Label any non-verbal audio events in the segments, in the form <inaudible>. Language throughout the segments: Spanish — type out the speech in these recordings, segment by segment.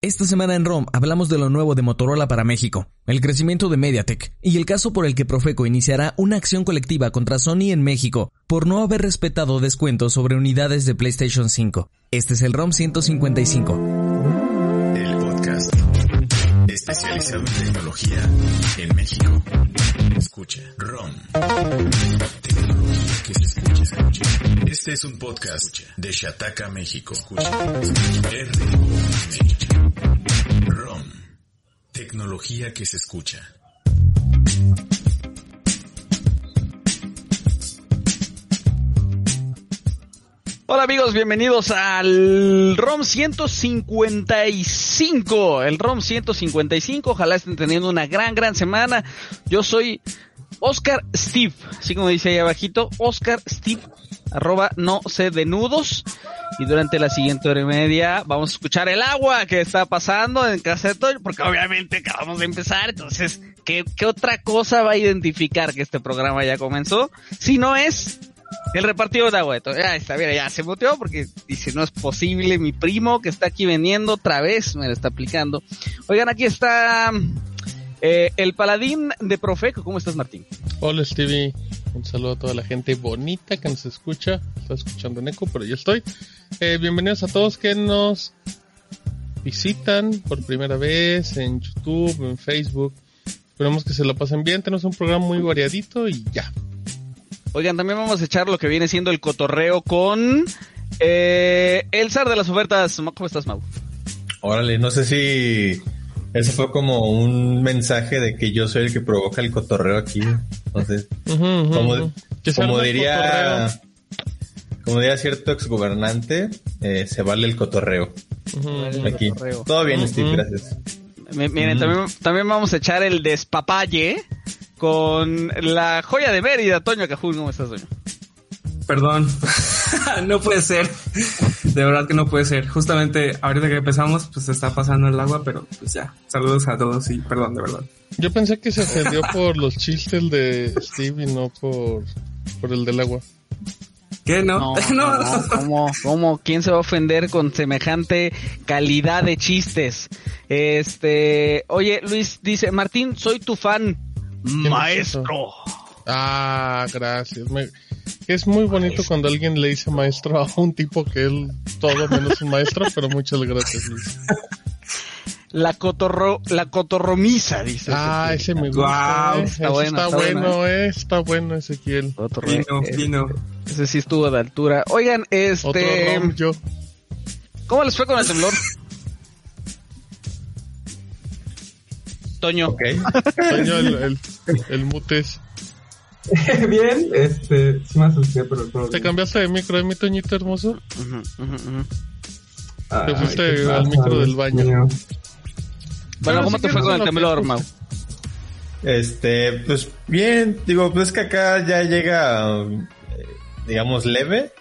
Esta semana en ROM hablamos de lo nuevo de Motorola para México, el crecimiento de MediaTek y el caso por el que Profeco iniciará una acción colectiva contra Sony en México por no haber respetado descuentos sobre unidades de PlayStation 5. Este es el ROM 155. Especializado en tecnología en México. Escucha ROM. Tecnología que se escucha, escucha. Este es un podcast de Shataka México. Escucha. ROM. Tecnología que se escucha. Hola amigos, bienvenidos al ROM 155. El ROM 155, ojalá estén teniendo una gran, gran semana. Yo soy Oscar Steve, así como dice ahí abajito, Oscar Steve, arroba no sé de nudos. Y durante la siguiente hora y media vamos a escuchar el agua que está pasando en Toño, porque obviamente acabamos de empezar, entonces, ¿qué, ¿qué otra cosa va a identificar que este programa ya comenzó? Si no es el repartido de agua. Ya está, mira, ya se muteó porque dice, no es posible, mi primo que está aquí vendiendo otra vez me lo está aplicando. Oigan, aquí está eh, el paladín de Profeco. ¿Cómo estás, Martín? Hola, Stevie. Un saludo a toda la gente bonita que nos escucha. Está escuchando en eco, pero yo estoy. Eh, bienvenidos a todos que nos visitan por primera vez en YouTube, en Facebook. Esperemos que se lo pasen bien. Tenemos un programa muy variadito y ya. Oigan, también vamos a echar lo que viene siendo el cotorreo con eh, el zar de las ofertas. ¿Cómo estás, Mau? Órale, no sé si ese fue como un mensaje de que yo soy el que provoca el cotorreo aquí. Entonces, uh -huh, uh -huh. como, como diría, como diría cierto exgobernante, eh, se vale el cotorreo. Uh -huh, aquí. Cotorreo. Todo bien, Steve, gracias. Miren, también, también vamos a echar el despapalle con la joya de Mérida, Toño Cajún. ¿Cómo estás, Toño? Perdón, <laughs> no puede ser. De verdad que no puede ser. Justamente ahorita que empezamos, pues se está pasando el agua, pero pues ya. Saludos a todos y perdón, de verdad. Yo pensé que se ofendió por los chistes de Steve y no por, por el del agua. ¿Qué? ¿No? No, <laughs> no, no. ¿Cómo, ¿Cómo? ¿Quién se va a ofender con semejante calidad de chistes? Este, oye, Luis dice, Martín, soy tu fan. Maestro. Ah, gracias. Me, es muy bonito cuando alguien le dice maestro a un tipo que él todo menos un maestro, pero muchas gracias, Luis. La cotorro, la cotorromisa, dice. Ah, ese me gusta. Wow, eh. está, bueno, está, está bueno, bueno. eh. Está bueno, Ezequiel. Vino, vino. Ese sí estuvo de altura. Oigan, este. Otro rom, yo. ¿Cómo les fue con el temblor? Toño. Ok. Toño, el, el, el mutes. <laughs> Bien, este, sí me asusté, pero todo ¿Te bien. cambiaste de micro, de mi Toñito hermoso? Ujú, ujú. Ay, te fuiste al pasa, micro del baño. mío. Bueno, ¿cómo te fue con el temblor. Mau? Este, pues bien, digo, pues que acá ya llega, eh, digamos, leve,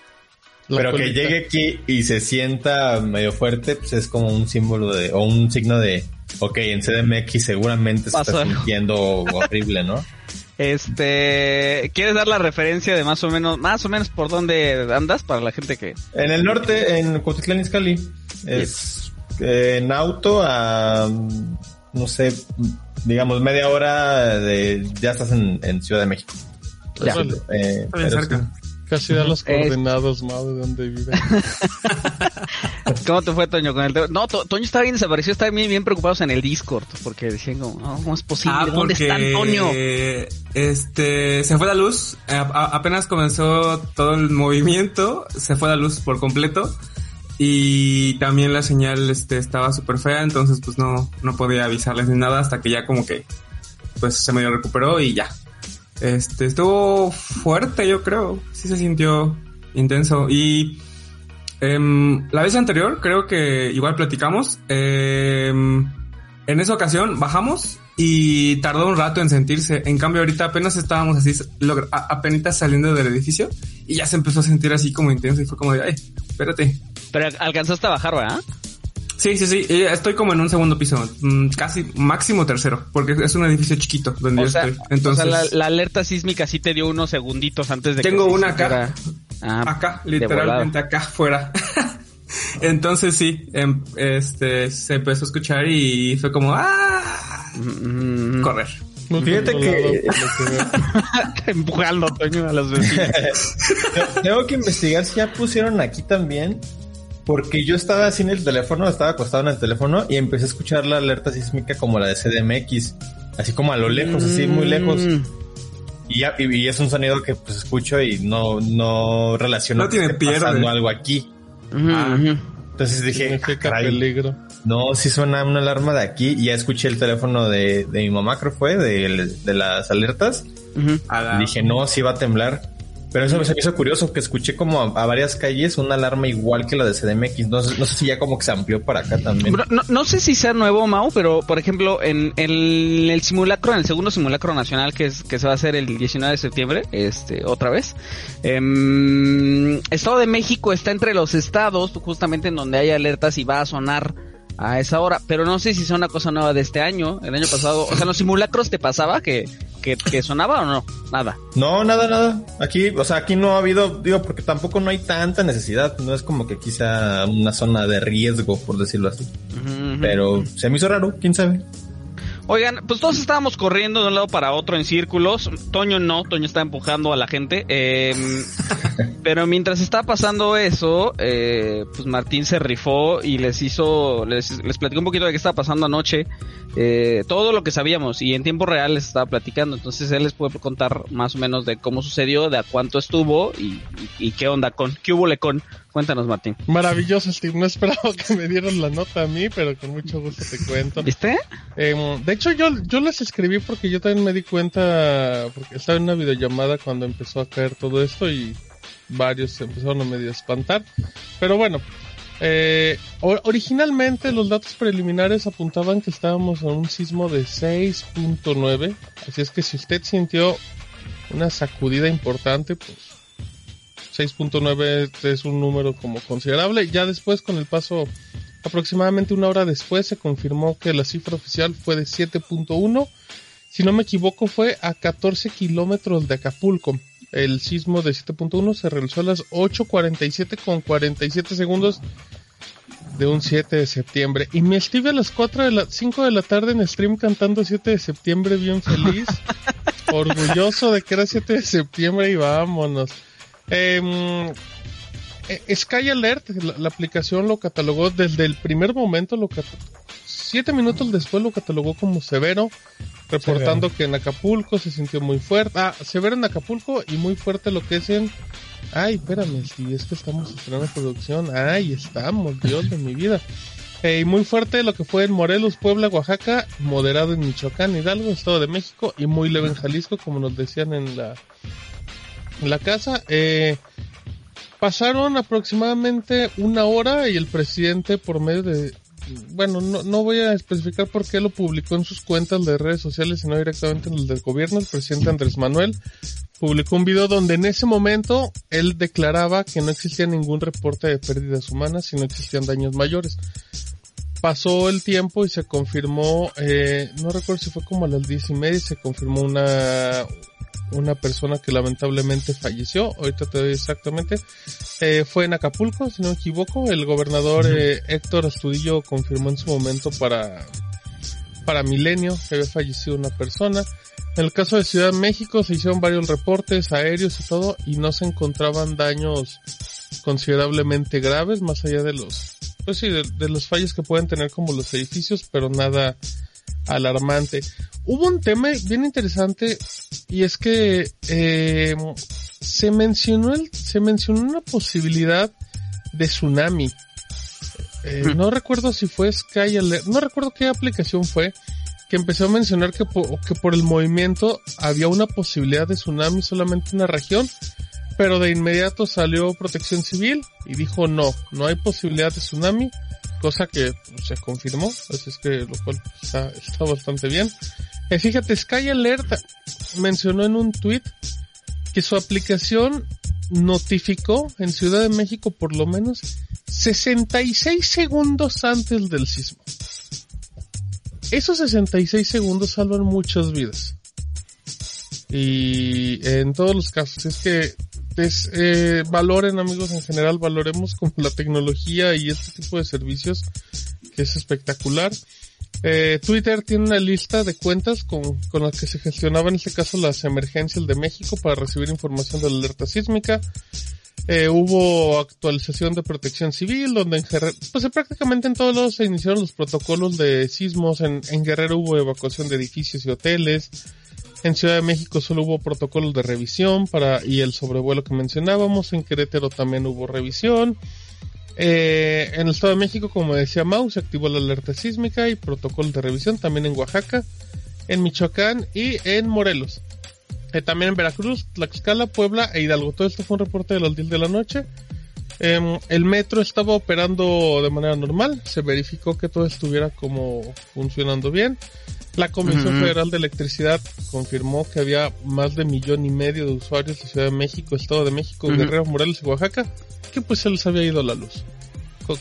La pero que llegue aquí y se sienta medio fuerte, pues es como un símbolo de, o un signo de, ok, en CDMX seguramente se está sintiendo horrible, ¿no? <laughs> Este, ¿quieres dar la referencia de más o menos, más o menos por dónde andas para la gente que... En el norte, en Cuautitlán Izcalli, es eh, en auto a, no sé, digamos media hora de, ya estás en, en Ciudad de México. Ya. Eh, Está bien pero cerca. sí. Casi da las Es- coordenadas, Mau, de dónde vive. <laughs> ¿Cómo te fue, Toño, con el temblor? No, To- Toño estaba bien desaparecido, estaba bien, bien preocupados en el Discord, porque decían como, no, ¿cómo es posible? Ah, ¿Dónde está Toño? este se fue la luz, a- apenas comenzó todo el movimiento, se fue la luz por completo y también la señal este estaba súper fea, entonces pues no no podía avisarles ni nada hasta que ya como que pues se medio recuperó y ya. Este estuvo fuerte, yo creo, sí se sintió intenso y em, la vez anterior creo que igual platicamos. em, en esa ocasión bajamos y tardó un rato en sentirse. En cambio, ahorita apenas estábamos así, apenas saliendo del edificio y ya se empezó a sentir así como intenso y fue como de, ay, espérate. Pero alcanzaste a bajar, ¿verdad? Sí, sí, sí, y estoy como en un segundo piso, mm, casi máximo tercero, porque es un edificio chiquito donde O yo sea, estoy. Entonces, o sea, la, la alerta sísmica sí te dio unos segunditos antes de que Tengo una acá. Ah, acá, literalmente acá afuera. <laughs> Entonces sí, em, este, se empezó a escuchar y fue como, ¡ah! Mm, correr. Fíjate que... <laughs> Empujando Toño a los vecinos. <laughs> Tengo que investigar si ya pusieron aquí también. Porque yo estaba así en el teléfono, estaba acostado en el teléfono y empecé a escuchar la alerta sísmica como la de CDMX. Así como a lo lejos, así muy lejos. Mm. Y, ya, y, es un sonido que pues escucho y no, no relaciono no tiene pasando algo aquí. Entonces dije, peligro. No, sí suena una alarma de aquí. Y ya escuché el teléfono de, de mi mamá, creo fue, de, de las alertas. Dije, no, sí va a temblar. Pero eso me hizo curioso, que escuché como a, varias calles una alarma igual que la de CDMX. No, sé si ya como que se amplió para acá también. No, sé si sea nuevo, Mau, pero por ejemplo, en, el simulacro, en el segundo simulacro nacional que, es, que se va a hacer el 19 de septiembre, este, otra vez, eh, Estado de México está entre los estados, justamente en donde hay alertas y va a sonar a esa hora, pero no sé si es una cosa nueva de este año, el año pasado, o sea, en los simulacros te pasaba que, que, sonaba o no, nada. No, nada, nada. Aquí, o sea, aquí no ha habido, digo, porque tampoco no hay tanta necesidad, no es como que sea una zona de riesgo, por decirlo así. Pero se me hizo raro, quién sabe. Oigan, pues todos estábamos corriendo de un lado para otro en círculos. Toño no, Toño está empujando a la gente. Em, <laughs> pero mientras estaba pasando eso, eh, pues Martín se rifó y les hizo, les, les platicó un poquito de qué estaba pasando anoche. Eh, todo lo que sabíamos y en tiempo real les estaba platicando. Entonces él les puede contar más o menos de cómo sucedió, de a cuánto estuvo y, qué onda con, qué hubo le con. Cuéntanos, Martín. Maravilloso, Steve. No esperaba que me dieran la nota a mí, pero con mucho gusto te cuento. ¿Viste? Em, de hecho, yo, yo les escribí porque yo también me di cuenta, porque estaba en una videollamada cuando empezó a caer todo esto y varios se empezaron a medio espantar. Pero bueno, eh, originalmente los datos preliminares apuntaban que estábamos en un sismo de 6.9, así es que si usted sintió una sacudida importante, pues 6.9 es un número como considerable. Ya después, con el paso aproximadamente una hora después, se confirmó que la cifra oficial fue de 7.1. Si no me equivoco, fue a 14 kilómetros de Acapulco. El sismo de 7.1 se realizó a las 8.47 con 47 segundos de un 7 de septiembre. Y me estive a las 4 de la 5 de la tarde en stream cantando 7 de septiembre bien feliz. <laughs> orgulloso de que era 7 de septiembre y vámonos. Eh, Sky Alert, la, aplicación lo catalogó desde el primer momento, lo siete minutos después lo catalogó como severo, reportando que en Acapulco se sintió muy fuerte. Ah, severo en Acapulco y muy fuerte lo que es en... Ay, espérame, si es que estamos estrenando producción. Ay, estamos, Dios de mi vida. Eh, y muy fuerte lo que fue en Morelos, Puebla, Oaxaca, moderado en Michoacán, Hidalgo, Estado de México y muy leve en Jalisco, como nos decían en la en la casa. Eh, pasaron aproximadamente una hora y el presidente por medio de... Bueno, no, no voy a especificar por qué lo publicó en sus cuentas de redes sociales, sino directamente en el del gobierno. El presidente Andrés Manuel publicó un video donde en ese momento él declaraba que no existía ningún reporte de pérdidas humanas y no existían daños mayores. Pasó el tiempo y se confirmó, eh, no recuerdo si fue como a las diez y media, se confirmó una, una persona que lamentablemente falleció, ahorita te doy exactamente, eh, fue en Acapulco, si no me equivoco, el gobernador eh, Héctor Astudillo confirmó en su momento para, para Milenio que había fallecido una persona. En el caso de Ciudad de México se hicieron varios reportes aéreos y todo y no se encontraban daños considerablemente graves más allá de los, pues sí, de los fallos que pueden tener como los edificios, pero nada alarmante. Hubo un tema bien interesante y es que eh, se mencionó el, se mencionó una posibilidad de tsunami. Eh, no recuerdo si fue Sky Alert, no recuerdo qué aplicación fue, que empezó a mencionar que por, que por el movimiento había una posibilidad de tsunami solamente en una región, pero de inmediato salió Protección Civil y dijo no, no hay posibilidad de tsunami, cosa que se confirmó, así es que lo cual está, está bastante bien. Eh, fíjate, Sky Alert mencionó en un tweet que su aplicación notificó en Ciudad de México por lo menos 66 segundos antes del sismo. Esos 66 segundos salvan muchas vidas. Y en todos los casos es que eh, valoren amigos en general, valoremos como la tecnología y este tipo de servicios que es espectacular. Eh, Twitter tiene una lista de cuentas con, con las que se gestionaba en este caso las emergencias de México para recibir información de la alerta sísmica. Eh, hubo actualización de protección civil, donde en Guerrero, pues prácticamente en todos lados se iniciaron los protocolos de sismos. En, en Guerrero hubo evacuación de edificios y hoteles. En Ciudad de México solo hubo protocolos de revisión para, y el sobrevuelo que mencionábamos. En Querétaro también hubo revisión. Eh, en el Estado de México, como decía Mau, se activó la alerta sísmica y protocolo de revisión también en Oaxaca, en Michoacán y en Morelos. Eh, también en Veracruz, Tlaxcala, Puebla e Hidalgo. Todo esto fue un reporte de los 10 de la noche. Em, el metro estaba operando de manera normal. Se verificó que todo estuviera como funcionando bien. La Comisión Federal de Electricidad confirmó que había más de millón y medio de usuarios de Ciudad de México, Estado de México, Guerrero, Morelos y Oaxaca que pues se les había ido la luz.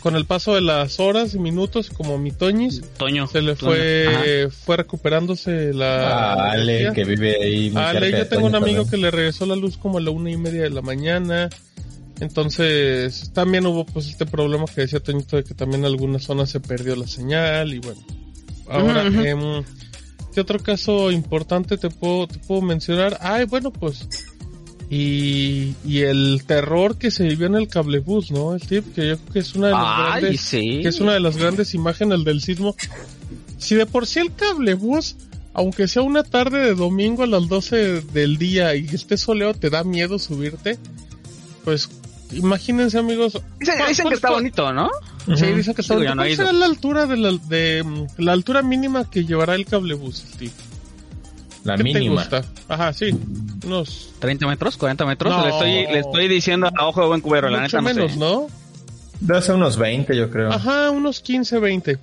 Con, el paso de las horas y minutos, como mi Toñis, se le fue, fue recuperándose la. Ah, Ale, que vive ahí. Ale, yo tengo un amigo que le regresó la luz como a la una y media de la mañana. Entonces, también hubo pues este problema que decía Toñito de que también en algunas zonas se perdió la señal y bueno. Ahora, em, ¿qué otro caso importante te puedo, te puedo mencionar? Ay, bueno, pues y, y el terror que se vivió en el cablebús, ¿no? Steve, que yo creo que es una de las grandes, que es una de las grandes imágenes del sismo. Si de por sí el cablebús, aunque sea una tarde de domingo a las 12 del día y esté soleado, te da miedo subirte, pues imagínense amigos. Dicen, que está bonito, ¿no? Sí, dicen que está bonito. ¿Cuál será la altura de la, de, la altura mínima que llevará el cablebús, Steve? La mínima. Te gusta? Ajá, sí. Unos 30 metros, 40 metros. Le, estoy, le estoy diciendo a ojo de buen cubero, la neta. No menos, sé. ¿no? Debe ser unos 20, yo creo. Ajá, unos 15, 20.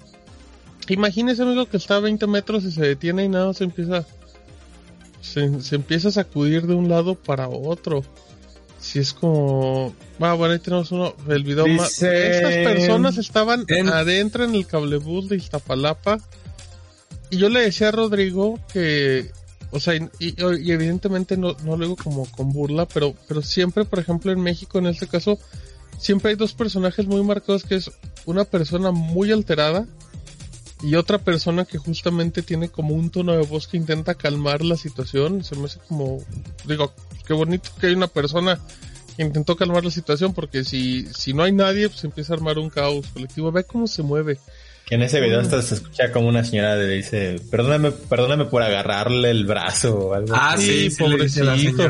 Imagínese, amigo, que está a 20 metros y se detiene y nada, se empieza. Se, se empieza a sacudir de un lado para otro. Si es como. Ah, bueno, ahí tenemos uno. El video más. Estas personas estaban adentro en el cablebús de Iztapalapa. Y yo le decía a Rodrigo que o sea, y, evidentemente no, no lo digo como con burla, pero, pero siempre, por ejemplo, en México, en este caso, siempre hay dos personajes muy marcados que es una persona muy alterada y otra persona que justamente tiene como un tono de voz que intenta calmar la situación. Se me hace como, digo, qué bonito que hay una persona que intentó calmar la situación porque si, si no hay nadie, pues empieza a armar un caos colectivo. Ve cómo se mueve. Que en ese video hasta se escucha como una señora le dice, perdóname, perdóname por agarrarle el brazo o algo ah, así. sí, pobrecito.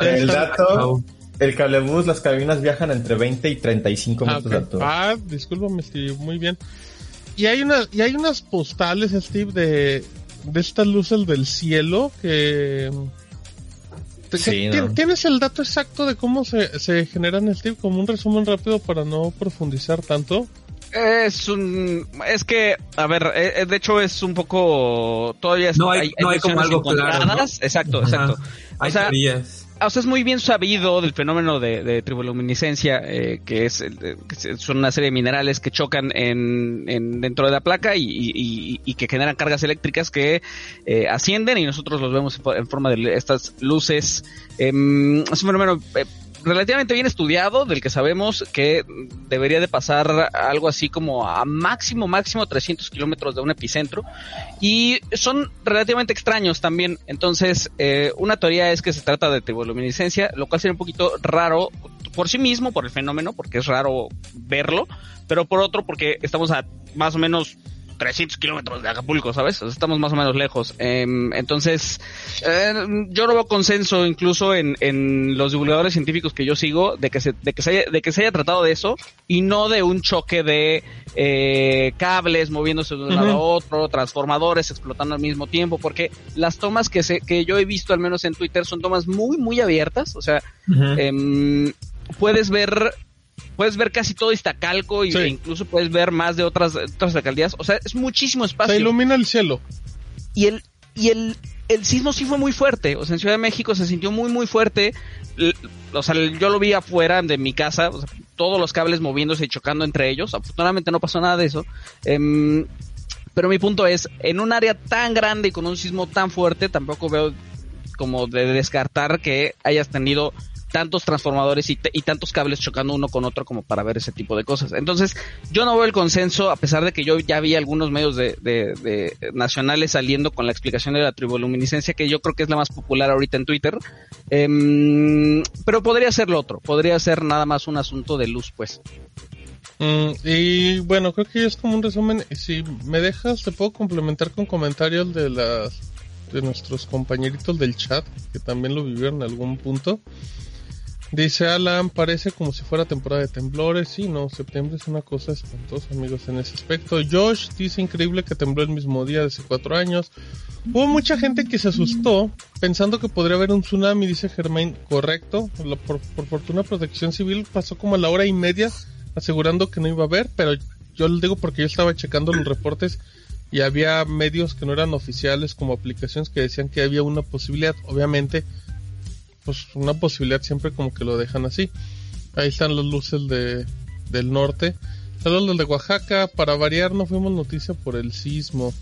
el dato, el cablebús, las cabinas viajan entre 20 y 35 metros de altura. Ah, discúlpame, Steve, muy bien. Y hay una, y hay unas postales, Steve, de, de estas luces del cielo que... Sí, ¿Tienes el dato exacto de cómo se, se generan, Steve? Como un resumen rápido para no profundizar tanto. Es un, es que, a ver, eh, eh, de hecho es un poco, todavía no hay, no hay como algo claro, Exacto, exacto. Hay o sea, O sea, es muy bien sabido del fenómeno de, de triboluminiscencia, eh, que es, que son una serie de minerales que chocan en, en dentro de la placa y, y, y, que generan cargas eléctricas que eh, ascienden y nosotros los vemos en forma de estas luces. Eh, es un fenómeno relativamente bien estudiado, del que sabemos que debería de pasar algo así como a máximo, máximo 300 kilómetros de un epicentro. Y son relativamente extraños también. Entonces, eh, una teoría es que se trata de triboluminiscencia, lo cual sería un poquito raro por sí mismo, por el fenómeno, porque es raro verlo, pero por otro, porque estamos a más o menos 300 kilómetros de Acapulco, ¿sabes? estamos más o menos lejos. Em, entonces, eh, yo no veo consenso incluso en, en, los divulgadores científicos que yo sigo de que se, de que se haya, de que se haya tratado de eso y no de un choque de eh, cables moviéndose de un lado a otro, transformadores explotando al mismo tiempo, porque las tomas que se, que yo he visto al menos en Twitter son tomas muy, muy abiertas, o sea, em, puedes ver puedes ver casi todo Iztacalco y incluso puedes ver más de otras, otras alcaldías. O sea, es muchísimo espacio. Se ilumina el cielo. Y el, y el, el sismo sí fue muy fuerte. O sea, en Ciudad de México se sintió muy, muy fuerte. O sea, yo lo vi afuera de mi casa, todos los cables moviéndose y chocando entre ellos. Afortunadamente no pasó nada de eso. Em, pero mi punto es, en un área tan grande y con un sismo tan fuerte, tampoco veo como de descartar que hayas tenido tantos transformadores y, tantos cables chocando uno con otro como para ver ese tipo de cosas. Entonces, yo no veo el consenso, a pesar de que yo ya vi algunos medios de, de, nacionales saliendo con la explicación de la triboluminiscencia, que yo creo que es la más popular ahorita en Twitter. Em, pero podría ser lo otro, podría ser nada más un asunto de luz, pues. Mm, y bueno, creo que es como un resumen. Si me dejas, te puedo complementar con comentarios de las de nuestros compañeritos del chat que también lo vivieron en algún punto. Dice Alan, parece como si fuera temporada de temblores. Sí, no, septiembre es una cosa espantosa, amigos, en ese aspecto. Josh dice increíble que tembló el mismo día de hace cuatro años. Hubo mucha gente que se asustó pensando que podría haber un tsunami, dice Germain. Correcto, por, por fortuna Protección Civil pasó como a la hora y media asegurando que no iba a haber, pero yo le digo porque yo estaba checando los reportes y había medios que no eran oficiales como aplicaciones que decían que había una posibilidad. Obviamente, pues una posibilidad siempre como que lo dejan así. Ahí están las luces de, del norte. Saludos de Oaxaca. Para variar, no fuimos noticia por el sismo.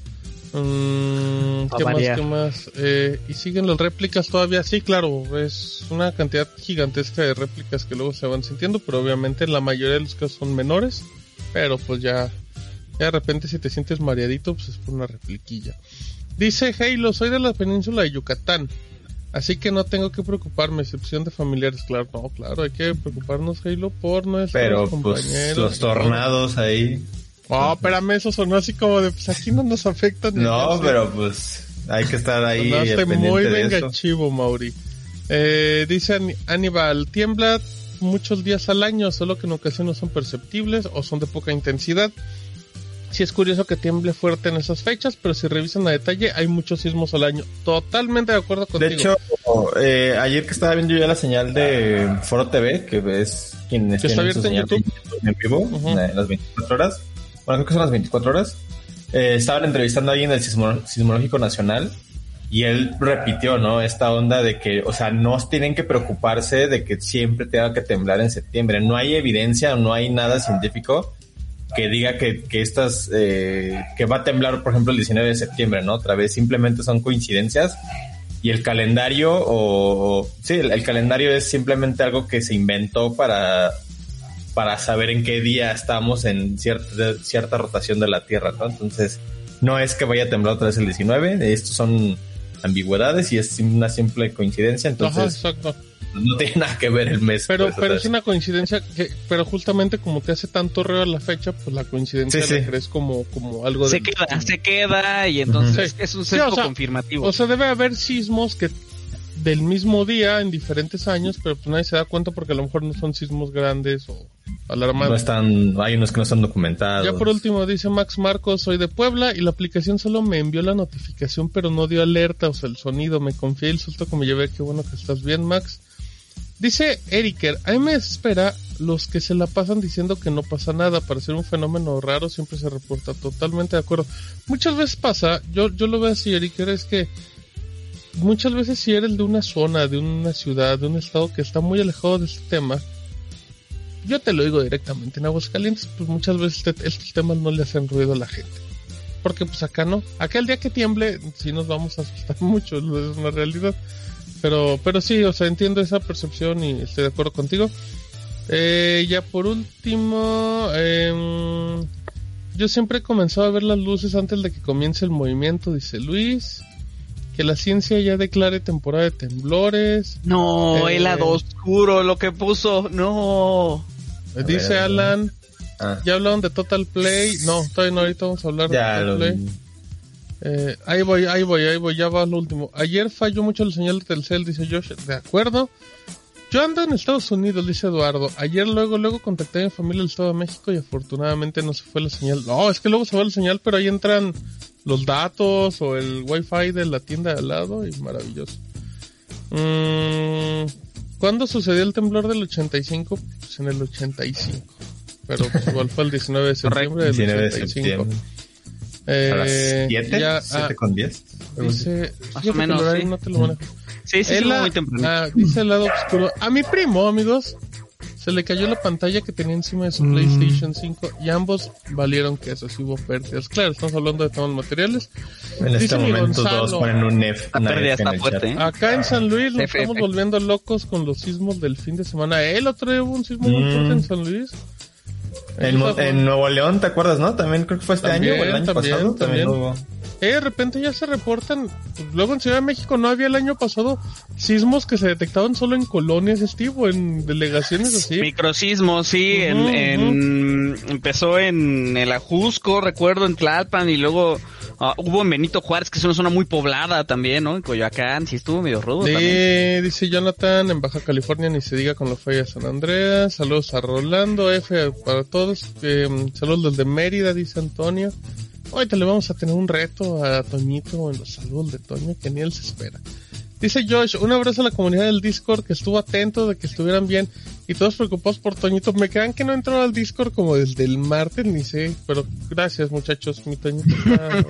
Mm, ¿Qué más? ¿Qué más? Eh, y siguen las réplicas todavía. Sí, claro, es una cantidad gigantesca de réplicas que luego se van sintiendo, pero obviamente la mayoría de los casos son menores. Pero pues ya, ya de repente si te sientes mareadito, pues es por una repliquilla. Dice Halo, soy de la península de Yucatán. Así que no tengo que preocuparme, excepción de familiares, claro, no, claro, hay que preocuparnos, Halo, por nuestros Pero, pues, compañeros. los tornados ahí. Oh, espérame, eso sonó así como de, pues aquí no nos afecta. no, pero pues hay que estar ahí. Sonaste muy vengachivo, Mauri. Eh, dice Aníbal, tiembla muchos días al año, solo que en ocasiones son perceptibles o son de poca intensidad. Sí es curioso que tiemble fuerte en esas fechas, pero si revisan a detalle, hay muchos sismos al año. Totalmente de acuerdo contigo. De hecho, eh, ayer que estaba viendo ya la señal de Foro TV, que es quien está abierto en YouTube en vivo, en las 24 horas, bueno, creo que son las 24 horas, eh, estaban entrevistando a alguien del Sismológico Nacional y él repitió, ¿no? Esta onda de que, o sea, no tienen que preocuparse de que siempre tenga que temblar en septiembre. No hay evidencia, no hay nada científico que diga que, que estas, eh, que va a temblar, por ejemplo, el 19 de septiembre, ¿no? Otra vez, simplemente son coincidencias y el calendario o, sí, el, calendario es simplemente algo que se inventó para para saber en qué día estamos en cierta, cierta rotación de la Tierra, ¿no? Entonces, no es que vaya a temblar otra vez el 19, estos son ambigüedades y es una simple coincidencia, entonces no tiene nada que ver el mes. Pero, pues, pero es una coincidencia que, pero justamente como te hace tanto reo la fecha, pues la coincidencia sí, crees como, como algo se queda, se queda y entonces es un sesgo confirmativo. O sea, debe haber sismos que del mismo día en diferentes años, pero pues nadie se da cuenta porque a lo mejor no son sismos grandes o alarmantes. No están, hay unos que no están documentados. Ya por último dice Max Marcos, soy de Puebla y la aplicación solo me envió la notificación pero no dio alerta, o sea, el sonido, me confié el susto que me llevé, qué bueno que estás bien Max. Dice Eriker, a mí me espera los que se la pasan diciendo que no pasa nada, para ser un fenómeno raro siempre se reporta, totalmente de acuerdo. Muchas veces pasa, yo, yo lo veo así Eriker, es que muchas veces si eres de una zona, de una ciudad, de un estado que está muy alejado de este tema, yo te lo digo directamente, en Aguascalientes, pues muchas veces estos temas no le hacen ruido a la gente. Porque pues acá no. Acá el día que tiemble, sí nos vamos a asustar <laughs> mucho, es una realidad. Pero, pero sí, o sea, entiendo esa percepción y estoy de acuerdo contigo. Eh, ya por último, eh, yo siempre he comenzado a ver las luces antes de que comience el movimiento, dice Luis que la ciencia ya declare temporada de temblores. No, el lado oscuro, lo que puso, no. Dice Alan, ah. ya hablaron de Total Play. No, todavía no, ahorita vamos a hablar de Total Play. Eh, ahí voy, ahí voy, ahí voy, ya va lo último. Ayer falló mucho el señal de Telcel, dice Josh. De acuerdo. Yo ando en Estados Unidos, dice Eduardo. Ayer luego, luego contacté a mi familia del Estado de México y afortunadamente no se fue la señal. No, es que luego se va la señal, pero ahí entran los datos o el wifi de la tienda de al lado y maravilloso. Mm, ¿Cuándo sucedió el temblor del 85? Pues en el 85. Pero pues, igual fue el 19 de septiembre del 19 85. Eh, ¿A las 7? Ya, ¿7 ah, con 10? Dice, Más o menos, sí. No te lo Sí, sí, sí muy temprano. Ah, dice el lado oscuro. A mi primo, amigos, se le cayó la pantalla que tenía encima de su mm. PlayStation 5 y ambos valieron que eso sí hubo pérdidas. Claro, estamos hablando de temas materiales. En este momento todos ponen un F. ¿eh? Acá en San Luis nos estamos volviendo locos con los sismos del fin de semana. El otro día hubo un sismo muy fuerte en mm. San Luis. En, Nuevo León, ¿te acuerdas, no? También creo que fue este año o el año pasado. También, hubo. Eh, de repente ya se reportan. Luego en Ciudad de México no había el año pasado sismos que se detectaban solo en colonias, estivo, en delegaciones así. Microsismos, sí. en, empezó en el Ajusco, recuerdo, en Tlalpan y luego ah, hubo en Benito Juárez, que es una zona muy poblada también, ¿no? En Coyoacán, sí estuvo medio rudo. Sí, dice Jonathan, en Baja California ni se diga con la falla de San Andreas. Saludos a Rolando, F para todos. Eh, saludos desde Mérida, dice Antonio. Ahorita le vamos a tener un reto a Toñito en los saludos de Toño que ni él se espera. Dice Josh, un abrazo a la comunidad del Discord que estuvo atento de que estuvieran bien y todos preocupados por Toñito. Me quedan que no entró al Discord como desde el martes, ni sé, pero gracias muchachos, mi Toñito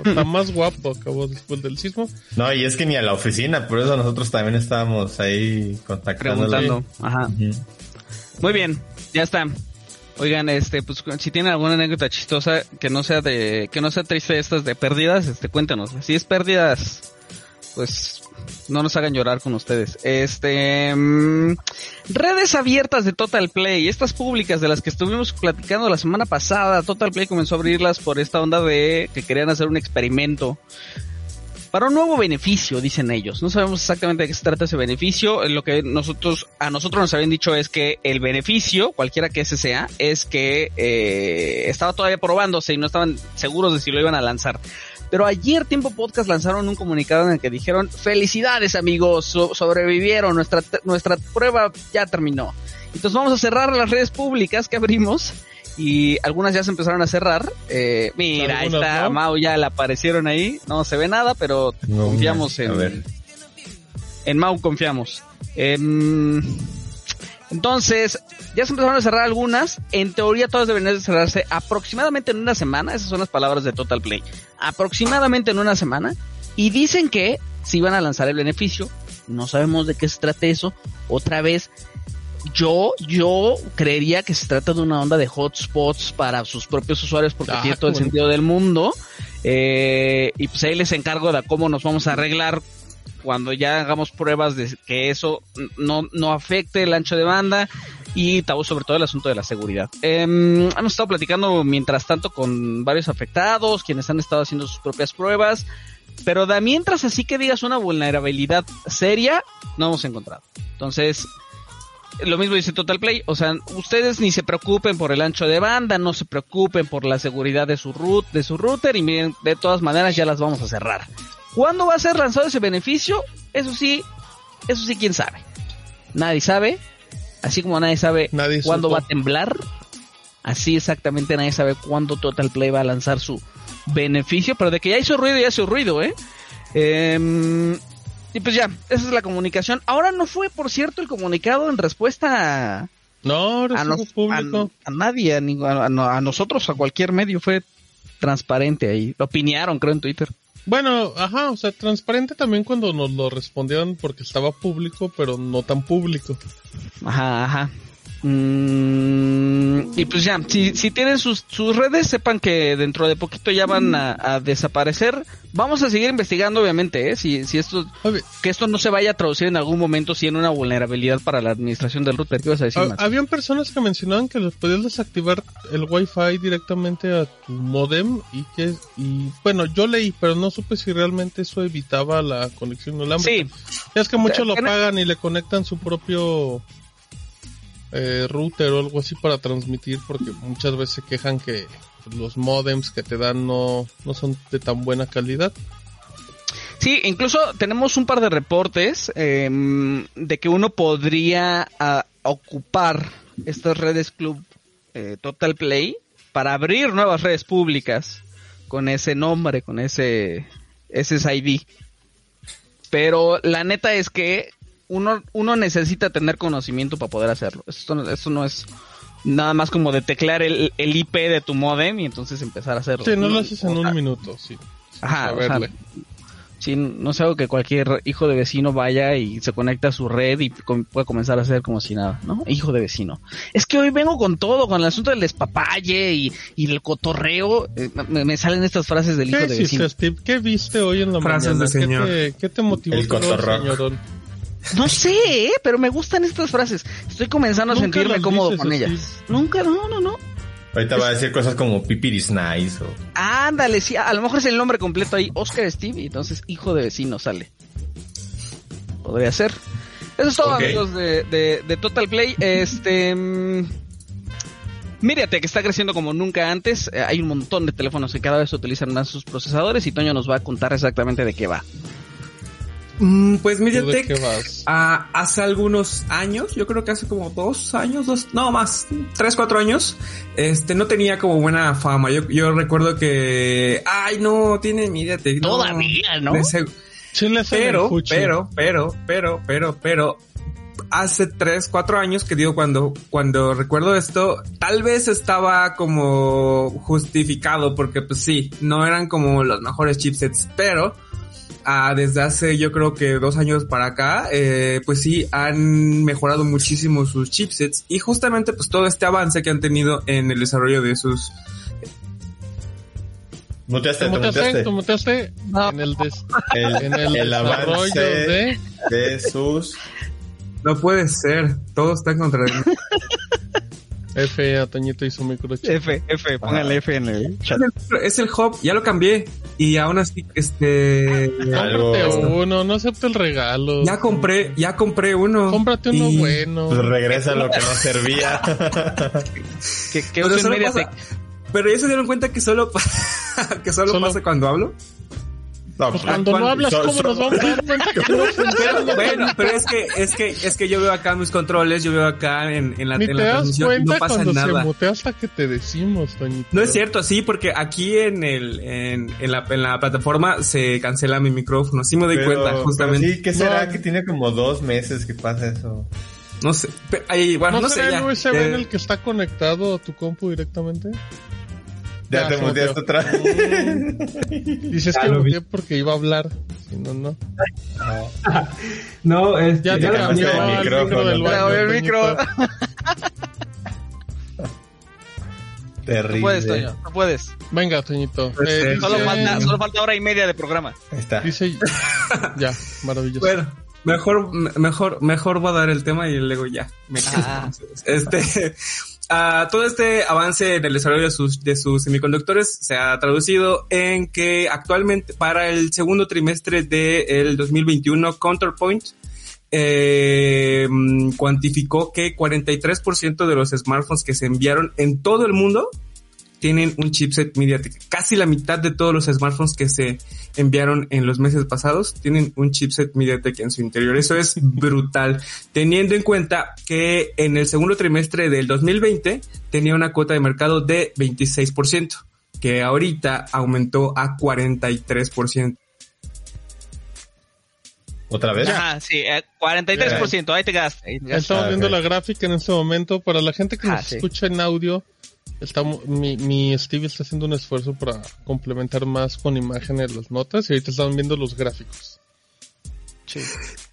está, <laughs> más guapo, acabó después del sismo. No, y es que ni a la oficina, por eso nosotros también estábamos ahí contactando. Ajá. Muy bien, ya está. Oigan, este, pues si tienen alguna anécdota chistosa que no sea de, que no sea triste estas de pérdidas, este, cuéntanos. Si es pérdidas, pues no nos hagan llorar con ustedes. Este, mm, redes abiertas de Total Play, estas públicas de las que estuvimos platicando la semana pasada, Total Play comenzó a abrirlas por esta onda de que querían hacer un experimento para un nuevo beneficio, dicen ellos. No sabemos exactamente de qué se trata ese beneficio. Lo que nosotros, a nosotros nos habían dicho es que el beneficio, cualquiera que ese sea, es que eh, estaba todavía probándose y no estaban seguros de si lo iban a lanzar. Pero ayer Tiempo Podcast lanzaron un comunicado en el que dijeron, felicidades amigos, sobrevivieron, nuestra, nuestra prueba ya terminó. Entonces vamos a cerrar las redes públicas que abrimos y algunas ya se empezaron a cerrar. Eh, mira, ahí está Mau, ya le aparecieron ahí. No se ve nada, pero confiamos en. En Mau confiamos. Em, entonces, ya se empezaron a cerrar algunas. En teoría, todas deberían de cerrarse aproximadamente en una semana. Esas son las palabras de Total Play. Aproximadamente en una semana. Y dicen que si van a lanzar el beneficio. No sabemos de qué se trata eso. Otra vez, yo, yo creería que se trata de una onda de hotspots para sus propios usuarios porque ah, tiene todo el sentido del mundo. Eh, y pues ahí les encargo de cómo nos vamos a arreglar cuando ya hagamos pruebas de que eso no, no afecte el ancho de banda y sobre todo el asunto de la seguridad. Em, hemos estado platicando mientras tanto con varios afectados, quienes han estado haciendo sus propias pruebas, pero de mientras así que digas una vulnerabilidad seria, no hemos encontrado. Entonces, lo mismo dice Total Play, o sea, ustedes ni se preocupen por el ancho de banda, no se preocupen por la seguridad de su root, de su router y miren, de todas maneras ya las vamos a cerrar. ¿Cuándo va a ser lanzado ese beneficio? Eso sí, eso sí quién sabe. Nadie sabe, así como nadie sabe cuándo va a temblar, así exactamente nadie sabe cuándo Total Play va a lanzar su beneficio, pero de que ya hizo ruido, ya hizo ruido, ¿eh? eh y pues ya, esa es la comunicación. Ahora no fue, por cierto, el comunicado en respuesta a... No, a, público. A, nadie, a, a, nosotros, a cualquier medio, fue transparente ahí. Lo opinaron, creo, en Twitter. Bueno, ajá, o sea, transparente también cuando nos lo respondieron porque estaba público, pero no tan público. Ajá, ajá. Mm, y pues ya, si, si tienen sus, sus redes, sepan que dentro de poquito ya van a, desaparecer. Vamos a seguir investigando, obviamente, ¿eh? si, si esto, que esto no se vaya a traducir en algún momento si en una vulnerabilidad para la administración del router. ¿Qué vas a decir? Habían personas que mencionaban que les podías desactivar el wifi directamente a tu modem y que, y bueno, yo leí, pero no supe si realmente eso evitaba la conexión inalámbrica. Sí. Es que muchos lo pagan y le conectan su propio eh, router o algo así para transmitir porque muchas veces se quejan que los modems que te dan no, no son de tan buena calidad. Sí, incluso tenemos un par de reportes em, de que uno podría ah, ocupar estas redes Club eh, Total Play para abrir nuevas redes públicas con ese nombre, con ese SSID. Pero la neta es que uno, uno necesita tener conocimiento para poder hacerlo. Esto, esto no es nada más como de teclear el, el, IP de tu modem y entonces empezar a hacerlo. Sí, no lo haces en un minuto, sí. Ajá, Sí, no es algo que cualquier hijo de vecino vaya y se conecte a su red y pueda comenzar a hacer como si nada, ¿no? Hijo de vecino. Es que hoy vengo con todo, con el asunto del despapalle y, y el cotorreo. Eh, me, salen estas frases del hijo de vecino. Steve? ¿Qué viste hoy en la frases mañana? De señor. ¿Qué, te, ¿Qué te, motivó el cotorreo? No sé, ¿eh? pero me gustan estas frases. Estoy comenzando a sentirme cómodo con ellas. Nunca, no, no, no. Ahorita va a decir cosas como Pipiris Nice o... Ándale, sí, a lo mejor es el nombre completo ahí, Oscar Steve, y entonces hijo de vecino sale. Podría ser. Eso es todo, amigos de, de, Total Play. Este... Mm, Mírate que está creciendo como nunca antes. Eh, hay un montón de teléfonos que cada vez utilizan más sus procesadores y Toño nos va a contar exactamente de qué va. Mm, pues MediaTek ah, hace algunos años, yo creo que hace como dos años, dos, no más, tres, cuatro años, este no tenía como buena fama. Yo, yo recuerdo que, ay no, tiene MediaTek. Todavía, ¿no? pero, pero, pero, pero, pero, pero, hace tres, cuatro años que digo cuando, cuando recuerdo esto, tal vez estaba como justificado porque pues sí, no eran como los mejores chipsets, pero desde hace yo creo que dos años para acá, eh, pues sí, han mejorado muchísimo sus chipsets y justamente pues todo este avance que han tenido en el desarrollo de sus... Muteaste, te muteaste. En el, en el, desarrollo de... de sus... No puede ser, todo está en contra de mí. <laughs> F, a Toñito y su microchip. F, F, póngale F en el chat. Es el hub, ya lo cambié. Y aún así, este. Cómprate uno, no acepto el regalo. Ya compré, ya compré uno. Cómprate uno bueno. Pues regresa lo que no servía. <laughs> ¿Qué, qué pero, pero ya se dieron cuenta que solo, <laughs> que solo, solo... pasa cuando hablo. No, pues cuando no hablas, ¿cómo nos vamos a dar cuenta que no funciona? Bueno, pero es que, es que, es que yo veo acá mis controles, yo veo acá en, en la, Ni en la transmisión no pasa cuando nada. Se mutea hasta que te decimos, Toñito. No es cierto, sí, porque aquí en el, en, en, la, en la plataforma se cancela mi micrófono, sí me doy cuenta, justamente. sí, ¿qué será que tiene como dos meses que pasa eso? No sé, ahí, bueno, no, no sé. el USB en el que está conectado a tu compu directamente? Ya, te muteaste otra vez. Dices que muteé porque iba a hablar. Si no, no. No, es ya te cambió el micrófono. Del baño, el micro. Terrible. No puedes, Toño, no puedes. Venga, Toñito. Pues eh, solo, falta, solo falta hora y media de programa. Ahí está. Dice, <laughs> ya, maravilloso. Bueno, mejor, mejor, mejor va a dar el tema y luego ya. Me ah. Este, todo este avance en el desarrollo de sus, de sus semiconductores se ha traducido en que actualmente para el segundo trimestre del 2021 Counterpoint eh, cuantificó que 43% de los smartphones que se enviaron en todo el mundo tienen un chipset MediaTek. Casi la mitad de todos los smartphones que se enviaron en los meses pasados tienen un chipset MediaTek en su interior. Eso es <laughs> brutal, teniendo en cuenta que en el segundo trimestre del 2020 tenía una cuota de mercado de 26%, que ahorita aumentó a 43%. ¿Otra vez? Ajá, sí, 43%, eh, ahí te gastaste. Estamos viendo la gráfica en este momento. Para la gente que ah, nos escucha en audio, mi, mi Steve está haciendo un esfuerzo para complementar más con imágenes las notas y ahorita están viendo los gráficos. Sí.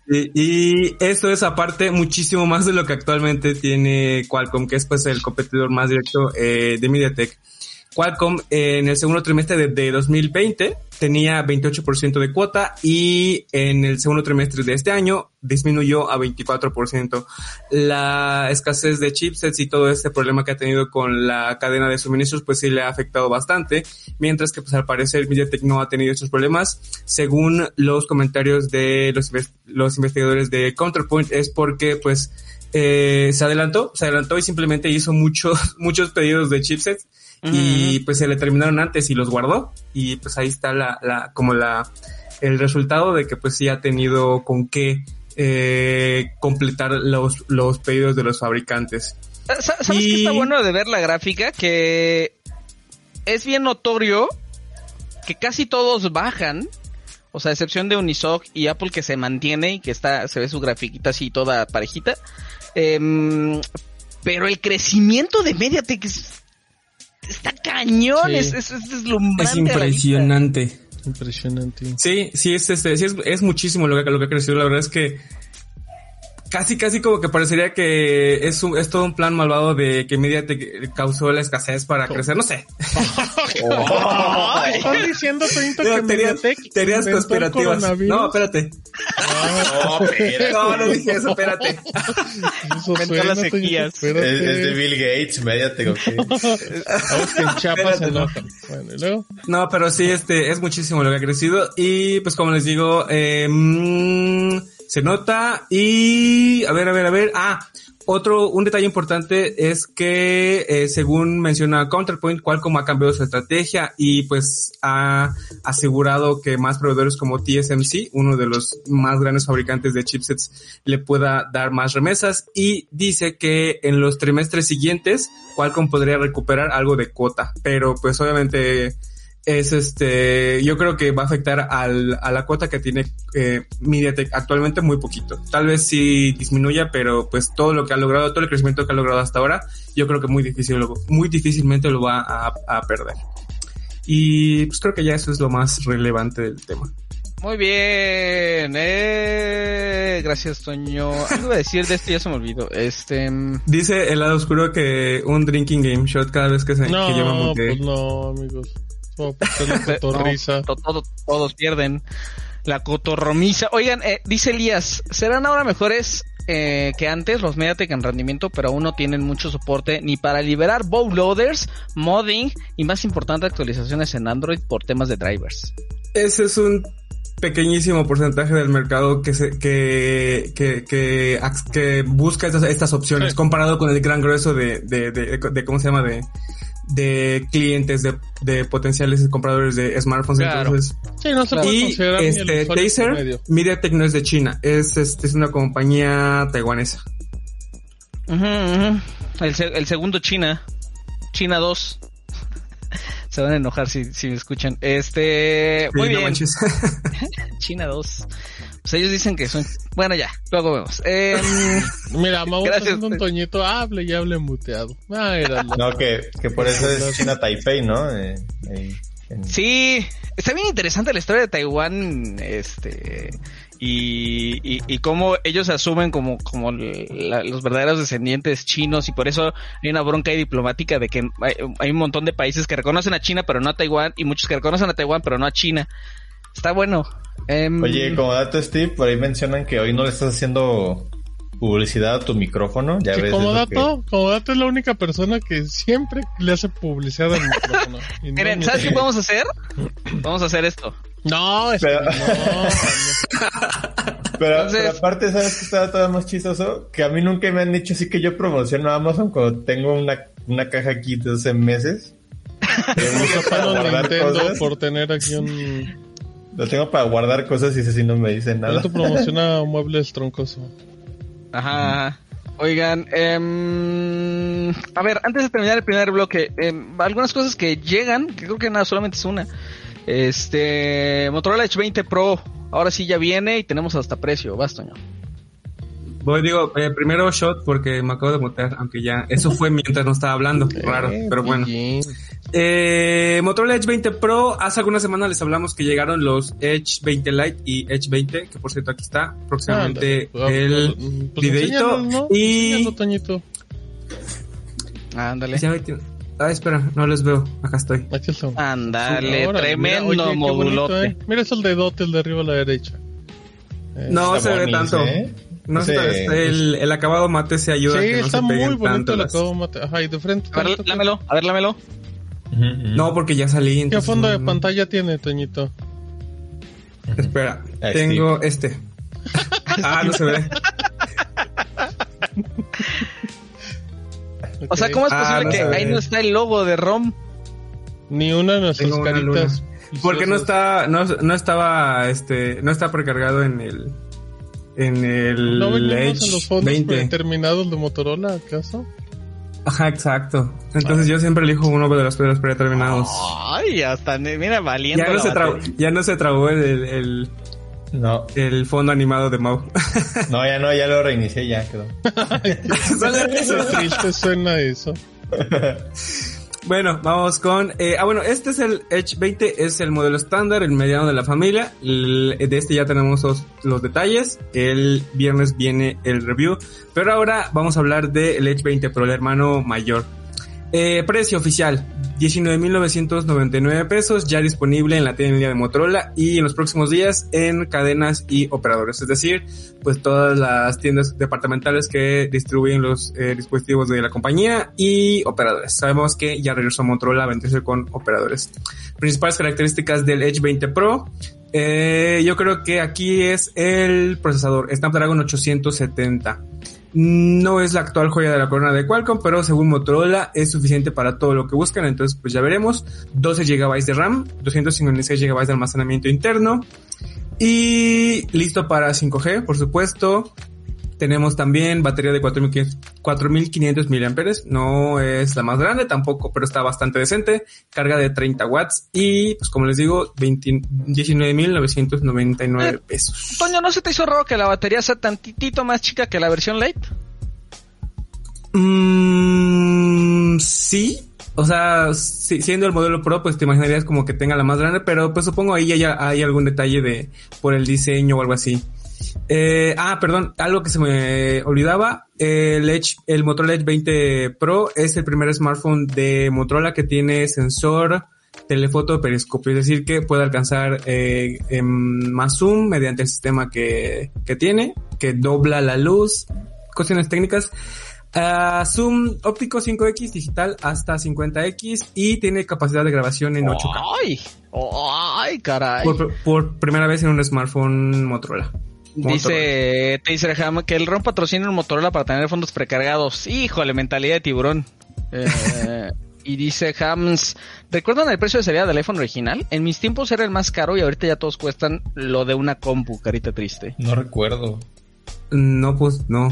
Y, eso es aparte muchísimo más de lo que actualmente tiene Qualcomm, que es pues el competidor más directo eh, de MediaTek. Qualcomm en el segundo trimestre de, 2020 tenía 28% de cuota y en el segundo trimestre de este año disminuyó a 24%. La escasez de chipsets y todo este problema que ha tenido con la cadena de suministros pues sí le ha afectado bastante, mientras que pues al parecer MediaTek no ha tenido estos problemas. Según los comentarios de los, los investigadores de Counterpoint es porque pues eh, se adelantó, se adelantó y simplemente hizo muchos, <laughs> muchos pedidos de chipsets y pues se le terminaron antes y los guardó y pues ahí está la, la como la el resultado de que pues sí ha tenido con qué eh, completar los, los pedidos de los fabricantes. ¿Sabes qué está bueno de ver la gráfica? Que es bien notorio que casi todos bajan. O sea, a excepción de Unisoc y Apple que se mantiene y que está, se ve su grafiquita así toda parejita. Em, pero el crecimiento de MediaTek es está cañón, es, es, es, Es impresionante. Impresionante. Sí, sí, es, este, sí es, es muchísimo lo que, lo que ha crecido. La verdad es que casi, casi como que parecería que es, un, es todo un plan malvado de que Media te causó la escasez para crecer, no sé. oh, Están diciendo, Toñito, que Mediatek teorías conspirativas. No, espérate. No, espérate. No, no dije eso, espérate. Eso suena, las sequías. espérate. Es, es de Bill Gates, Mediatek, ok. Vamos que en Chiapas se Espérate, no. enojan. Bueno, y luego. No, pero sí, este, es muchísimo lo que ha crecido y pues como les digo, eh, mm, se nota y a ver, a ver, a ver, ah, otro, un detalle importante es que eh, según menciona Counterpoint, Qualcomm ha cambiado su estrategia y pues ha asegurado que más proveedores como TSMC, uno de los más grandes fabricantes de chipsets, le pueda dar más remesas y dice que en los trimestres siguientes Qualcomm podría recuperar algo de cuota, pero pues obviamente es este, yo creo que va a afectar al, a la cuota que tiene eh, MediaTek actualmente muy poquito. Tal vez sí disminuya, pero pues todo lo que ha logrado, todo el crecimiento que ha logrado hasta ahora, yo creo que muy difícil, lo- muy difícilmente lo va a, a perder. Y pues creo que ya eso es lo más relevante del tema. Muy bien, eh, gracias Toño. Algo iba a decir de esto ya se me olvidó. Este, mm, Dice el lado oscuro que un drinking game shot cada vez que se que yo me No, mutee. pues no, amigos. <laughs> Cotorriza. no, todo- todos pierden la cotorromiza. Oigan, eh, dice Elías, serán ahora mejores eh, que antes los Mediatek en rendimiento, pero aún no tienen mucho soporte ni para liberar bootloaders, modding y más importante actualizaciones en Android por temas de drivers. Ese es un pequeñísimo porcentaje del mercado que se, que, que, que, busca estas, estas opciones Sí. comparado con el gran grueso de, de, de, de- ¿cómo se llama? De, de clientes, de, de potenciales compradores de smartphones. Claro. Entonces, Sí, no se puede y el este Taser. MediaTek no es de China, es, este, es una compañía taiwanesa. Ujú, ujú. El, se- el segundo China, China 2. <laughs> Se van a enojar si, si me escuchan. Este, muy Sí, no bien. manches. <laughs> China 2. Pues ellos dicen que son. Bueno, ya, luego vemos. Em, <laughs> Mira, Mau está Gracias, haciendo un pues. toñito, hable y hable muteado. Ah, No, que, que por eso es China Taipei, ¿no? Eh, en- sí, está bien interesante la historia de Taiwán. Este. Y, y, y cómo ellos se asumen como, como la- los verdaderos descendientes chinos y por eso hay una bronca ahí diplomática de que hay, hay un montón de países que reconocen a China pero no a Taiwán y muchos que reconocen a Taiwán pero no a China. Está bueno. Em, Oye, como dato, Steve, por ahí mencionan que hoy no le estás haciendo publicidad a tu micrófono. Ya Que ves. como que- dato, como dato es la única persona que siempre le hace publicidad al micrófono. <laughs> Y no Miren, ¿sabes qué podemos hacer? Vamos a hacer esto. No, es que Pero- no, no. <laughs> Pero, Entonces- pero aparte, ¿sabes qué estaba todavía más chistoso? Que a mí nunca me han dicho así que yo promociono Amazon cuando tengo una, una caja aquí de 12 meses. <laughs> Que uso para guardar Nintendo cosas. por tener aquí un... Lo tengo para guardar cosas y ese sí no me dicen nada. ¿Cuánto promociona muebles troncoso? Ajá. Oigan, em, a ver, antes de terminar el primer bloque, em, algunas cosas que llegan, que creo que nada, solamente es una. Este, Motorola Edge 20 Pro, ahora sí ya viene y tenemos hasta precio, bastoño. Voy, digo, eh, primero shot porque me acabo de mutear, aunque ya, eso fue mientras no estaba hablando, raro, Eh, pero bueno. Eh, Motorola Edge 20 Pro, hace algunas semanas les hablamos que llegaron los Edge 20 Lite y Edge 20, que por cierto aquí está, próximamente Ándale. el Pues videito ¿no? y... Ándale. Ah, espera, no les veo, acá estoy. Aquí. Ándale, tremendo mira, oye, bonito, modulote. ¿eh? Mira, es el dedote, el de arriba a la derecha. Eh, No se ve tanto. ¿eh? No está, está- el, el acabado mate se ayuda a Sí, que no está se muy bonito tanto el las- acabado mate. Ajá, y de frente. A ver, tanto que- lámelo, a ver, lámelo. No, porque ya salí. ¿Qué entonces fondo no- de no. pantalla tiene, Toñito? Espera, Ahí tengo este. <laughs> ah, no se ve. <laughs> O sea, ¿cómo es Ah, posible no que ahí no está el logo de ROM? Ni una de nuestras Tengo caritas. Porque no está, no, no estaba, este, no está precargado en el, en el ¿No venimos Edge en los fondos 20. predeterminados de Motorola, acaso? Ajá, exacto. Entonces yo siempre elijo uno de los primeros predeterminados. Ay, hasta, mira, valiendo. ya no la se trabó, ya no se trabó el, el, el, No, el fondo animado de Mau. <laughs> no, ya no, ya lo reinicié, ya quedó. <laughs> Qué triste suena eso. <laughs> Bueno, vamos con... Eh, ah, bueno, este es el Edge 20, es el modelo estándar, el mediano de la familia. de este ya tenemos los, detalles. El viernes viene el review. Pero ahora vamos a hablar del Edge 20 Pro, el hermano mayor. Eh, precio oficial, 19.999 pesos, ya disponible en la tienda de Motorola y en los próximos días en cadenas y operadores, es decir, pues todas las tiendas departamentales que distribuyen los eh, dispositivos de la compañía y operadores. Sabemos que ya regresó Motorola a venderse con operadores. Principales características del Edge 20 Pro. Eh, yo creo que aquí es el procesador Snapdragon 870. No es la actual joya de la corona de Qualcomm, pero según Motorola es suficiente para todo lo que buscan, entonces pues ya veremos. 12 GB de RAM, 256 GB de almacenamiento interno y listo para 5G, por supuesto. Tenemos también batería de 4500 mAh, no es la más grande tampoco, pero está bastante decente. Carga de 30 watts y, pues como les digo, 19.999 eh, pesos. Toño, ¿no se te hizo raro que la batería sea tantitito más chica que la versión Lite? Mmm, sí. O sea, siendo el modelo Pro, pues te imaginarías como que tenga la más grande, pero pues supongo ahí ya hay algún detalle de por el diseño o algo así. Eh, ah, perdón, algo que se me olvidaba. El Edge, el Motorola Edge 20 Pro es el primer smartphone de Motorola que tiene sensor telefoto periscopio, es decir, que puede alcanzar eh, más zoom mediante el sistema que, que tiene, que dobla la luz, cuestiones técnicas. Uh, zoom óptico 5X digital hasta 50X y tiene capacidad de grabación en 8K. ¡Ay! ¡Ay, caray! Por, por primera vez en un smartphone Motorola. Dice Ham que el ROM patrocina un Motorola para tener fondos precargados. Híjole, mentalidad de tiburón. Eh, <laughs> y dice Hams, ¿recuerdan el precio de salida del iPhone original? En mis tiempos era el más caro y ahorita ya todos cuestan lo de una compu, carita triste. No recuerdo. No, pues no.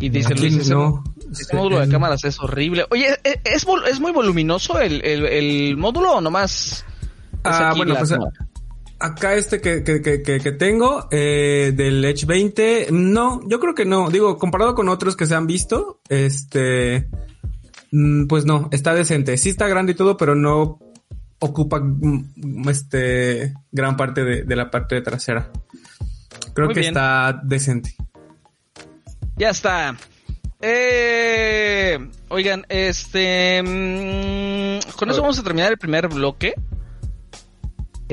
Y dice Luis, ese, no, módulo de cámaras es horrible. Oye, ¿e-, ¿es, es, muy voluminoso el, el, módulo o nomás? Ah, bueno, pues acá este que, que, que, que tengo eh, del Edge 20, no, yo creo que no. Digo, comparado con otros que se han visto, este, mm, pues no, está decente. Sí está grande y todo, pero no ocupa mm, este gran parte de, la parte trasera. Creo que está decente. Ya está. Eh, oigan, este, mm, con eso vamos a terminar el primer bloque.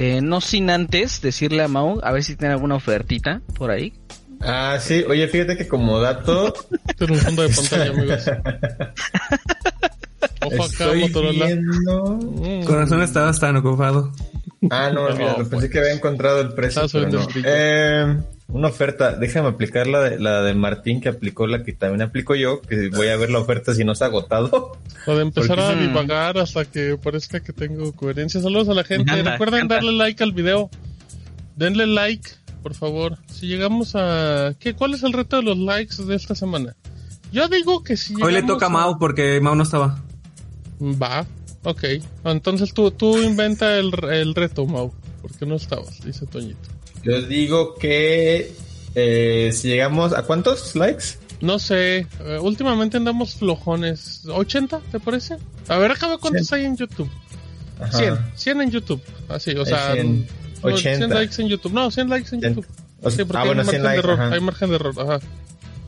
Eh, no sin antes decirle a Mau a ver si tiene alguna ofertita por ahí. Ah, sí. Oye, fíjate que como dato... <laughs> Tiene un fondo de pantalla, <laughs> amigos. Ojo acá, Motorola. Viendo... Mm. Corazón estaba tan ocupado. Ah, no, no pensé pues. que había encontrado el precio. Eh, una oferta, déjame aplicar la de, la de Martín que aplicó la que también aplico yo, que voy a ver la oferta si no se ha agotado. Puede empezar a divagar hasta que parezca que tengo coherencia. Saludos a la gente. Recuerden darle like al video. Denle like, por favor. Si llegamos a... ¿Qué? ¿Cuál es el reto de los likes de esta semana? Yo digo que si... Hoy le toca a Mau porque Mau no estaba. Va, ok. Entonces tú, tú inventa el, el reto, Mau. Porque no estabas, dice Toñito. Yo digo que eh, si llegamos a cuántos likes? No sé, eh, últimamente andamos flojones. ¿80 te parece? A ver, acá cuántos hay en YouTube. 100, 100 en YouTube. Así, o sea, 100, 100 likes en YouTube. No, 100 likes en YouTube. sí, porque ah, hay, margen de error, hay margen de error. Ajá.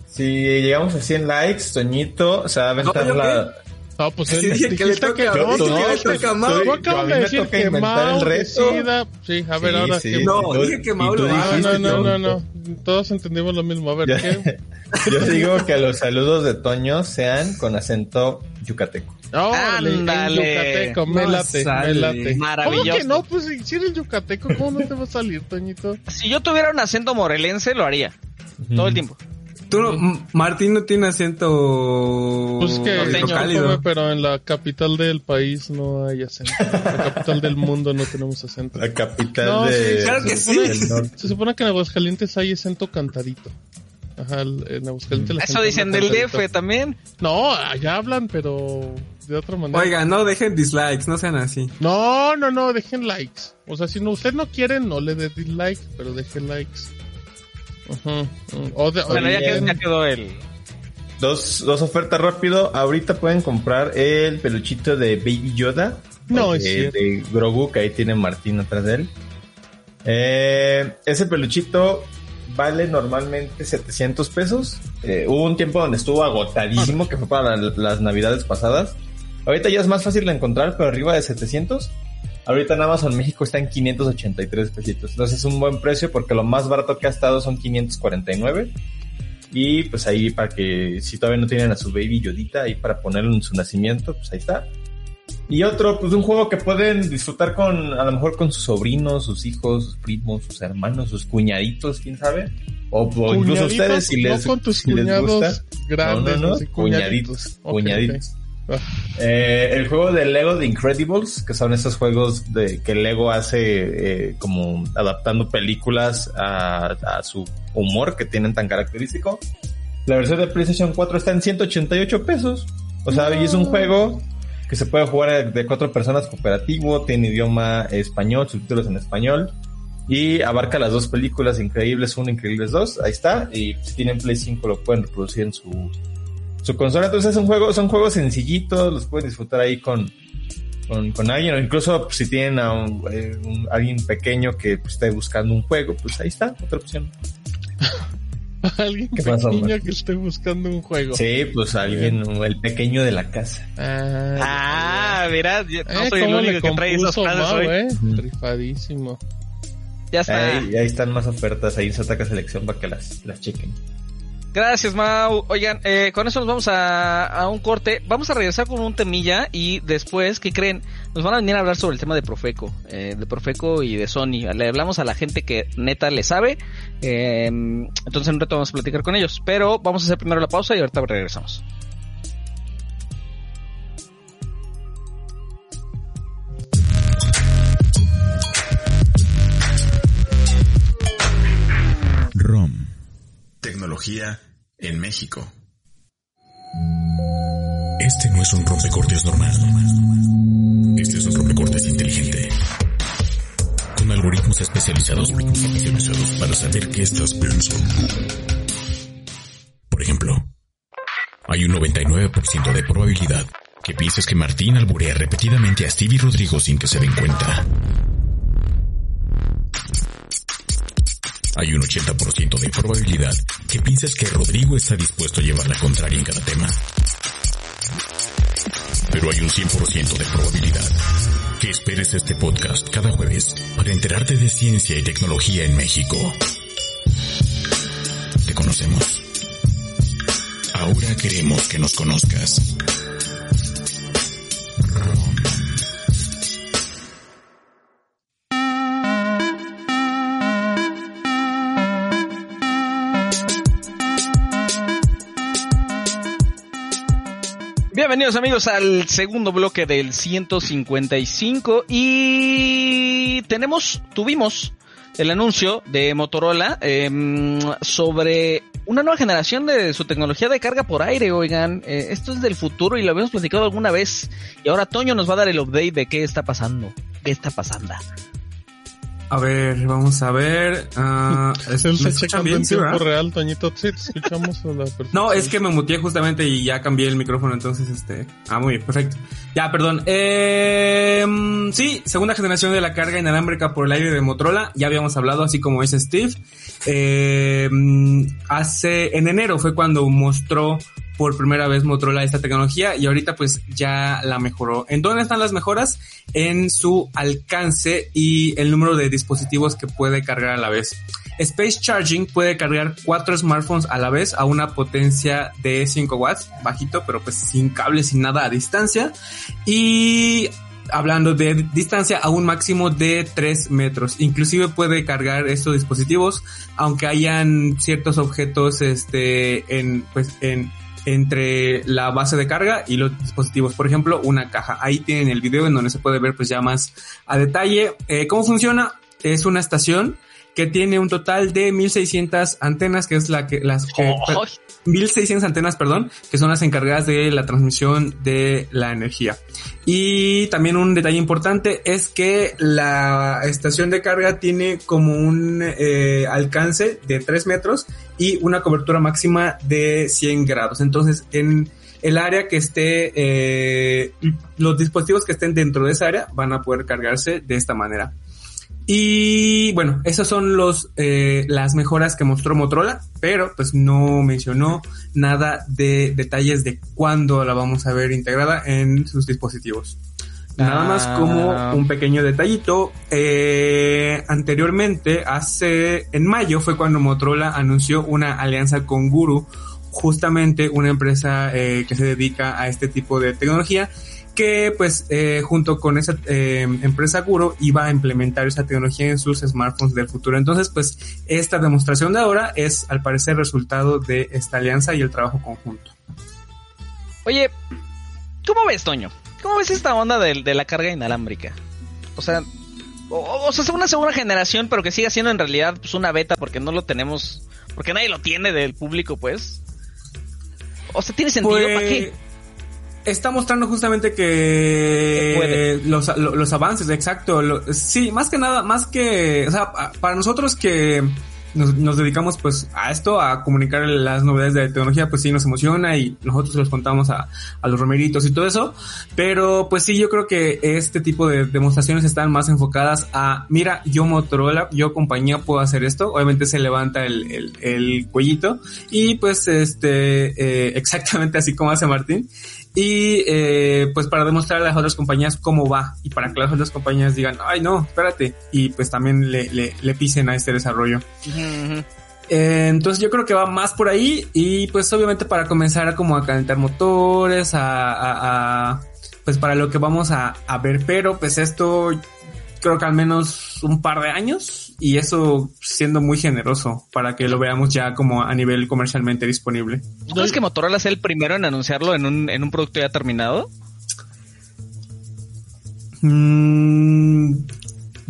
Si llegamos a 100 likes, Toñito, o sea, va a la... No, pues él sí, que le toca a Mau. Tú acabas de decir que Mau decida. Sí, a ver, ahora que. No, dije que Mau lo haga. No, no, no, no. Todos entendimos lo mismo. A ver, ¿qué? <laughs> Yo digo que los saludos de Toño sean con acento yucateco. Ándale. Yucateco, me late, me late. Maravilloso. ¿Cómo que no? Pues si eres yucateco, ¿cómo no te va a salir, Toñito? Si yo tuviera un acento morelense, lo haría. Todo el tiempo. Tú, Martín no tiene acento pues que cálido. pero en la capital del país no hay acento. En la capital del mundo no tenemos acento. La capital de... claro que sí. Se supone que en Aguascalientes hay acento cantadito. Ajá, en Aguascalientes Eso dicen del DF también. No, allá hablan, pero de otra manera. Oiga, no dejen dislikes, no sean así. No, no, no, dejen likes. O sea, si no, usted no quiere, no le dé dislike, pero dejen likes bueno, ya, quedó el. dos, dos ofertas rápido. Ahorita pueden comprar el peluchito de Baby Yoda. No, es de, de Grogu, que ahí tiene Martín atrás de él. Eh, ese peluchito vale normalmente 700 pesos. Eh, hubo un tiempo donde estuvo agotadísimo, que fue para la- las navidades pasadas. Ahorita ya es más fácil de encontrar, pero arriba de 700. Ahorita en Amazon México está en 583 pesitos. Entonces es un buen precio porque lo más barato que ha estado son 549. Y pues ahí para que si todavía no tienen a su baby Yodita ahí para ponerlo en su nacimiento, pues ahí está. Y otro, pues un juego que pueden disfrutar con, a lo mejor con sus sobrinos, sus hijos, sus primos, sus hermanos, sus cuñaditos, quién sabe. O, o incluso Cuñaditos, ustedes si les, no con tus si les gusta. grandes, no, no, no, así, cuñaditos, Ok, cuñaditos. ok. Eh, el juego de Lego de Incredibles, que son esos juegos de que Lego hace eh, como adaptando películas a, a su humor que tienen tan característico. La versión de PlayStation 4 está en 188 pesos. O sea, y es un juego que se puede jugar de cuatro personas cooperativo, tiene idioma español, subtítulos en español. Y abarca las dos películas Increíbles 1, Increíbles 2. Ahí está. Y si tienen Play 5 lo pueden reproducir en su, su consola. Entonces es un juego, son juegos sencillitos, los pueden disfrutar ahí con, con, con alguien. O incluso pues, si tienen a un, eh, un- alguien pequeño que pues, esté buscando un juego, pues ahí está, otra opción. <laughs> Alguien ¿Qué pasó, pequeño que esté buscando un juego. Sí, pues alguien, el pequeño de la casa. Ah, Ah, mira, yo no eh, soy el único que trae esas frases Mau, hoy. eh. Rifadísimo. Ya está. Ahí, ahí están más ofertas, ahí en Sataka Selección para que las, las chequen. Gracias, Mau. Oigan, eh, con eso nos vamos a, a un corte. Vamos a regresar con un temilla y después, ¿qué creen? Nos van a venir a hablar sobre el tema de Profeco, eh, de Profeco y de Sony. Le hablamos a la gente que neta le sabe. eh, entonces en un rato vamos a platicar con ellos. Pero vamos a hacer primero la pausa y ahorita regresamos. ROM. En México. Este no es un rompecortes normal. Este es un rompecortes inteligente. Con algoritmos especializados, especializados para saber qué estás pensando. Por ejemplo, hay un 99% de probabilidad que pienses que Martín alburea repetidamente a Stevie Rodrigo sin que se den cuenta. Hay un 80% de probabilidad que pienses que Rodrigo está dispuesto a llevar la contraria en cada tema. Pero hay un 100% de probabilidad que esperes este podcast cada jueves para enterarte de ciencia y tecnología en México. Te conocemos. Ahora queremos que nos conozcas. Bienvenidos amigos al segundo bloque del 155 y tenemos, tuvimos el anuncio de Motorola em, sobre una nueva generación de su tecnología de carga por aire, oigan, eh, esto es del futuro y lo habíamos platicado alguna vez y ahora Toño nos va a dar el update de qué está pasando, qué está pasando. A ver, vamos a ver. ah, <laughs> ¿es- ¿Me escuchan bien? en Sí, tiempo real, Toñito. Sí, te escuchamos. a la. No, es que me muteé justamente y ya cambié el micrófono, entonces este... Ah, muy bien, perfecto. Ya, perdón. Eh, mm, sí, segunda generación de la carga inalámbrica por el aire de Motorola, ya habíamos hablado, así como dice Steve. Eh, mm, hace, en enero fue cuando mostró por primera vez Motorola esta tecnología y ahorita pues ya la mejoró. ¿En dónde están las mejoras? En su alcance y el número de dispositivos que puede cargar a la vez. Space Charging puede cargar cuatro smartphones a la vez a una potencia de 5 watts, bajito, pero pues sin cable, sin nada a distancia. Y hablando de distancia a un máximo de 3 metros. Inclusive puede cargar estos dispositivos, aunque hayan ciertos objetos este en pues en entre la base de carga y los dispositivos. Por ejemplo, una caja. Ahí tienen el video en donde se puede ver pues ya más a detalle. Eh, ¿Cómo funciona? Es una estación que tiene un total de 1600 antenas, que es la que las que, 1600 antenas, perdón, que son las encargadas de la transmisión de la energía. Y también un detalle importante es que la estación de carga tiene como un eh, alcance de 3 metros y una cobertura máxima de 100 grados. Entonces, en el área que esté, eh, los dispositivos que estén dentro de esa área van a poder cargarse de esta manera. Y bueno, esas son los, eh, las mejoras que mostró Motorola, pero pues no mencionó nada de detalles de cuándo la vamos a ver integrada en sus dispositivos. Nada más como ah. un pequeño detallito. Eh, anteriormente, hace en mayo fue cuando Motorola anunció una alianza con Guru, justamente una empresa eh, que se dedica a este tipo de tecnología que pues eh, junto con esa eh, empresa Guru iba a implementar esa tecnología en sus smartphones del futuro. Entonces pues esta demostración de ahora es al parecer resultado de esta alianza y el trabajo conjunto. Oye, ¿cómo ves Toño? ¿Cómo ves esta onda de, de la carga inalámbrica? O sea, o, sea, es una segunda generación, pero que siga siendo en realidad pues, una beta porque no lo tenemos, porque nadie lo tiene del público, pues. O sea, ¿tiene sentido? ¿Para qué? Está mostrando justamente que los, los, avances, exacto. sí, más que nada, más que, o sea, para nosotros que nos, dedicamos pues a esto, a comunicar las novedades de tecnología, pues sí nos emociona y nosotros los contamos a, a los romeritos y todo eso. Pero pues sí, yo creo que este tipo de demostraciones están más enfocadas a, mira, yo Motorola, yo compañía puedo hacer esto. Obviamente se levanta el, el, el cuellito y pues este, eh, <laughs> exactamente así como hace Martín y eh, pues para demostrar a las otras compañías cómo va y para que las otras compañías digan, ay no, espérate, y pues también le, le, pisen a este desarrollo. Eh, entonces yo creo que va más por ahí y pues obviamente para comenzar a como a calentar motores, a, pues para lo que vamos a, a ver, pero pues esto creo que al menos un par de años y eso siendo muy generoso para que lo veamos ya como a nivel comercialmente disponible. ¿Crees que Motorola sea el primero en anunciarlo en un, en un producto ya terminado? Mm,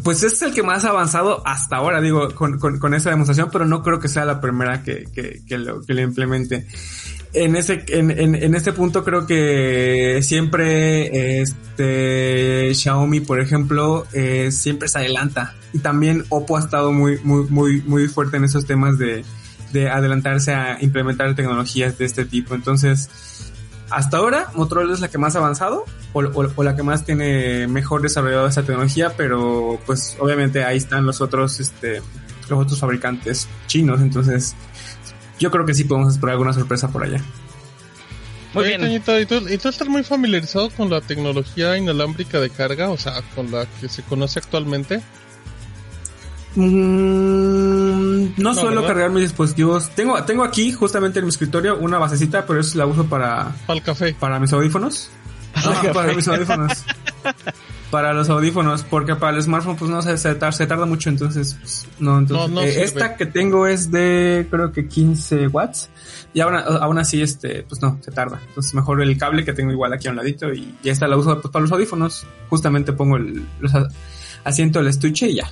pues es el que más ha avanzado hasta ahora, digo, con, con, esa demostración, pero no creo que sea la primera que, que, que, lo, que le implemente en ese en, en, este punto creo que siempre este Xiaomi por ejemplo eh, siempre se adelanta y también Oppo ha estado muy muy muy muy fuerte en esos temas de, de adelantarse a implementar tecnologías de este tipo entonces hasta ahora Motorola es la que más ha avanzado o, o, la que más tiene mejor desarrollado esa tecnología pero pues obviamente ahí están los otros este los otros fabricantes chinos entonces yo creo que sí podemos esperar alguna sorpresa por allá. Muy bien. ¿y, tú, estás muy familiarizado con la tecnología inalámbrica de carga? O sea, con la que se conoce actualmente. Mm, no, suelo cargar mis dispositivos. Tengo, tengo aquí justamente en mi escritorio una basecita, pero eso la uso para. Para el café. Para mis audífonos. para mis audífonos. para los audífonos, porque para el smartphone pues no se, se, tarda, mucho, entonces pues, no, entonces eh, esta que tengo es de creo que 15 watts y aún, aún, así este pues no, se tarda, entonces mejor el cable que tengo igual aquí a un ladito y, ya esta la uso pues, para los audífonos, justamente pongo el los asiento el estuche y ya.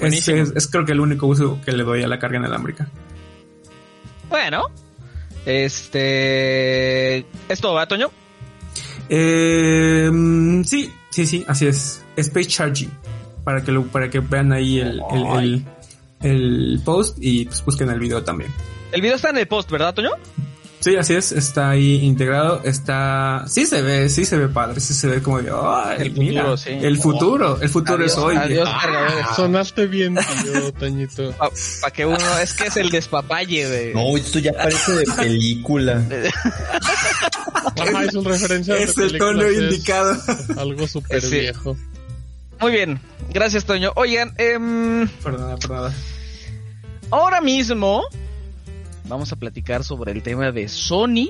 Es, es, creo que el único uso que le doy a la carga inalámbrica. Bueno, este, ¿esto va, Toño? Eh, sí, sí, sí, así es. Space Charging. Para que lo, para que vean ahí el, el, el, post y pues busquen el video también. El video está en el post, ¿verdad, Toño? Sí, así es, está ahí integrado, está, sí se ve, sí se ve padre, sí se ve como de, el futuro, sí. el futuro, el futuro es hoy. Adiós, ah, sonaste bien, tío, Toñito. Para que uno, es que es el despapalle de... No, esto ya parece de película. Ajá, es un referencia Es el tono indicado. Algo súper viejo. Muy bien, gracias Toño. Oigan, eh, perdona, perdona. Ahora mismo vamos a platicar sobre el tema de Sony,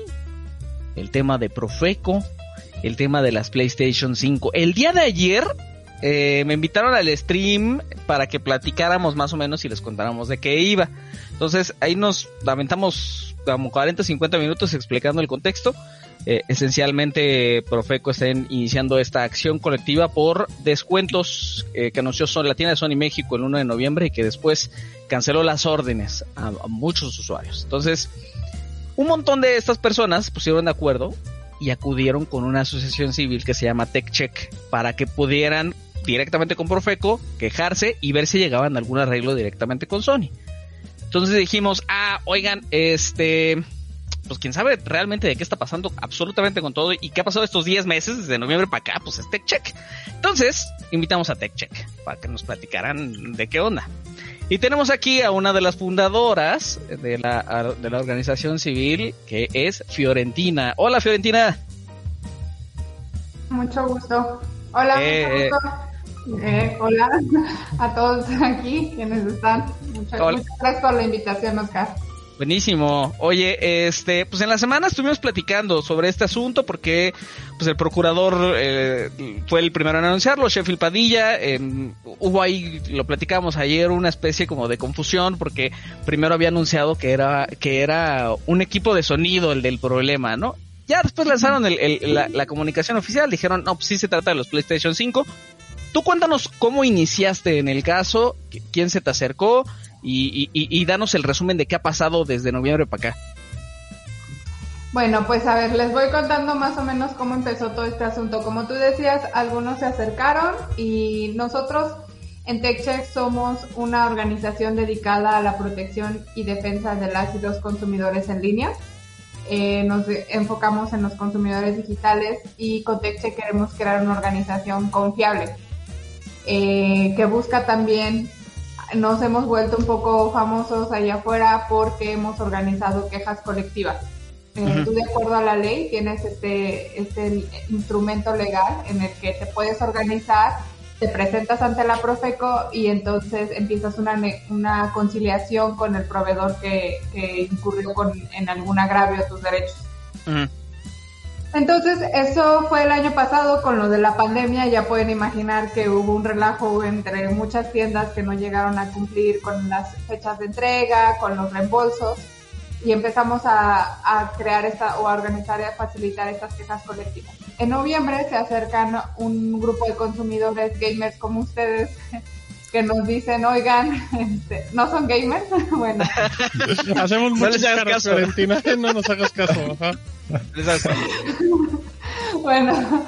el tema de Profeco, el tema de las PlayStation 5. El día de ayer eh, me invitaron al stream para que platicáramos más o menos y les contáramos de qué iba. Entonces ahí nos lamentamos como 40, 50 minutos explicando el contexto. Eh, esencialmente Profeco estén iniciando esta acción colectiva por descuentos eh, que anunció Son, la tienda de Sony México el 1 de noviembre y que después canceló las órdenes a, a muchos usuarios. Entonces, un montón de estas personas pusieron de acuerdo y acudieron con una asociación civil que se llama TechCheck para que pudieran directamente con Profeco quejarse y ver si llegaban a algún arreglo directamente con Sony. Entonces dijimos, ah, oigan, este, pues quién sabe realmente de qué está pasando absolutamente con todo y qué ha pasado estos 10 meses desde noviembre para acá, pues es TechCheck. Entonces, invitamos a TechCheck para que nos platicaran de qué onda. Y tenemos aquí a una de las fundadoras de la, de la organización civil, que es Fiorentina. Hola, Fiorentina. Mucho gusto. Hola, mucho gusto. Eh, hola <laughs> a todos aquí quienes están. Muchas, muchas gracias por la invitación, Oscar. Buenísimo. Oye, este, pues en la semana estuvimos platicando sobre este asunto porque, pues el procurador eh, fue el primero en anunciarlo, Sheffield Padilla. hubo ahí, lo platicamos ayer, una especie como de confusión porque primero había anunciado que era que era un equipo de sonido el del problema, ¿no? Ya después lanzaron la, la comunicación oficial, dijeron, no, pues sí se trata de los PlayStation 5. Tú cuéntanos cómo iniciaste en el caso, quién se te acercó y, y, danos el resumen de qué ha pasado desde noviembre para acá. Bueno, pues a ver, les voy contando más o menos cómo empezó todo este asunto. Como tú decías, algunos se acercaron y nosotros en TechCheck somos una organización dedicada a la protección y defensa de las y los consumidores en línea. Eh, nos enfocamos en los consumidores digitales y con TechCheck queremos crear una organización confiable eh, que busca también nos hemos vuelto un poco famosos allá afuera porque hemos organizado quejas colectivas. Eh, tú de acuerdo a la ley tienes este, este instrumento legal en el que te puedes organizar, te presentas ante la Profeco y entonces empiezas una, una conciliación con el proveedor que, que incurrió con, en algún agravio a tus derechos. Entonces, eso fue el año pasado con lo de la pandemia. Ya pueden imaginar que hubo un relajo entre muchas tiendas que no llegaron a cumplir con las fechas de entrega, con los reembolsos. Y empezamos a, crear esta, o a organizar y a facilitar estas quejas colectivas. En noviembre se acercan un grupo de consumidores gamers como ustedes que nos dicen, oigan, <laughs> este, no son gamers. <laughs> bueno, <laughs> hacemos muchas caras, Valentina, no nos hagas caso. Ajá. bueno,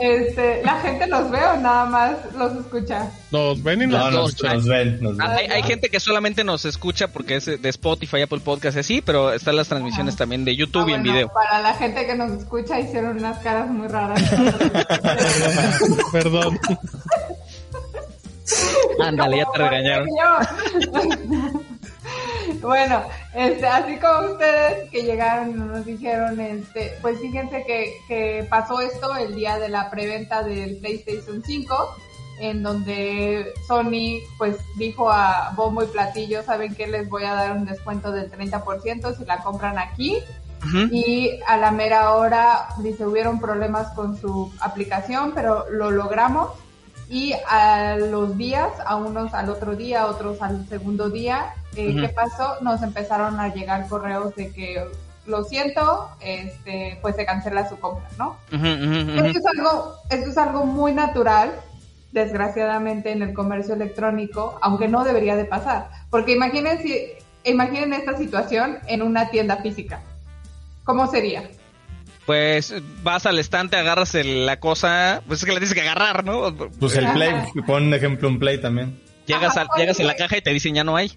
este, la gente los ve o nada más los escucha. Nos ven y nos, escuchan. ven. Hay, gente que solamente nos escucha porque es de Spotify, Apple Podcast, así, pero están las transmisiones también de YouTube y en ah, video. Para la gente que nos escucha hicieron unas caras muy raras. Perdón. Ándale, ya te regañaron. bueno, este, así como ustedes que llegaron y nos dijeron, este, pues fíjense que, que pasó esto el día de la preventa del PlayStation 5, en donde Sony pues dijo a bombo y platillo, saben que les voy a dar un descuento del 30% si la compran aquí. Y a la mera hora, dice, hubieron problemas con su aplicación, pero lo logramos y a los días, a unos al otro día, otros al segundo día, eh, ¿qué pasó? Nos empezaron a llegar correos de que lo siento, este, pues se cancela su compra, ¿no? esto, es algo, esto es algo muy natural, desgraciadamente, en el comercio electrónico, aunque no debería de pasar. Porque imaginen, si, imaginen esta situación en una tienda física. ¿Cómo sería? Pues vas al estante, agarras la cosa, pues es que le tienes que agarrar, ¿no? Pues el play, pon un ejemplo un play también. Llegas, a, llegas en la caja y te dicen ya no hay.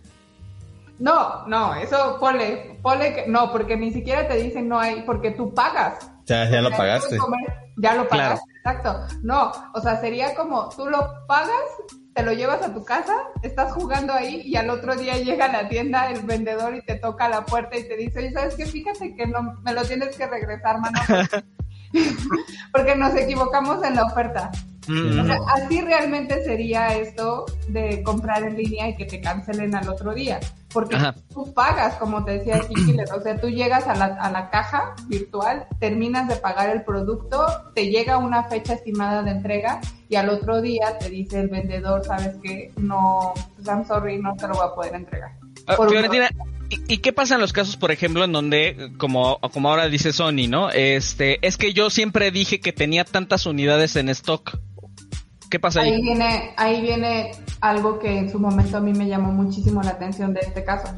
No, no, eso ponle, ponle que, no, porque ni siquiera te dicen no hay, porque tú pagas. Ya, ya lo pagaste. ya lo pagaste, exacto. No, o sea, sería como tú lo pagas te lo llevas a tu casa, estás jugando ahí y al otro día llega a la tienda el vendedor y te toca la puerta y te dice, oye, ¿sabes qué? Fíjate que no, me lo tienes que regresar, mano. <laughs> <laughs> Porque nos equivocamos en la oferta. Mm. así realmente sería esto de comprar en línea y que te cancelen al otro día. Porque tú pagas, como te decía Kiki, o sea, tú llegas a la, a la caja virtual, terminas de pagar el producto, te llega una fecha estimada de entrega y al otro día te dice el vendedor, sabes que no, pues I'm sorry, no te lo voy a poder entregar. Uh, ¿Y, qué pasa en los casos, por ejemplo, en donde, como, como ahora dice Sony, ¿no? Este, es que yo siempre dije que tenía tantas unidades en stock. ¿Qué pasa ahí? Ahí viene, ahí viene algo que en su momento a mí me llamó muchísimo la atención de este caso.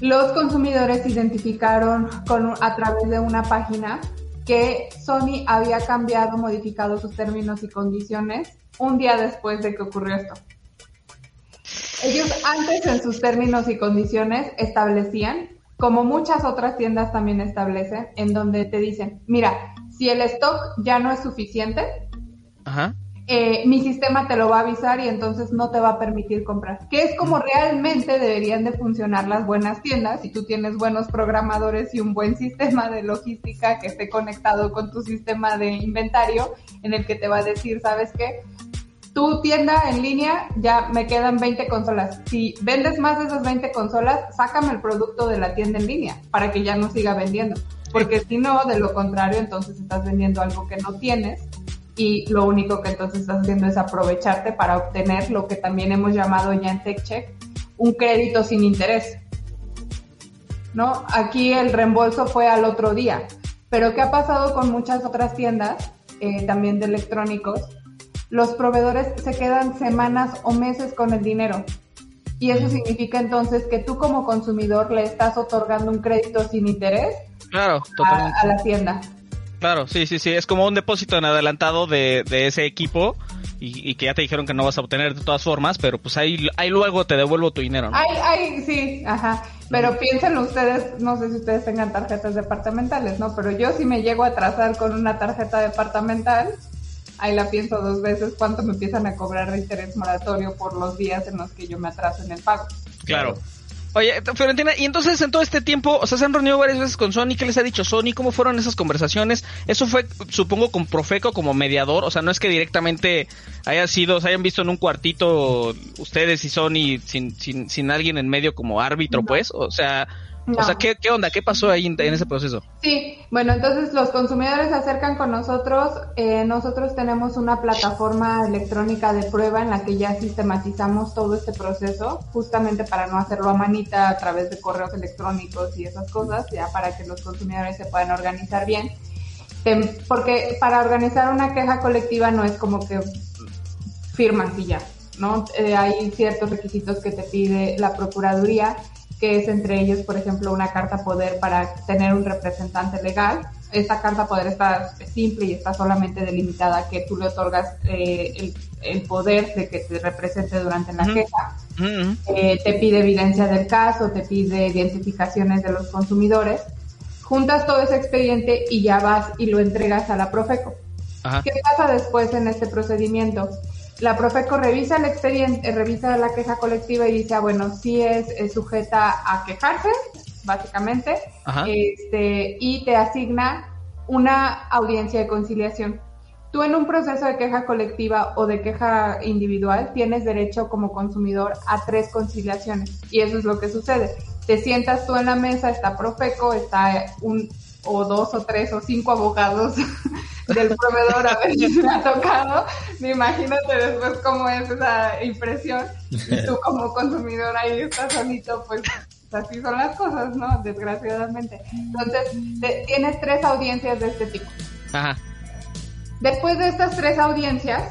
Los consumidores identificaron con, a través de una página que Sony había cambiado, modificado sus términos y condiciones un día después de que ocurrió esto. Ellos antes en sus términos y condiciones establecían, como muchas otras tiendas también establecen, en donde te dicen, mira, si el stock ya no es suficiente, eh, mi sistema te lo va a avisar y entonces no te va a permitir comprar. Que es como realmente deberían de funcionar las buenas tiendas. Si tú tienes buenos programadores y un buen sistema de logística que esté conectado con tu sistema de inventario, en el que te va a decir, ¿sabes qué? tu tienda en línea, ya me quedan 20 consolas. Si vendes más de esas 20 consolas, sácame el producto de la tienda en línea para que ya no siga vendiendo. Porque si no, de lo contrario, entonces estás vendiendo algo que no tienes y lo único que entonces estás haciendo es aprovecharte para obtener lo que también hemos llamado ya en TechCheck un crédito sin interés. ¿No? Aquí el reembolso fue al otro día. Pero ¿qué ha pasado con muchas otras tiendas, eh, también de electrónicos? los proveedores se quedan semanas o meses con el dinero. Y eso significa entonces que tú como consumidor le estás otorgando un crédito sin interés claro, a, la tienda. Claro, sí, sí, sí, es como un depósito en adelantado de, ese equipo y, que ya te dijeron que no vas a obtener de todas formas, pero pues ahí, ahí luego te devuelvo tu dinero, ¿no? Ahí, sí, ajá. Pero piénsenlo ustedes, no sé si ustedes tengan tarjetas departamentales, ¿no? Pero yo si me llego a atrasar con una tarjeta departamental, ahí la pienso dos veces cuánto me empiezan a cobrar de interés moratorio por los días en los que yo me atraso en el pago. Claro. Oye, Fiorentina, y entonces en todo este tiempo, o sea, se han reunido varias veces con Sony, ¿qué les ha dicho Sony? ¿Cómo fueron esas conversaciones? Eso fue, supongo, con Profeco como mediador, o sea, no es que directamente haya sido, se hayan visto en un cuartito ustedes y Sony sin, sin, sin alguien en medio como árbitro, pues, o sea, o sea, ¿qué, onda? ¿Qué pasó ahí en, ese proceso? Sí, bueno, entonces los consumidores se acercan con nosotros. Eh, nosotros tenemos una plataforma electrónica de prueba en la que ya sistematizamos todo este proceso, justamente para no hacerlo a manita a través de correos electrónicos y esas cosas, ya para que los consumidores se puedan organizar bien. Porque para organizar una queja colectiva no es como que firmas y ya, ¿no? Eh, hay ciertos requisitos que te pide la Procuraduría que es entre ellos, por ejemplo, una carta poder para tener un representante legal. Esta carta poder está simple y está solamente delimitada a que tú le otorgas eh, el, poder de que te represente durante la queja. Eh, te pide evidencia del caso, te pide identificaciones de los consumidores. Juntas todo ese expediente y ya vas y lo entregas a la Profeco. ¿Qué pasa después en este procedimiento? La Profeco revisa el expediente, revisa la queja colectiva y dice, ah, bueno, sí es, sujeta a quejarse, básicamente, este, y te asigna una audiencia de conciliación. Tú en un proceso de queja colectiva o de queja individual tienes derecho como consumidor a tres conciliaciones y eso es lo que sucede. Te sientas tú en la mesa, está Profeco, está un o dos o tres o cinco abogados <laughs> del proveedor a ver si me ha tocado. Imagínate después cómo es esa impresión. Y tú como consumidor ahí estás solito, pues así son las cosas, ¿no? Desgraciadamente. Entonces, tienes tres audiencias de este tipo. Ajá. Después de estas tres audiencias,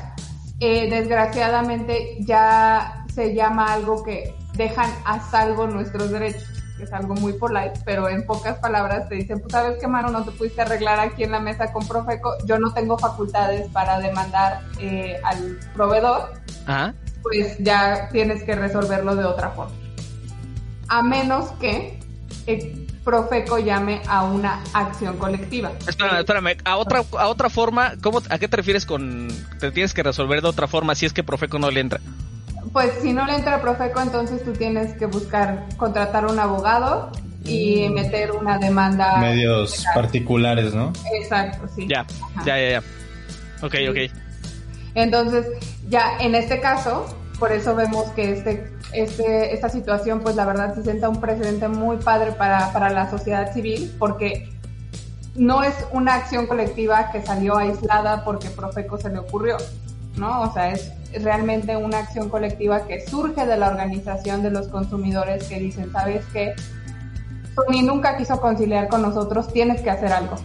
eh, desgraciadamente ya se llama algo que dejan a salvo nuestros derechos es algo muy polite, pero en pocas palabras te dicen, pues sabes qué, mano, no te pudiste arreglar aquí en la mesa con Profeco, yo no tengo facultades para demandar eh, al proveedor, pues ya tienes que resolverlo de otra forma. A menos que el Profeco llame a una acción colectiva. Espérame, espérame, a otra, a otra forma, ¿cómo, ¿a qué te refieres con te tienes que resolver de otra forma si es que Profeco no le entra? Pues si no le entra Profeco, entonces tú tienes que buscar contratar un abogado y mm. meter una demanda. Medios particulares, ¿no? Exacto, sí. Ya, ya, ya, ya. Ok, ok. Entonces, ya en este caso, por eso vemos que este, este, esta situación, pues la verdad se sienta un precedente muy padre para, para la sociedad civil, porque no es una acción colectiva que salió aislada porque Profeco se le ocurrió, ¿no? O sea, es realmente una acción colectiva que surge de la organización de los consumidores que dicen, ¿sabes qué? Sony nunca quiso conciliar con nosotros, tienes que hacer algo.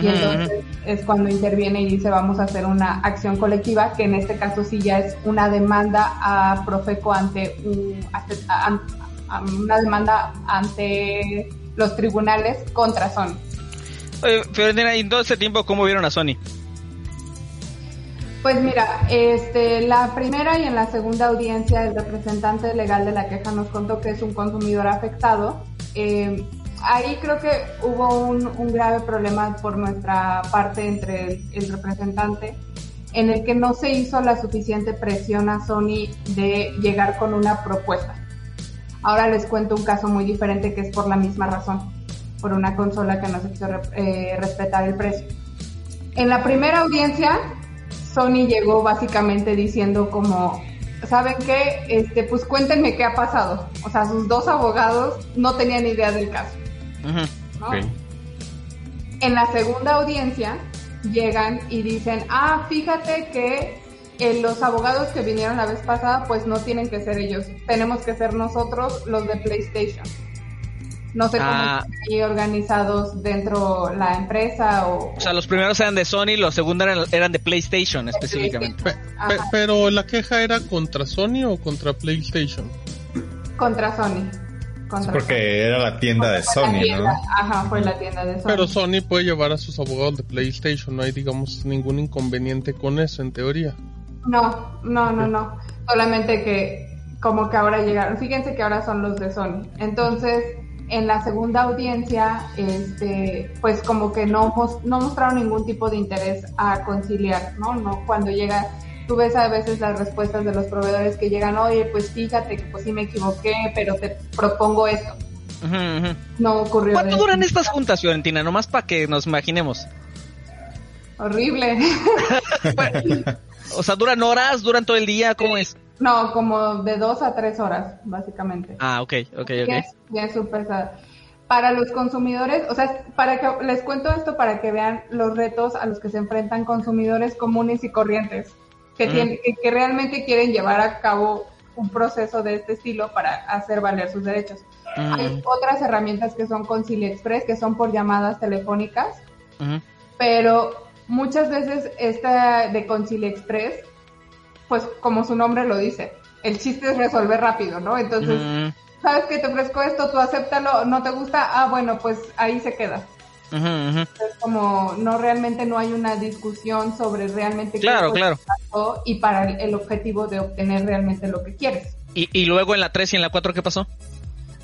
Y entonces es cuando interviene y dice vamos a hacer una acción colectiva, que en este caso sí ya es una demanda a Profeco ante, un, una demanda ante los tribunales contra Sony. Oye, Fiorentina, ¿y en todo ese tiempo cómo vieron a Sony? Pues mira, este, la primera y en la segunda audiencia el representante legal de la queja nos contó que es un consumidor afectado. Eh, ahí creo que hubo un, grave problema por nuestra parte entre el, representante en el que no se hizo la suficiente presión a Sony de llegar con una propuesta. Ahora les cuento un caso muy diferente que es por la misma razón, por una consola que no se quiso eh, respetar el precio. En la primera audiencia, Sony llegó básicamente diciendo como, ¿saben qué? Este, pues cuéntenme qué ha pasado. O sea, sus dos abogados no tenían idea del caso. En la segunda audiencia llegan y dicen, ah, fíjate que eh, los abogados que vinieron la vez pasada, pues no tienen que ser ellos, tenemos que ser nosotros los de PlayStation. No sé cómo ah. están ahí organizados dentro la empresa o... O sea, los primeros eran de Sony, los segundos eran, de PlayStation específicamente. pero la queja era contra Sony o contra PlayStation? Contra Sony porque era la tienda de Sony, ¿no? Ajá, fue la tienda de Sony. Pero Sony puede llevar a sus abogados de PlayStation, no hay, digamos, ningún inconveniente con eso, en teoría. No, no, no, no. Solamente que, como que ahora llegaron, fíjense que ahora son los de Sony. Entonces, en la segunda audiencia, este, pues como que no, no mostraron ningún tipo de interés a conciliar, ¿no? No, cuando llega tú ves a veces las respuestas de los proveedores que llegan, oye, pues fíjate que pues sí me equivoqué, pero te propongo esto. No ocurrió. ¿Cuánto duran estas juntas, Fiorentina? Nomás para que nos imaginemos. Horrible. <laughs> o sea, ¿duran horas? ¿Duran todo el día? ¿Cómo es? No, como de dos a tres horas, básicamente. Ah, ok, ok, ok. Ya es súper para los consumidores, o sea, para que les cuento esto para que vean los retos a los que se enfrentan consumidores comunes y corrientes que, que, realmente quieren llevar a cabo un proceso de este estilo para hacer valer sus derechos. Hay otras herramientas que son Concilia Express, que son por llamadas telefónicas, pero muchas veces esta de Concilia Express, pues como su nombre lo dice, el chiste es resolver rápido, ¿no? Entonces, ¿sabes que te ofrezco esto? Tú acéptalo, no te gusta, ah, bueno, pues ahí se queda. Es como no realmente no hay una discusión sobre realmente claro, qué claro. y para el, objetivo de obtener realmente lo que quieres. ¿Y, y luego en la 3 y en la 4 qué pasó?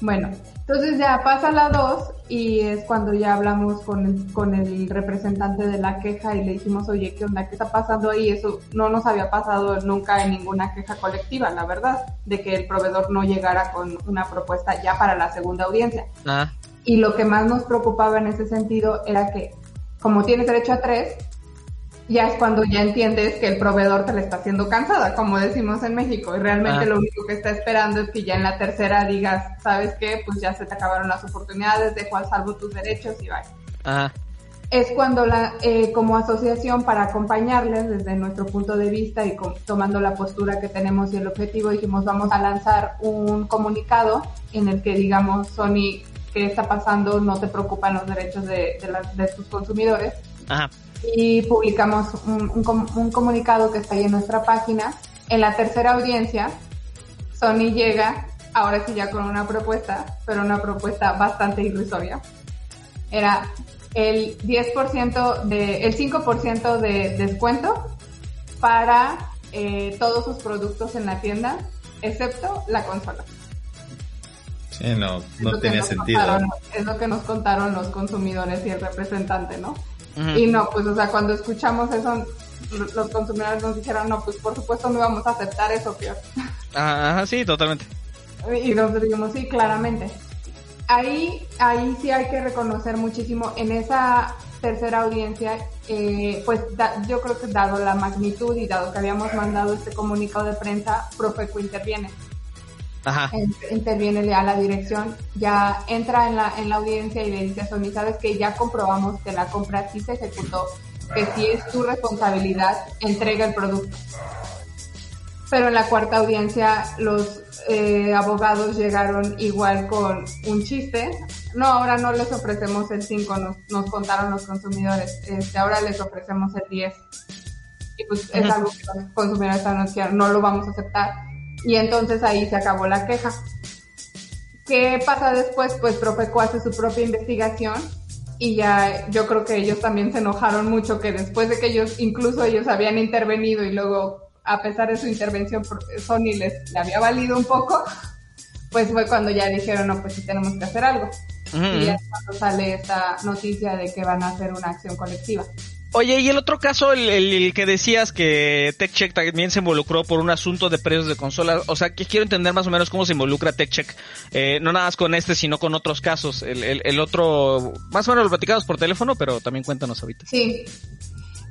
Bueno, entonces ya pasa la 2 y es cuando ya hablamos con el, con el representante de la queja y le dijimos, oye, ¿qué onda? ¿Qué está pasando ahí? Eso no nos había pasado nunca en ninguna queja colectiva, la verdad, de que el proveedor no llegara con una propuesta ya para la segunda audiencia. Ah. Y lo que más nos preocupaba en ese sentido era que, como tienes derecho a tres, ya es cuando ya entiendes que el proveedor te le está haciendo cansada, como decimos en México, y realmente ah. lo único que está esperando es que ya en la tercera digas, ¿sabes qué? Pues ya se te acabaron las oportunidades, dejo al salvo tus derechos y vaya. Ah. Es cuando la, eh, como asociación para acompañarles desde nuestro punto de vista y tomando la postura que tenemos y el objetivo, dijimos vamos a lanzar un comunicado en el que digamos Sony qué está pasando, no te preocupan los derechos de, de, tus consumidores. Y publicamos un, un, comunicado que está ahí en nuestra página. En la tercera audiencia, Sony llega, ahora sí ya con una propuesta, pero una propuesta bastante irrisoria. Era el 10% de, el 5% de descuento para eh, todos sus productos en la tienda, excepto la consola. Sí, no, no tenía sentido. es lo que nos contaron los consumidores y el representante, ¿no? Y no, pues, o sea, cuando escuchamos eso, los consumidores nos dijeron, no, pues por supuesto no íbamos a aceptar eso, peor. <laughs> Ajá, sí, totalmente. Y nosotros dijimos, sí, claramente. Ahí, ahí sí hay que reconocer muchísimo en esa tercera audiencia, eh, pues yo creo que dado la magnitud y dado que habíamos mandado este comunicado de prensa, Profeco interviene. Ajá. interviene a la dirección, ya entra en la, en la audiencia y le dice a Sony, sabes que ya comprobamos que la compra sí se ejecutó, que si es tu responsabilidad, entrega el producto. pero en la cuarta audiencia los eh, abogados llegaron igual con un chiste. No, ahora no les ofrecemos el 5, nos, nos contaron los consumidores, este, ahora les ofrecemos el 10. Y pues es algo que los consumidores anunciaron, no lo vamos a aceptar. Y entonces ahí se acabó la queja. ¿Qué pasa después? Pues Profeco hace su propia investigación y ya yo creo que ellos también se enojaron mucho que después de que ellos, incluso ellos habían intervenido y luego a pesar de su intervención, Sony les le había valido un poco, pues fue cuando ya dijeron, no, pues sí tenemos que hacer algo. Y ya cuando sale esta noticia de que van a hacer una acción colectiva. Oye, y el otro caso, el, que decías que TechCheck también se involucró por un asunto de precios de consolas, o sea, que quiero entender más o menos cómo se involucra TechCheck, eh, no nada más con este, sino con otros casos. El, el, el otro, más o menos lo platicamos por teléfono, pero también cuéntanos ahorita. Sí,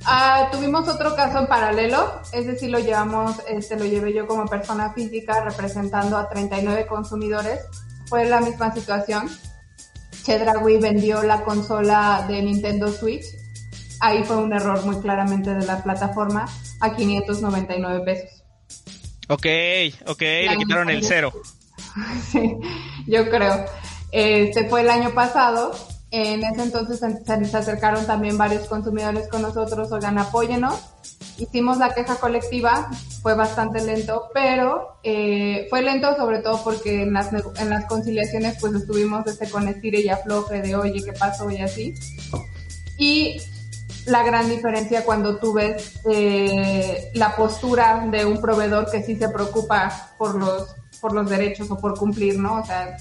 Ah, tuvimos otro caso en paralelo, ese sí lo llevamos, este lo llevé yo como persona física representando a 39 consumidores. Fue la misma situación. Chedraui vendió la consola de Nintendo Switch. Ahí fue un error muy claramente de la plataforma a 599 pesos. Ok, ok, le quitaron el cero. <laughs> sí, yo creo. Este fue el año pasado en ese entonces se, acercaron también varios consumidores con nosotros, oigan, apóyenos. Hicimos la queja colectiva, fue bastante lento, pero eh, fue lento sobre todo porque en las, en las conciliaciones pues estuvimos este, con estire y afloje de oye, ¿qué pasó? y así. Y la gran diferencia cuando tú ves eh, la postura de un proveedor que sí se preocupa por los por los derechos o por cumplir, ¿no? O sea,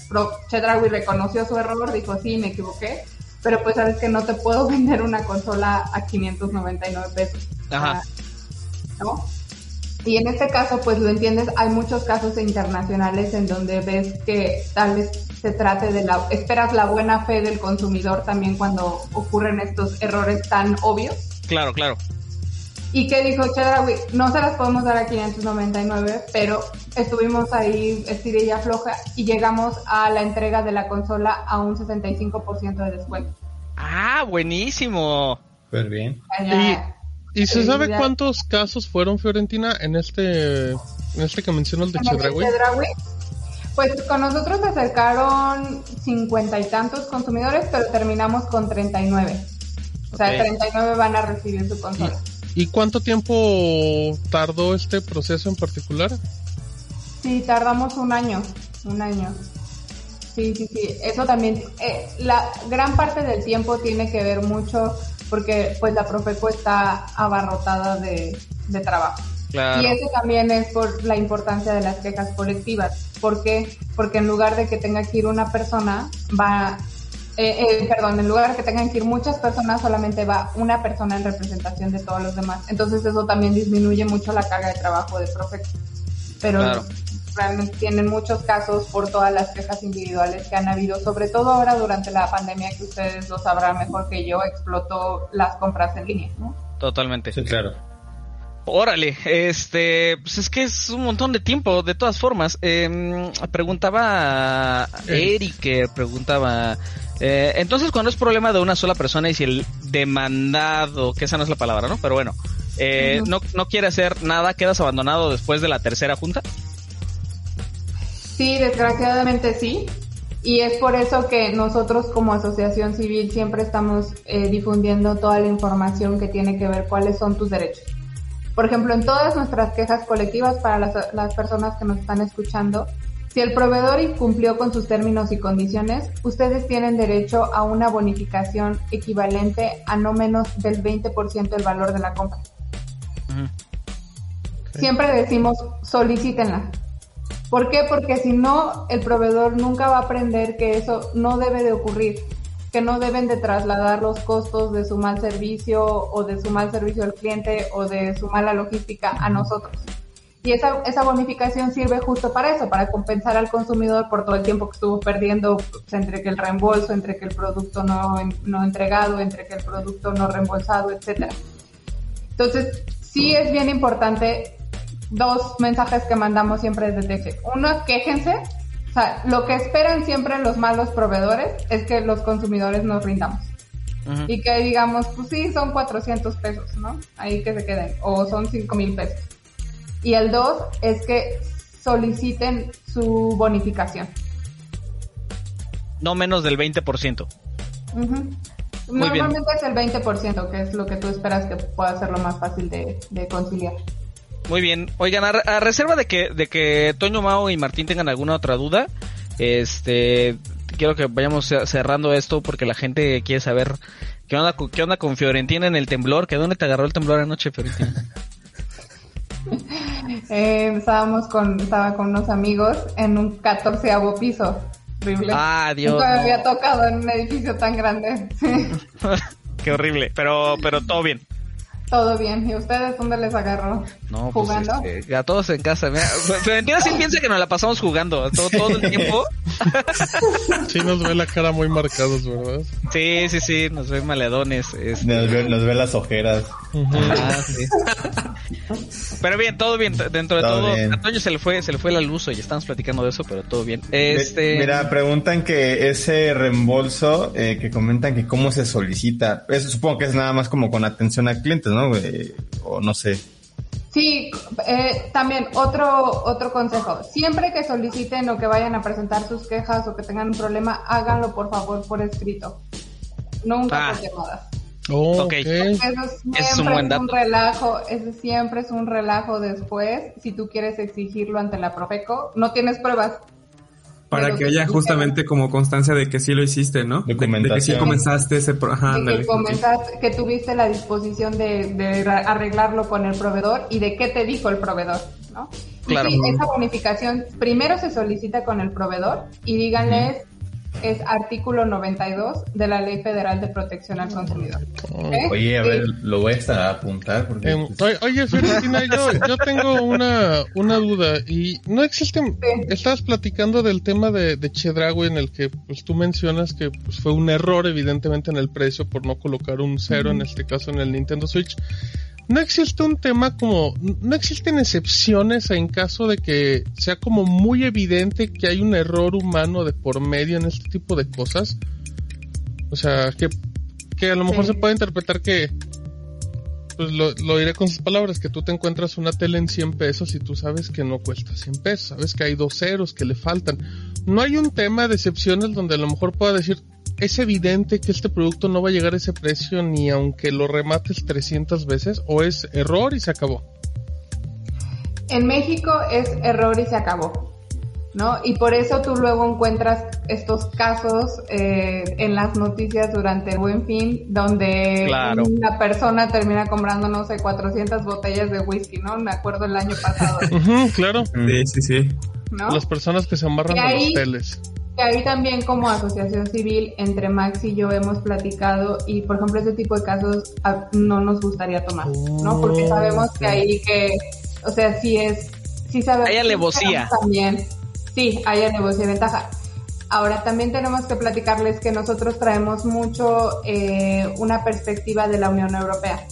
Chedraui reconoció su error, dijo, sí, me equivoqué, pero pues sabes que no te puedo <laughs> vender una consola a 599 pesos. Ajá. ¿No? Y en este caso, pues lo entiendes, hay muchos casos internacionales en donde ves que tal vez se trate de la, esperas la buena fe del consumidor también cuando ocurren estos errores tan obvios. Claro, claro. ¿Y qué dijo Chedraui? No se las podemos dar a 599, pero estuvimos ahí estiré y afloja y llegamos a la entrega de la consola a un 65% de descuento. Ah, buenísimo. Súper bien. ¿Y, se sabe cuántos casos fueron, Fiorentina, en este, en este que mencionas de Chedraui? Pues con nosotros se acercaron cincuenta y tantos consumidores, pero terminamos con 39. O sea, 39 van a recibir su consola. ¿Y cuánto tiempo tardó este proceso en particular? Sí, tardamos un año, un año. Sí, sí, sí. Eso también, eh, la gran parte del tiempo tiene que ver mucho porque pues la Profeco está abarrotada de, de trabajo. Y eso también es por la importancia de las quejas colectivas. ¿Por qué? Porque en lugar de que tenga que ir una persona, va eh, eh, perdón, en lugar de que tengan que ir muchas personas, solamente va una persona en representación de todos los demás. Entonces eso también disminuye mucho la carga de trabajo de profe. Pero realmente tienen muchos casos por todas las quejas individuales que han habido, sobre todo ahora durante la pandemia, que ustedes lo sabrán mejor que yo, explotó las compras en línea, ¿no? Totalmente. Sí, claro. Órale, este, pues es que es un montón de tiempo, de todas formas. Eh, preguntaba Eric, preguntaba eh, entonces, cuando es problema de una sola persona y si el demandado, que esa no es la palabra, ¿no? Pero bueno, eh, no, no quiere hacer nada, ¿quedas abandonado después de la tercera junta? Sí, desgraciadamente sí. Y es por eso que nosotros como asociación civil siempre estamos eh, difundiendo toda la información que tiene que ver cuáles son tus derechos. Por ejemplo, en todas nuestras quejas colectivas para las, las personas que nos están escuchando, si el proveedor incumplió con sus términos y condiciones, ustedes tienen derecho a una bonificación equivalente a no menos del 20% del valor de la compra. Siempre decimos solicítenla. ¿Por qué? Porque si no, el proveedor nunca va a aprender que eso no debe de ocurrir, que no deben de trasladar los costos de su mal servicio o de su mal servicio al cliente o de su mala logística a nosotros. Y esa, esa bonificación sirve justo para eso, para compensar al consumidor por todo el tiempo que estuvo perdiendo pues, entre que el reembolso, entre que el producto no, no entregado, entre que el producto no reembolsado, etcétera. Entonces, sí es bien importante dos mensajes que mandamos siempre desde Teche. Uno, quéjense. O sea, lo que esperan siempre los malos proveedores es que los consumidores nos rindamos. Y que digamos, pues sí, son 400 pesos, ¿no? Ahí que se queden. O son 5 mil pesos Y el dos es que soliciten su bonificación. No menos del 20%. Normalmente es el 20%, que es lo que tú esperas que pueda ser lo más fácil de, conciliar. Muy bien. Oigan, a, reserva de que, de que Toño Mao y Martín tengan alguna otra duda, este, quiero que vayamos cerrando esto porque la gente quiere saber qué onda, qué onda con Fiorentina en el temblor, que dónde te agarró el temblor anoche, Fiorentina. <laughs> eh, estábamos con, estaba con unos amigos en un catorceavo piso. Horrible. Ah, Dios. Nunca había tocado en un edificio tan grande. <laughs> <laughs> Qué horrible, pero, pero todo bien. Todo bien. ¿Y ustedes dónde les agarró? No, pues, ¿Jugando? Este, a todos en casa. Mira, sí piensa que nos la pasamos jugando todo, todo el tiempo. <laughs> sí nos ve la cara muy marcados, ¿verdad? Sí, sí, sí, nos ve maleadones. Este... Nos, ve, nos, ve, las ojeras. ah, sí. Pero bien, todo bien, dentro de todo. A Toño se le fue, se le fue la luz y estamos platicando de eso, pero todo bien. Este... Mira, preguntan que ese reembolso, eh, que comentan que cómo se solicita, eso supongo que es nada más como con atención a clientes, ¿no? O no sé. Sí, eh, también otro otro consejo. Siempre que soliciten o que vayan a presentar sus quejas o que tengan un problema, háganlo por favor por escrito. Nunca ah. por llamadas. Oh, okay. Eso siempre es un, relajo, eso siempre es un relajo después. Si tú quieres exigirlo ante la Profeco, no tienes pruebas. Para que haya justamente como constancia de que sí lo hiciste, ¿no? De, que sí comenzaste ese... de que, comenzaste, que tuviste la disposición de, arreglarlo con el proveedor y de qué te dijo el proveedor, ¿no? Claro. Sí, esa bonificación primero se solicita con el proveedor y díganles es artículo 92 de la Ley Federal de Protección al Consumidor. Oye, a ver, lo voy a apuntar. Porque... Em, oye, Fiorentina, yo, <laughs> yo tengo una, una duda y no existe... Estabas platicando del tema de, de Chedraui en el que pues, tú mencionas que pues, fue un error evidentemente en el precio por no colocar un cero, en este caso en el Nintendo Switch no existe un tema como, no existen excepciones en caso de que sea como muy evidente que hay un error humano de por medio en este tipo de cosas. O sea, que, que a lo mejor se puede interpretar que, pues lo, lo, diré con sus palabras, que tú te encuentras una tele en 100 pesos y tú sabes que no cuesta 100 pesos, sabes que hay dos ceros que le faltan. No hay un tema de excepciones donde a lo mejor pueda decir, es evidente que este producto no va a llegar a ese precio ni aunque lo remates 300 veces o es error y se acabó. En México es error y se acabó, ¿no? Y por eso tú luego encuentras estos casos eh, en las noticias durante el Buen Fin, donde una persona termina comprando, no sé, 400 botellas de whisky, ¿no? Me acuerdo el año pasado. <laughs> claro. Sí, sí, sí. Las personas que se amarran de los teles ahí también como asociación civil, entre Max y yo hemos platicado y por ejemplo ese tipo de casos ah, no nos gustaría tomar, ¿no? Porque oh, sabemos que ahí que, o sea, sí es, sí sabemos. Hay alevosía. También, sí, hay alevosía y ventaja. Ahora también tenemos que platicarles que nosotros traemos mucho eh, una perspectiva de la Unión Europea.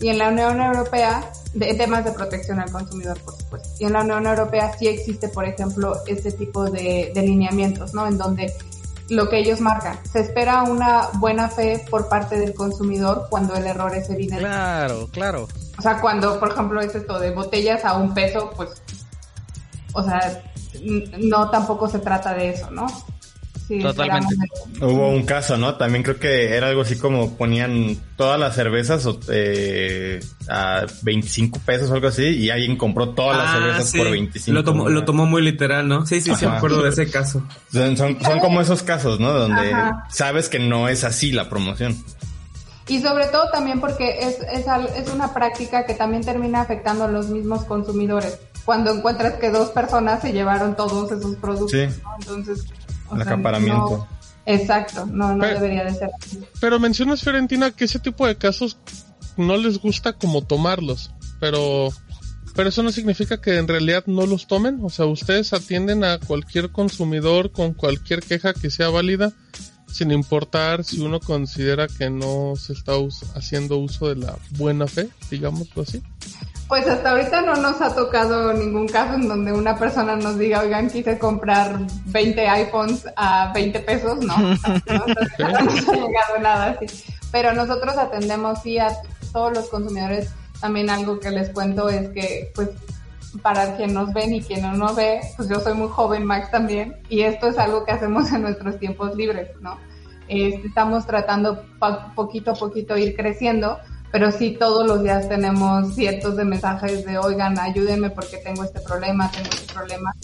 Y en la Unión Europea de temas de protección al consumidor, por supuesto. Y en la Unión Europea sí existe, por ejemplo, este tipo de, de lineamientos, ¿no? En donde lo que ellos marcan. Se espera una buena fe por parte del consumidor cuando el error es evidente. Claro, claro. O sea, cuando, por ejemplo, es esto de botellas a un peso, pues, o sea, no tampoco se trata de eso, ¿no? Totalmente. Hubo un caso, ¿no? También creo que era algo así como ponían todas las cervezas eh, a 25 pesos o algo así y alguien compró todas las ah, cervezas por 25. Lo tomó, lo tomó muy literal, ¿no? Sí, sí, sí, me acuerdo de ese caso. Son, son, como esos casos, ¿no? Donde sabes que no es así la promoción. Y sobre todo también porque es, es, es una práctica que también termina afectando a los mismos consumidores. Cuando encuentras que dos personas se llevaron todos esos productos, ¿no? Entonces, el acaparamiento. exacto, no, no debería de ser así. Pero mencionas, Fiorentina, que ese tipo de casos no les gusta como tomarlos, pero, pero eso no significa que en realidad no los tomen. O sea, ustedes atienden a cualquier consumidor con cualquier queja que sea válida, sin importar si uno considera que no se está haciendo uso de la buena fe, digámoslo así. Pues hasta ahorita no nos ha tocado ningún caso en donde una persona nos diga, oigan, quise comprar 20 iPhones a 20 pesos, no, <laughs> no, ha llegado nada así. Pero nosotros atendemos sí a todos los consumidores. También algo que les cuento es que, pues, para quien nos ven y quien no nos ve, pues yo soy muy joven, Max también, y esto es algo que hacemos en nuestros tiempos libres, ¿no? Este, estamos tratando poquito a poquito ir creciendo, pero sí todos los días tenemos ciertos de mensajes de, oigan, ayúdenme porque tengo este problema, tengo este problema.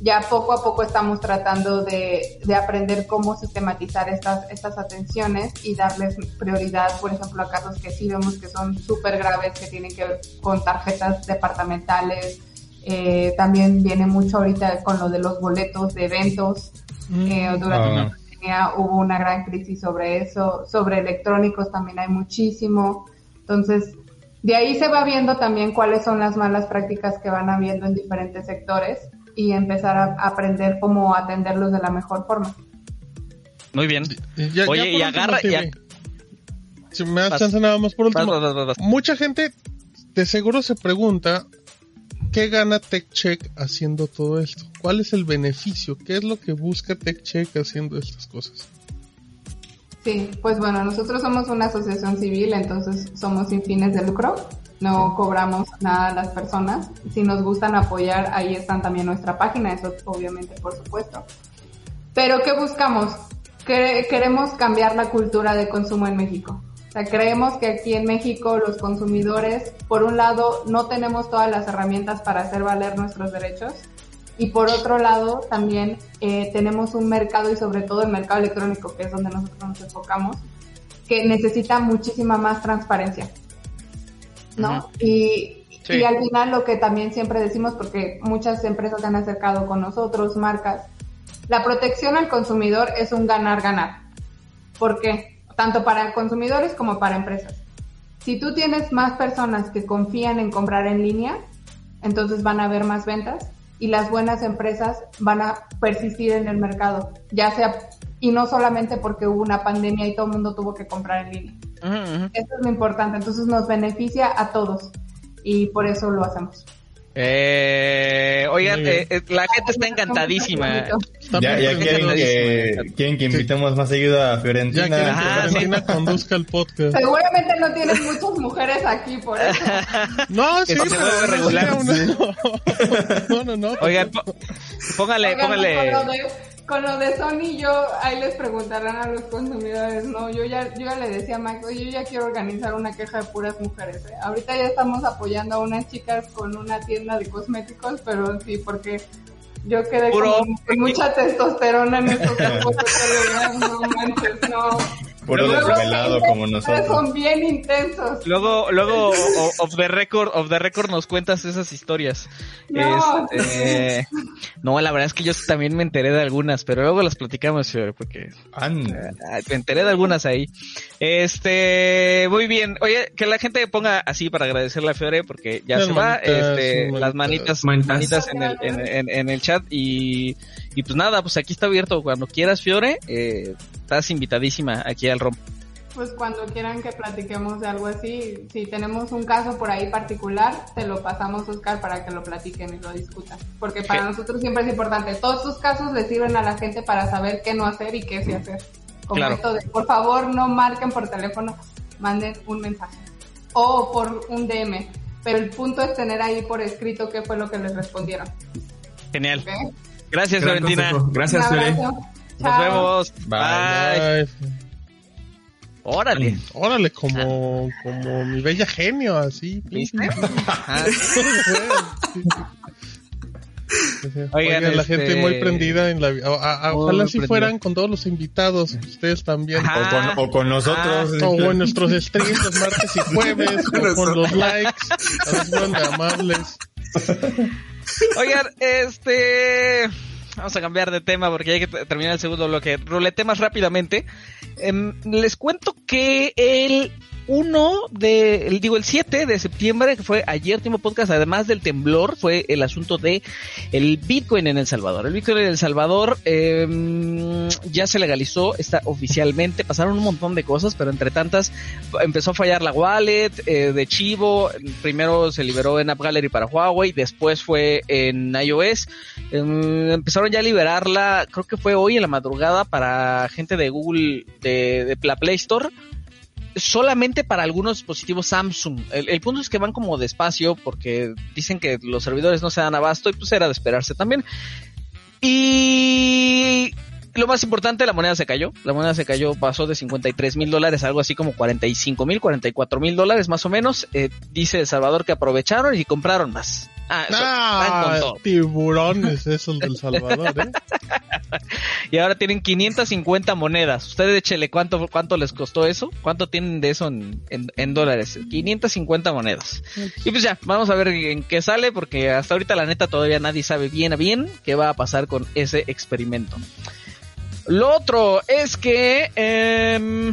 Ya poco a poco estamos tratando de, de aprender cómo sistematizar estas, estas atenciones y darles prioridad, por ejemplo, a casos que sí vemos que son súper graves, que tienen que ver con tarjetas departamentales. Eh, también viene mucho ahorita con lo de los boletos de eventos. Mm. Eh, durante ah. la pandemia hubo una gran crisis sobre eso. Sobre electrónicos también hay muchísimo. Entonces, de ahí se va viendo también cuáles son las malas prácticas que van habiendo en diferentes sectores y empezar a aprender cómo atenderlos de la mejor forma. Muy bien. Oye, y agarra... Si me das chance nada más por último. Mucha gente de seguro se pregunta ¿qué gana TechCheck haciendo todo esto? ¿Cuál es el beneficio? ¿Qué es lo que busca TechCheck haciendo estas cosas? Sí, pues bueno, nosotros somos una asociación civil, entonces somos sin fines de lucro, no cobramos nada a las personas. Si nos gustan apoyar, ahí están también nuestra página, eso obviamente por supuesto. Pero ¿qué buscamos? queremos cambiar la cultura de consumo en México. O sea, creemos que aquí en México los consumidores, por un lado, no tenemos todas las herramientas para hacer valer nuestros derechos y por otro lado, también eh, tenemos un mercado y sobre todo el mercado electrónico, que es donde nosotros nos enfocamos, que necesita muchísima más transparencia. ¿No? y, y al final lo que también siempre decimos, porque muchas empresas se han acercado con nosotros, marcas, la protección al consumidor es un ganar-ganar. ¿Por qué? Tanto para consumidores como para empresas. Si tú tienes más personas que confían en comprar en línea, entonces van a haber más ventas y las buenas empresas van a persistir en el mercado, ya sea, y no solamente porque hubo una pandemia y todo el mundo tuvo que comprar en línea. Eso es lo importante, entonces nos beneficia a todos y por eso lo hacemos. Eh, oigan, eh, eh, la gente está encantadísima. Ya, ya quieren que, quieren que invitemos más seguido a Fiorentina. Ya quieren que Fiorentina conduzca el podcast. Seguramente no tienen muchas mujeres aquí, por eso. <laughs> No, sí, pero regular. <laughs> No, no, no. Oigan, póngale, póngale con lo de Sony, yo ahí les preguntarán a los consumidores, no, yo ya, yo ya le decía a Max, oye, yo ya quiero organizar una queja de puras mujeres, ¿eh? ahorita ya estamos apoyando a unas chicas con una tienda de cosméticos, pero sí, porque yo quedé con, mucha testosterona en <laughs> estos tiempos, no manches, no. Puro desvelado como nosotros. Son bien intensos. Luego, luego, of the record, of the record nos cuentas esas historias. No, este, no, la verdad es que yo también me enteré de algunas, pero luego las platicamos, Fiore, porque eh, me enteré de algunas ahí. Este, muy bien. Oye, que la gente ponga así para agradecerle a Fiore, porque ya se va. Este, las manitas, manitas en el, en, en el chat y y pues nada, pues aquí está abierto cuando quieras, Fiore. Eh, estás invitadísima aquí al ROM. Pues cuando quieran que platiquemos de algo así, si tenemos un caso por ahí particular, te lo pasamos, Oscar, para que lo platiquen y lo discutan. Porque para nosotros siempre es importante. Todos tus casos le sirven a la gente para saber qué no hacer y qué sí hacer. Como esto de, por favor, no marquen por teléfono, manden un mensaje. O por un DM. Pero el punto es tener ahí por escrito qué fue lo que les respondieron. Genial. Gracias, Valentina. Gracias, Fiore. Nos vemos. Bye. Órale. Órale, como, como mi bella genio, así. ¿Viste? <laughs> Oigan, la gente este, muy prendida en la ojalá si fueran con todos los invitados, ustedes también. O con, nosotros. Ah, o en nuestros streams los martes y jueves, o <laughs> con los likes, a amables. <laughs> <laughs> Oigan, este. Vamos a cambiar de tema porque hay que terminar el segundo bloque. Rulete más rápidamente. Em, les cuento que el 1 de, digo, el 7 de septiembre, que fue ayer, último podcast, además del temblor, fue el asunto de el Bitcoin en El Salvador. El Bitcoin en El Salvador eh, ya se legalizó, está oficialmente, pasaron un montón de cosas, pero entre tantas empezó a fallar la wallet eh, de Chivo, primero se liberó en App Gallery para Huawei, después fue en iOS, eh, empezaron ya a liberarla, creo que fue hoy en la madrugada para gente de Google, de la Play Store solamente para algunos dispositivos Samsung. El, punto es que van como despacio porque dicen que los servidores no se dan abasto y pues era de esperarse también. Y lo más importante, la moneda se cayó. La moneda se cayó, pasó de 53 mil dólares a algo así como 45 mil, 44 mil dólares más o menos. Eh, dice Salvador que aprovecharon y compraron más. Ah, ah tiburones esos del Salvador, ¿eh? <laughs> y ahora tienen 550 monedas. Ustedes échele cuánto, cuánto les costó eso. ¿Cuánto tienen de eso en, en, dólares? 550 monedas. Y pues ya, vamos a ver en qué sale, porque hasta ahorita la neta todavía nadie sabe bien a bien qué va a pasar con ese experimento. Lo otro es que eh,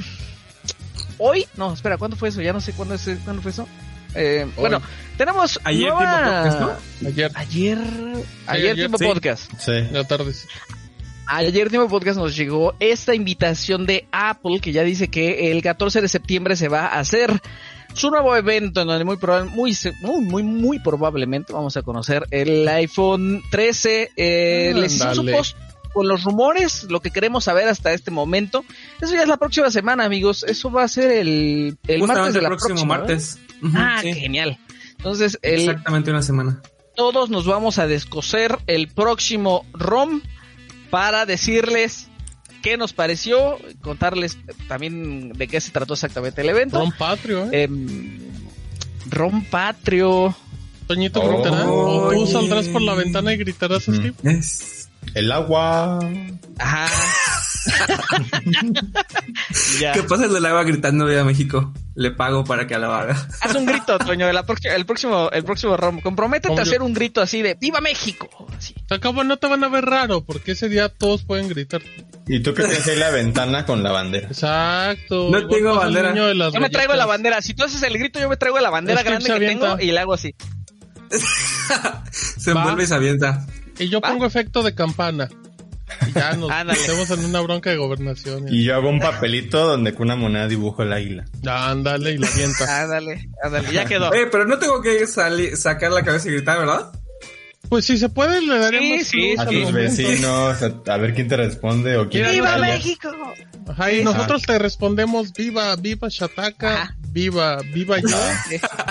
hoy, no, espera, ¿cuándo fue eso? Ya no sé cuándo, es, cuándo fue eso. Eh, bueno, tenemos ayer podcast, ¿no? Ayer. Ayer, ayer, tiempo podcast. Sí. La tarde. Ayer tiempo podcast nos llegó esta invitación de Apple que ya dice que el 14 de septiembre se va a hacer su nuevo evento en donde muy muy muy muy muy probablemente vamos a conocer el iPhone 13 eh, les hizo post con los rumores, lo que queremos saber hasta este momento. Eso ya es la próxima semana, amigos. Eso va a ser el, el martes de la próximo próxima, martes. ah, genial. Entonces, exactamente una semana. Todos nos vamos a descoser el próximo ROM para decirles qué nos pareció, contarles también de qué se trató exactamente el evento. ROM Patrio, ¿eh? Em, ROM Patrio. Toñito gritará. O tú saldrás por la ventana y gritarás, mm. Steve. El agua. Ajá. <laughs> ¿Qué pasa el del agua gritando a México? Le pago para que lo haga. Haz un grito, Toño, el próximo, el próximo ROM. Comprométete a hacer un grito así de ¡Viva México! Así. Acabo, no te van a ver raro, porque ese día todos pueden gritar. Y tú que tienes ahí la ventana con la bandera. Exacto. No tengo bandera. Yo me traigo la bandera. Si tú haces el grito, yo me traigo la bandera grande que tengo y le hago así. <laughs> se envuelve y se avienta. Y yo pongo efecto de campana. Y ya nos <laughs> metemos en una bronca de gobernación. Y yo hago un papelito donde con una moneda dibujo el águila. Ándale y la avienta. ándale, ándale, ya quedó. Eh, pero no tengo que salir, sacar la cabeza y gritar, ¿verdad? Pues si se puede, le daremos sí, a tus vecinos, a, ver quién te responde o quién ¡Viva México! Ajá, y nosotros te respondemos viva, viva Shataka, viva, viva yo,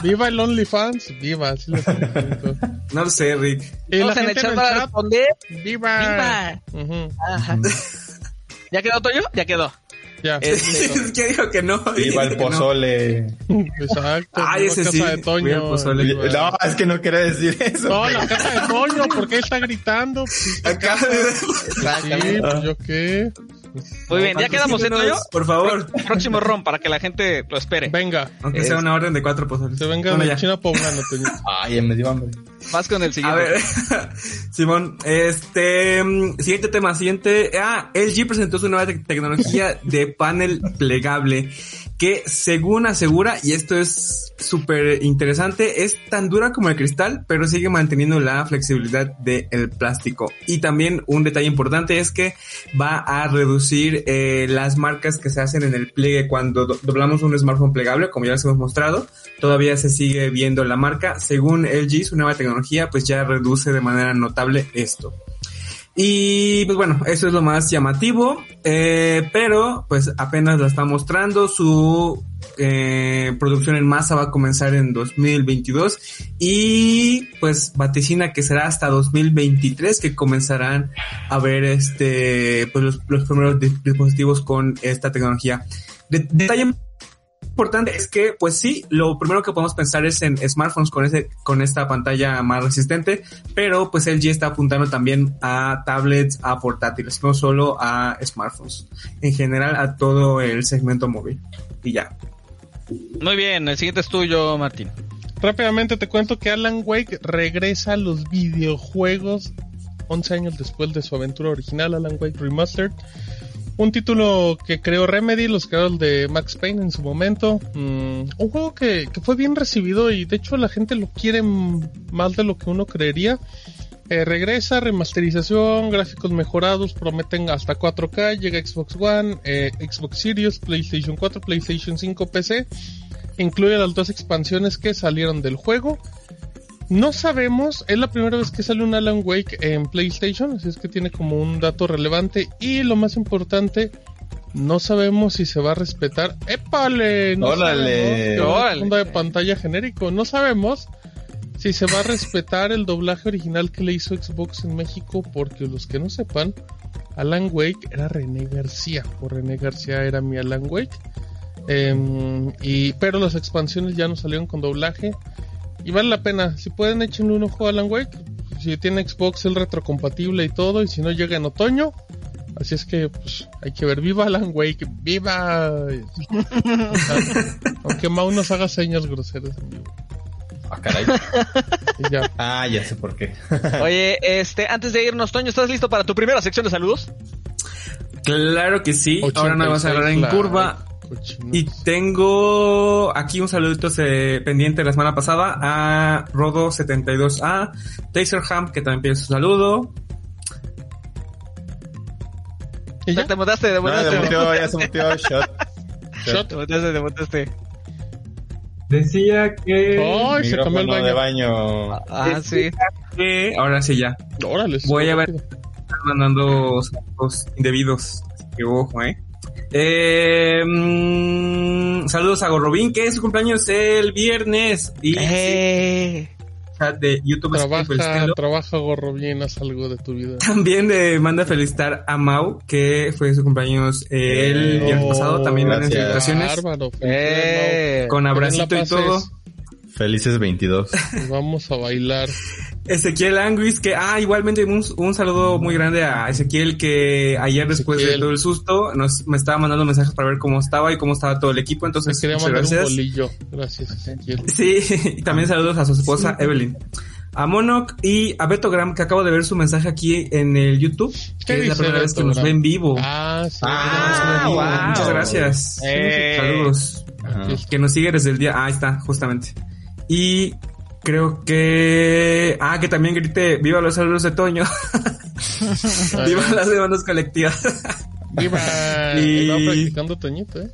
viva el OnlyFans, viva, así No lo sé, Rick. Y la gente en el chat, responder, viva. Viva. Ajá. ¿Ya quedó Toyo? Ya quedó. Ya. <laughs> Dijo que no. Viva el pozole. Exacto. Ay, ese casa sí. de Toño. No, es que no quería decir eso. No, la casa de Toño, ¿por qué está gritando? Acá. <laughs> Sí, pues yo qué. Muy bien, ya quedamos en ello. Por favor. Próximo ron para que la gente lo espere. Venga. Aunque sea una orden de cuatro pozoles. Se venga de China poblano. <laughs> Ay, me dio hambre. Vas con el siguiente. A ver, <laughs> Simón, este, mm, siguiente tema, siguiente. Ah, LG presentó su nueva tecnología de panel plegable que según asegura, y esto es súper interesante, es tan dura como el cristal, pero sigue manteniendo la flexibilidad del plástico. Y también un detalle importante es que va a reducir eh, las marcas que se hacen en el pliegue cuando doblamos un smartphone plegable, como ya les hemos mostrado. Todavía se sigue viendo la marca. Según LG, su nueva tecnología, pues ya reduce de manera notable esto. Y pues bueno, eso es lo más llamativo, eh, pero pues apenas la está mostrando, su eh, producción en masa va a comenzar en 2022 y pues vaticina que será hasta 2023 que comenzarán a ver este pues los, los primeros dispositivos con esta tecnología. De detalle importante es que, pues sí, lo primero que podemos pensar es en smartphones con ese, con esta pantalla más resistente, pero pues LG está apuntando también a tablets, a portátiles, no solo a smartphones, en general a todo el segmento móvil. Y ya. Muy bien, el siguiente es tuyo, Martín. Rápidamente te cuento que Alan Wake regresa a los videojuegos 11 años después de su aventura original, Alan Wake Remastered. Un título que creó Remedy, los creadores de Max Payne en su momento. Mm, un juego que, fue bien recibido y de hecho la gente lo quiere más de lo que uno creería. Eh, regresa, remasterización, gráficos mejorados, prometen hasta 4K, llega Xbox One, eh, Xbox Series, PlayStation 4, PlayStation 5, PC. Incluye las dos expansiones que salieron del juego. No sabemos, es la primera vez que sale un Alan Wake en PlayStation, así es que tiene como un dato relevante. Y lo más importante, no sabemos si se va a respetar. ¡Épale! No ¡Órale! De pantalla genérico. No sabemos si se va a respetar el doblaje original que le hizo Xbox en México, porque los que no sepan, Alan Wake era René García, o René García era mi Alan Wake. Em, y, pero las expansiones ya no salieron con doblaje. Y vale la pena, si pueden échenle un ojo a Alan Wake. Si tiene Xbox el retrocompatible y todo, y si no llega en otoño. Así es que pues, hay que ver, viva Alan Wake, viva. <laughs> Aunque Mau nos haga señas groseras en vivo. Ah, caray. ya. Ah, ya sé por qué. <laughs> Oye, este, antes de irnos, Toño, ¿estás listo para tu primera sección de saludos? Claro que sí. Ahora nos vas a hablar en curva. Y tengo aquí un saludito pendiente de la semana pasada a Rodo72A, Taserham, que también pide su saludo. ¿Y ya? Te mutaste, te mutaste. No, mutió, ya se mutió, <laughs> shot. Shot. Te mutaste, te mutaste. Decía que... ¡Ay, se cambió el baño! de baño. Ah, sí. Que... Ahora sí ya. Órale. Voy a ver... Están mandando saludos indebidos. Así que ojo, eh. Eh, mmm, saludos a Gorrobín, que es su cumpleaños el viernes. Y eh. de YouTube. Trabaja, trabaja Gorrobín, haz algo de tu vida. También le manda felicitar a Mau, que fue su cumpleaños eh, el viernes pasado. También en celebraciones. Eh, con abracito y todo. Felices 22. Vamos a bailar. Ezequiel Anguis, que, ah, igualmente un, un, saludo muy grande a Ezequiel, que ayer después de todo el susto nos, me estaba mandando mensajes para ver cómo estaba y cómo estaba todo el equipo, entonces quería mandar gracias. un bolillo. Gracias, Ezequiel. Sí, <laughs> y también saludos a su esposa Evelyn. A Monok y a Beto Gram, que acabo de ver su mensaje aquí en el YouTube, que es la primera vez que nos ve en vivo. Ah, sí. Ah, Muchas gracias. Eh. Saludos. Que nos sigue desde el día, ah, ahí está, justamente. Y creo que. Ah, que también grite ¡Viva los saludos de Toño! <laughs> ¡Viva las demandas colectivas! ¡Viva! <laughs> y... Va practicando Toñito, ¿eh?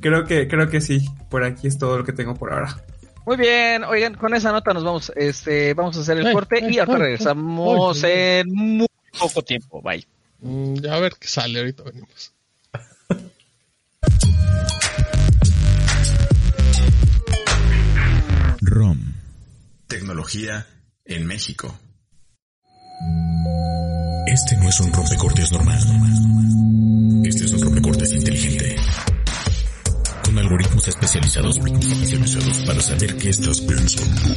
Creo que, creo que sí. Por aquí es todo lo que tengo por ahora. Muy bien, oigan, con esa nota nos vamos, este, vamos a hacer el corte y ahora regresamos en muy poco tiempo. Bye. Mm, ya a ver qué sale, ahorita venimos. <laughs> Tecnología en México. Este no es un rompecortes normal. Este es un rompecortes inteligente. Con algoritmos especializados para saber qué estás pensando.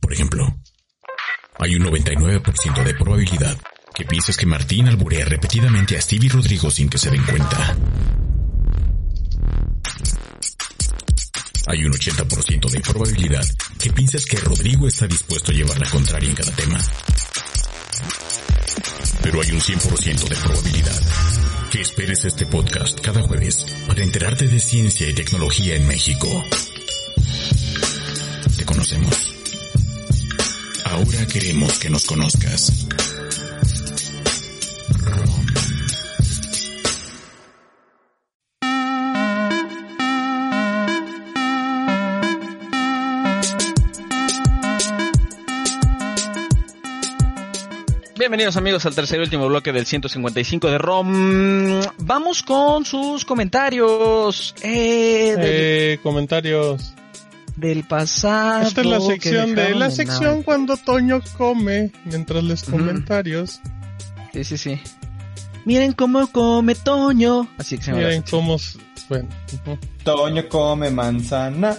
Por ejemplo, hay un 99% de probabilidad que pienses que Martín alburea repetidamente a Stevie Rodrigo sin que se den cuenta. hay un 80% de probabilidad que pienses que Rodrigo está dispuesto a llevar la contraria en cada tema. Pero hay un 100% de probabilidad que esperes este podcast cada jueves para enterarte de ciencia y tecnología en México. Te conocemos. Ahora queremos que nos conozcas. Bienvenidos amigos al tercer y último bloque del 155 de ROM. Vamos con sus comentarios. Eh, eh comentarios. Del pasado. Esta es la sección de la sección cuando Toño come mientras les comentarios. Sí, sí, sí. Miren cómo come Toño. Así que se Miren cómo bueno. Toño come manzana.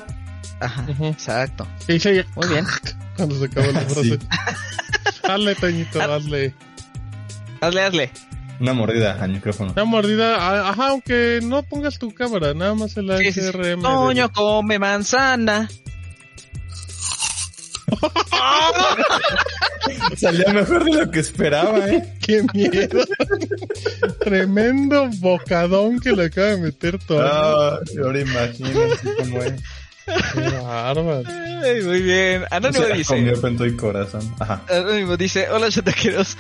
Ajá, exacto. Muy bien. <laughs> Cuando se acabó la <laughs> frase. Hazle, Toñito, hazle. Hazle, hazle. Una mordida al micrófono. Una mordida, ajá, aunque no pongas tu cámara, nada más el ASRM. Toño come manzana. <laughs> Salió mejor de lo que esperaba, eh. Qué miedo. Tremendo bocadón que le acaba de meter todo. Ah, ahora imagínate cómo es. Qué muy bien. Anónimo dice. y corazón. Ajá. Anónimo dice: Hola, chataqueros.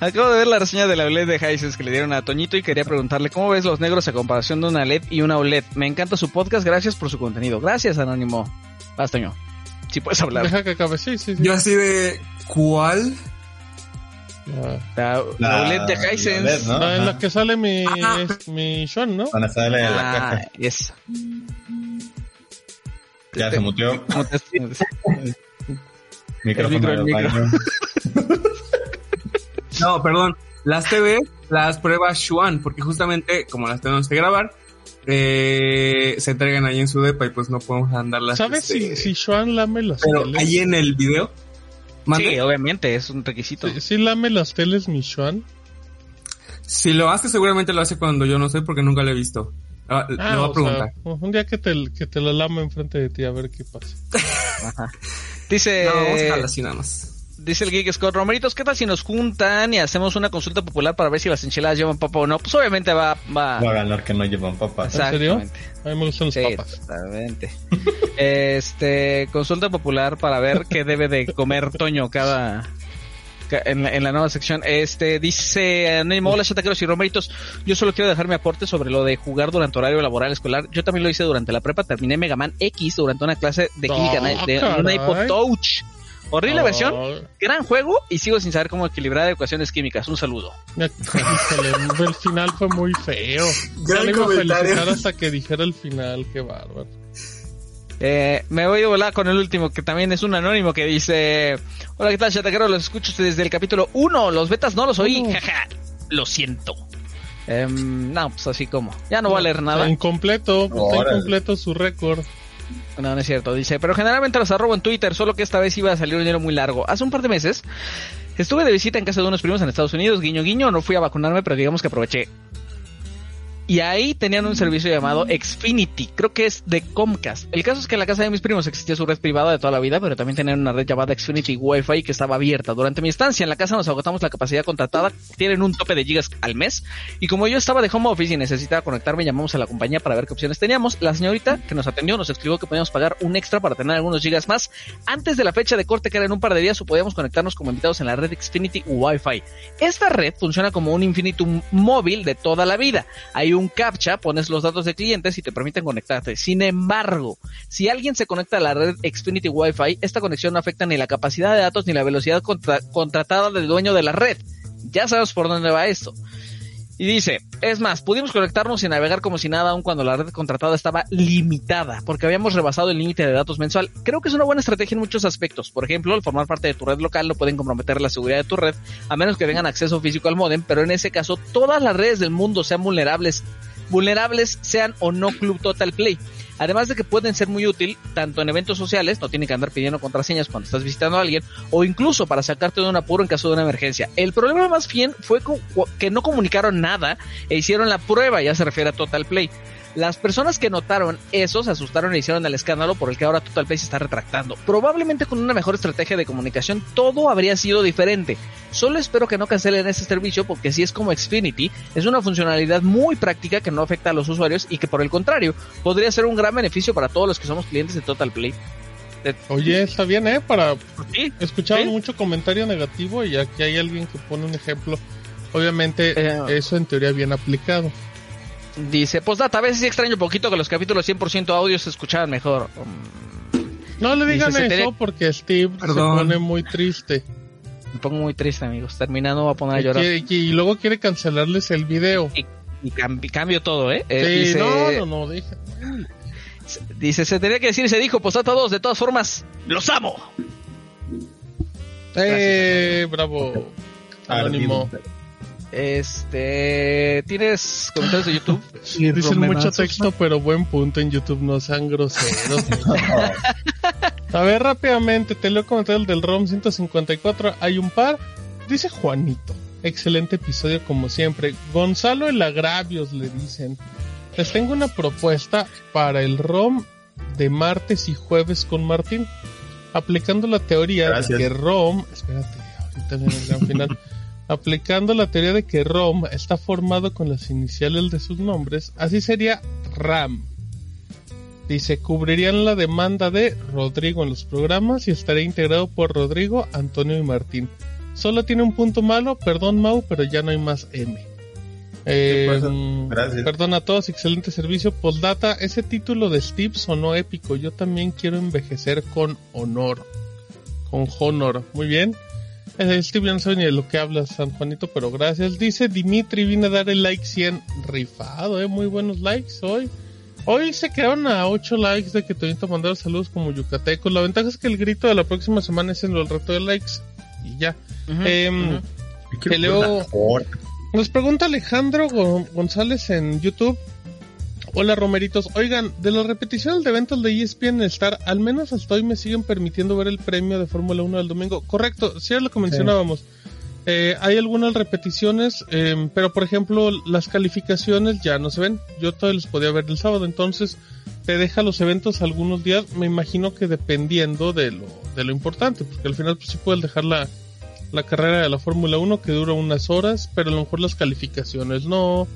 Acabo de ver la reseña de la OLED de Hisense que le dieron a Toñito y quería preguntarle cómo ves los negros a comparación de una LED y una OLED. Me encanta su podcast, gracias por su contenido. Gracias, Anónimo. Vas, Toño. Si puedes hablar. Deja que acabe, sí, sí, Yo así de. ¿Cuál? La, la, OLED de Hisense. ¿no? La en la que sale mi, mi Sean, ¿no? Donde sale ah, la caja. Esa. Ya se muteó. <laughs> Micrófono. Micro, <laughs> no, perdón. Las TV las prueba Xuan, porque justamente como las tenemos que grabar, eh, se entregan ahí en su depa y pues no podemos andarlas. ¿Sabes este, si, si Xuan lame las Pero teles? ahí en el video. ¿Mande? Sí, obviamente, es un requisito. ¿Sí, sí lame las teles mi Xuan? Si lo hace, seguramente lo hace cuando yo no sé porque nunca lo he visto. Ah, ah, voy a preguntar. Sea, un día que te, que te lo lame enfrente de ti a ver qué pasa. <laughs> Ajá. Dice. No, vamos a así nada más. Dice el Geek Scott, Romeritos, ¿qué tal si nos juntan y hacemos una consulta popular para ver si las enchiladas llevan papa o no? Pues obviamente va... Va, va a ganar que no llevan papa. ¿En serio? A mí me gustan los sí, papas. Exactamente. <laughs> este, consulta popular para ver qué debe de comer Toño cada... En la, en la nueva sección, este dice Anónimo, hola chataqueros y romeritos, yo solo quiero dejar mi aporte sobre lo de jugar durante horario laboral escolar. Yo también lo hice durante la prepa, terminé Mega Man X durante una clase de química Oh, de una iPod Touch. Horrible Oh. versión, gran juego y sigo sin saber cómo equilibrar ecuaciones químicas. Un saludo. <laughs> El final fue muy feo. Ya Gran le iba a comentario. felicitar hasta que dijera el final, qué bárbaro. Eh, me voy de volar con el último, que también es un anónimo que dice: Hola, ¿qué tal, chataquero? Los escucho desde el capítulo 1. Los betas no los oí. Jaja, lo siento. Em, no, pues así como. Ya no voy a leer nada. Está incompleto, pues, está Órale. incompleto su récord. No, no es cierto. Dice, pero generalmente los arrobo en Twitter, solo que esta vez iba a salir un dinero muy largo. Hace un par de meses estuve de visita en casa de unos primos en Estados Unidos, guiño guiño, no fui a vacunarme, pero digamos que aproveché. Y ahí tenían un servicio llamado Xfinity, creo que es de Comcast. El caso es que en la casa de mis primos existía su red privada de toda la vida, pero también tenían una red llamada Xfinity Wi-Fi que estaba abierta. Durante mi estancia en la casa nos agotamos la capacidad contratada, tienen un tope de gigas al mes. Y como yo estaba de home office y necesitaba conectarme, llamamos a la compañía para ver qué opciones teníamos. La señorita que nos atendió nos explicó que podíamos pagar un extra para tener algunos gigas más antes de la fecha de corte que era en un par de días o podíamos conectarnos como invitados en la red Xfinity Wi-Fi. Esta red funciona como un infinitum móvil de toda la vida. Hay un captcha, pones los datos de clientes y te permiten conectarte. Sin embargo, si alguien se conecta a la red Xfinity Wi-Fi, esta conexión no afecta ni la capacidad de datos ni la velocidad contra- contratada del dueño de la red. Ya sabes por dónde va esto. Y dice, es más, pudimos conectarnos y navegar como si nada aun cuando la red contratada estaba limitada, porque habíamos rebasado el límite de datos mensual. Creo que es una buena estrategia en muchos aspectos. Por ejemplo, al formar parte de tu red local no pueden comprometer la seguridad de tu red, a menos que tengan acceso físico al modem, pero en ese caso todas las redes del mundo sean vulnerables, vulnerables sean o no Club Total Play. Además de que pueden ser muy útil tanto en eventos sociales, no tienen que andar pidiendo contraseñas cuando estás visitando a alguien, o incluso para sacarte de un apuro en caso de una emergencia. El problema más bien fue que no comunicaron nada e hicieron la prueba, ya se refiere a Total Play. Las personas que notaron eso se asustaron e hicieron el escándalo por el que ahora Total Play se está retractando. Probablemente con una mejor estrategia de comunicación todo habría sido diferente. Solo espero que no cancelen ese servicio porque si es como Xfinity, es una funcionalidad muy práctica que no afecta a los usuarios y que por el contrario podría ser un gran beneficio para todos los que somos clientes de Total Play. Oye, está bien, ¿eh? Para Sí. mucho comentario negativo y aquí hay alguien que pone un ejemplo. Obviamente, Eh. eso en teoría bien aplicado. Dice, postdata, a veces sí extraño un poquito que los capítulos 100% audio se escucharan mejor. Mm, No le digan Dice, eso porque Steve Perdón. se pone muy triste. Me pongo muy triste, amigos. Terminando voy a poner a Y, llorar. quiere- y luego quiere cancelarles el video. Y cambi- cambio todo, ¿eh? Eh, Sí, dice, no, no, no, deja. dice, se tenía que decir y se dijo, postdata 2, de todas formas, los amo. Eh, bravo. Anónimo. Este, ¿tienes comentarios de YouTube? <laughs> Dicen mucho texto, pero buen punto en YouTube, no sean groseros. <laughs> A ver, rápidamente, te leo comentarios del ROM 154. Hay un par. Dice Juanito. Excelente episodio como siempre. Gonzalo el Agravios le dicen. Les tengo una propuesta para el ROM de martes y jueves con Martín. Aplicando la teoría Gracias. de que ROM... Espérate, ahorita viene el gran final. <laughs> Aplicando la teoría de que ROM está formado con las iniciales de sus nombres, así sería RAM. Dice, cubrirían la demanda de Rodrigo en los programas y estaría integrado por Rodrigo, Antonio y Martín. Solo tiene un punto malo, perdón Mau, pero ya no hay más M. Eh, mm, Gracias. Perdón a todos, excelente servicio. Postdata, ese título de Steve sonó épico. Yo también quiero envejecer con honor. Con honor. Muy bien. Eh, Steve no sabe ni de lo que habla San Juanito, pero gracias. Dice Dimitri, vine a dar el like 100 rifado, eh, muy buenos likes hoy. Hoy se quedaron a 8 likes de que te a mandar saludos como yucatecos. La ventaja es que el grito de la próxima semana es en el reto de likes. Y ya. eh, Nos pregunta Alejandro González en YouTube. Hola Romeritos, oigan, de las repeticiones de eventos de ESPN Star, al menos hasta hoy me siguen permitiendo ver el premio de Fórmula 1 del domingo. Correcto, sí es lo que mencionábamos. Eh, hay algunas repeticiones, eh, pero por ejemplo las calificaciones ya no se ven. Yo todavía les podía ver el sábado, entonces te deja los eventos algunos días, me imagino que dependiendo de lo, de lo importante, porque al final pues sí puedes dejar la, la carrera de la Fórmula 1 que dura unas horas, pero a lo mejor las calificaciones no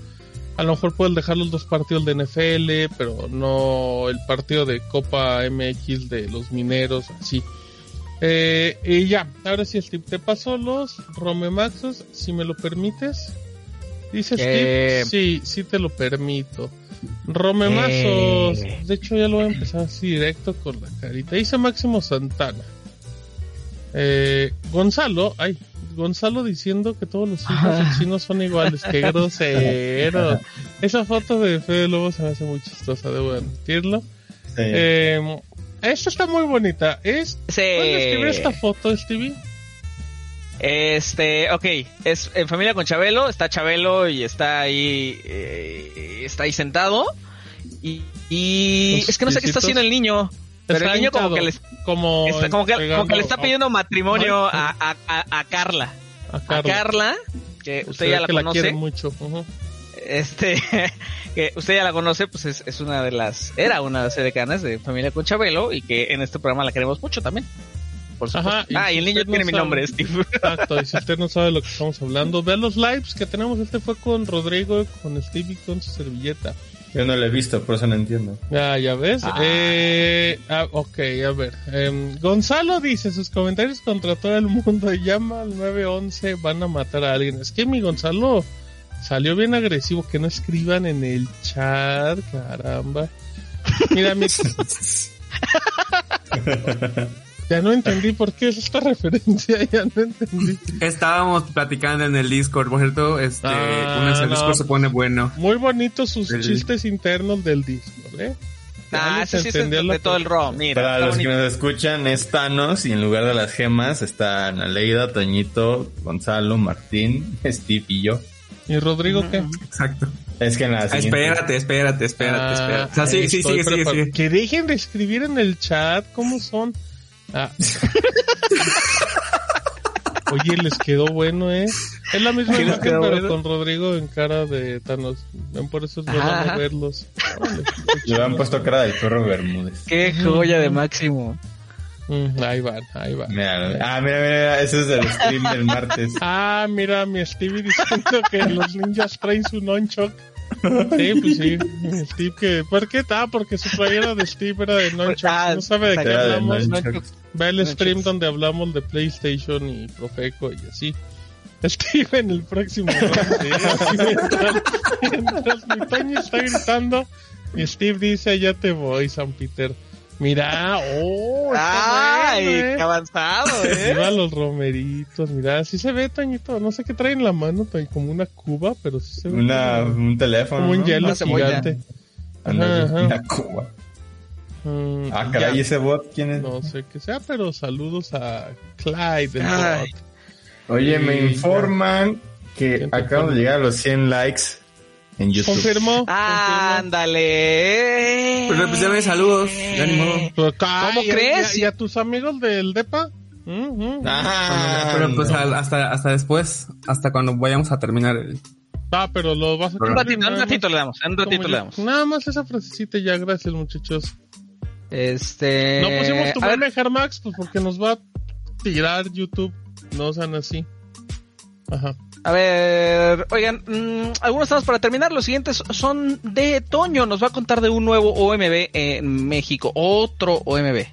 a lo mejor pueden dejar los dos partidos de NFL, pero no el partido de Copa MX de los mineros, así. Eh, y ya, ahora sí, Steve, te paso los Romemaxos, si me lo permites. Dice Steve, sí, sí te lo permito. Romemazos, eh. de hecho ya lo voy a empezar así directo con la carita. Dice Máximo Santana. Eh, Gonzalo, ay, Gonzalo diciendo que todos los hijos de chinos son iguales. Qué grosero. <laughs> Esa foto de Fede Lobo se me hace muy chistosa, debo admitirlo. Eh, esta está muy bonita. Es, sí. escribir esta foto, Stevie? Este, ok, es en familia con Chabelo, está Chabelo y está ahí, eh, está ahí sentado. Y, y es que no sé qué está haciendo el niño. Pero el niño como que, les, como, como, que, le está pidiendo matrimonio a, a, a, Carla. A Carla. que usted ya la conoce. mucho. Este, <laughs> que usted ya la conoce, pues es, es una de las, era una de las decanas de Familia con Chabelo y que en este programa la queremos mucho también. Por Ajá, y ah, y el niño tiene mi nombre, Steve. Exacto, y si usted no sabe lo que estamos hablando, <laughs> vea los lives que tenemos. Este fue con Rodrigo, con Steve y con su servilleta. Yo no lo he visto, por eso no entiendo. Ah, ya ves. Ah. Eh, ah, ok, a ver. Em, Gonzalo dice sus comentarios contra todo el mundo. <laughs> Llama al 911, van a matar a alguien. Es que mi Gonzalo salió bien agresivo. Que no escriban en el chat, caramba. Mira, mi... <laughs> Ya no entendí por qué es esta <laughs> referencia, ya no entendí. Estábamos platicando en el Discord, por cierto, este, ah, el Discord se pone bueno. Muy bonitos sus chistes internos del Discord, ¿eh? Ah, ese sí es de todo el ROM, mira. Para los que nos escuchan es Thanos y en lugar de las gemas están Aleida, Toñito, Gonzalo, Martín, <laughs> Steve y yo. ¿Y Rodrigo qué? Exacto. Es que en la ah, Espérate, espérate, espérate, ah, espérate. O sea, sí, sí, sí, sí, sí. Que dejen de escribir en el chat cómo son. Ah. <laughs> Oye, les quedó bueno, ¿eh? Es la misma imagen, pero con Rodrigo en cara de Thanos. Por eso es bueno verlos. Le han puesto cara del perro Bermúdez. Qué joya de máximo. Mm, ahí va, ahí va. ah, mira, mira, ese es el stream del martes. Ah, mira, mi Stevie diciendo que los ninjas traen su nonchok. <laughs> Sí, pues sí. Steve que. ¿Por qué? Ah, porque su playera de Steve era de Nunchucks. Ah, no sabe de qué hablamos. Va el stream donde hablamos de PlayStation y Profeco y así. Steve en el próximo. <laughs> mientras, mi Toño está gritando, y Steve dice: Ya te voy, San Peter. Mira, oh, ¡Ay, ¿eh? qué avanzado, <laughs> eh! Mira los romeritos, mira, así se ve, Toñito. No sé qué trae en la mano, como una cuba, pero sí se ve. Una, un teléfono. Como un hielo gigante. Una cuba. Mm, ah, caray, ese bot, ¿quién es? No sé qué sea, pero saludos a Clyde, el bot. Oye, me informan que acabo de llegar a los 100 likes en YouTube. ¿Confirmó? Ándale. Pues, pues ya saludos. Pues, ¿Cómo crees? ¿Y a, tus amigos del DEPA? ah, pero pues hasta, hasta después, hasta cuando vayamos a terminar el... Ah, pero lo vas a... Un ratito, un ratito le damos, un ratito le damos. Nada más esa frasecita ya, gracias muchachos. Este... No pusimos tu meme, Max, pues porque nos va a tirar YouTube, no sean así. Ajá. A ver, oigan, mmm, algunos estamos para terminar. Los siguientes son de Toño. Nos va a contar de un nuevo OMB en México. Otro OMB.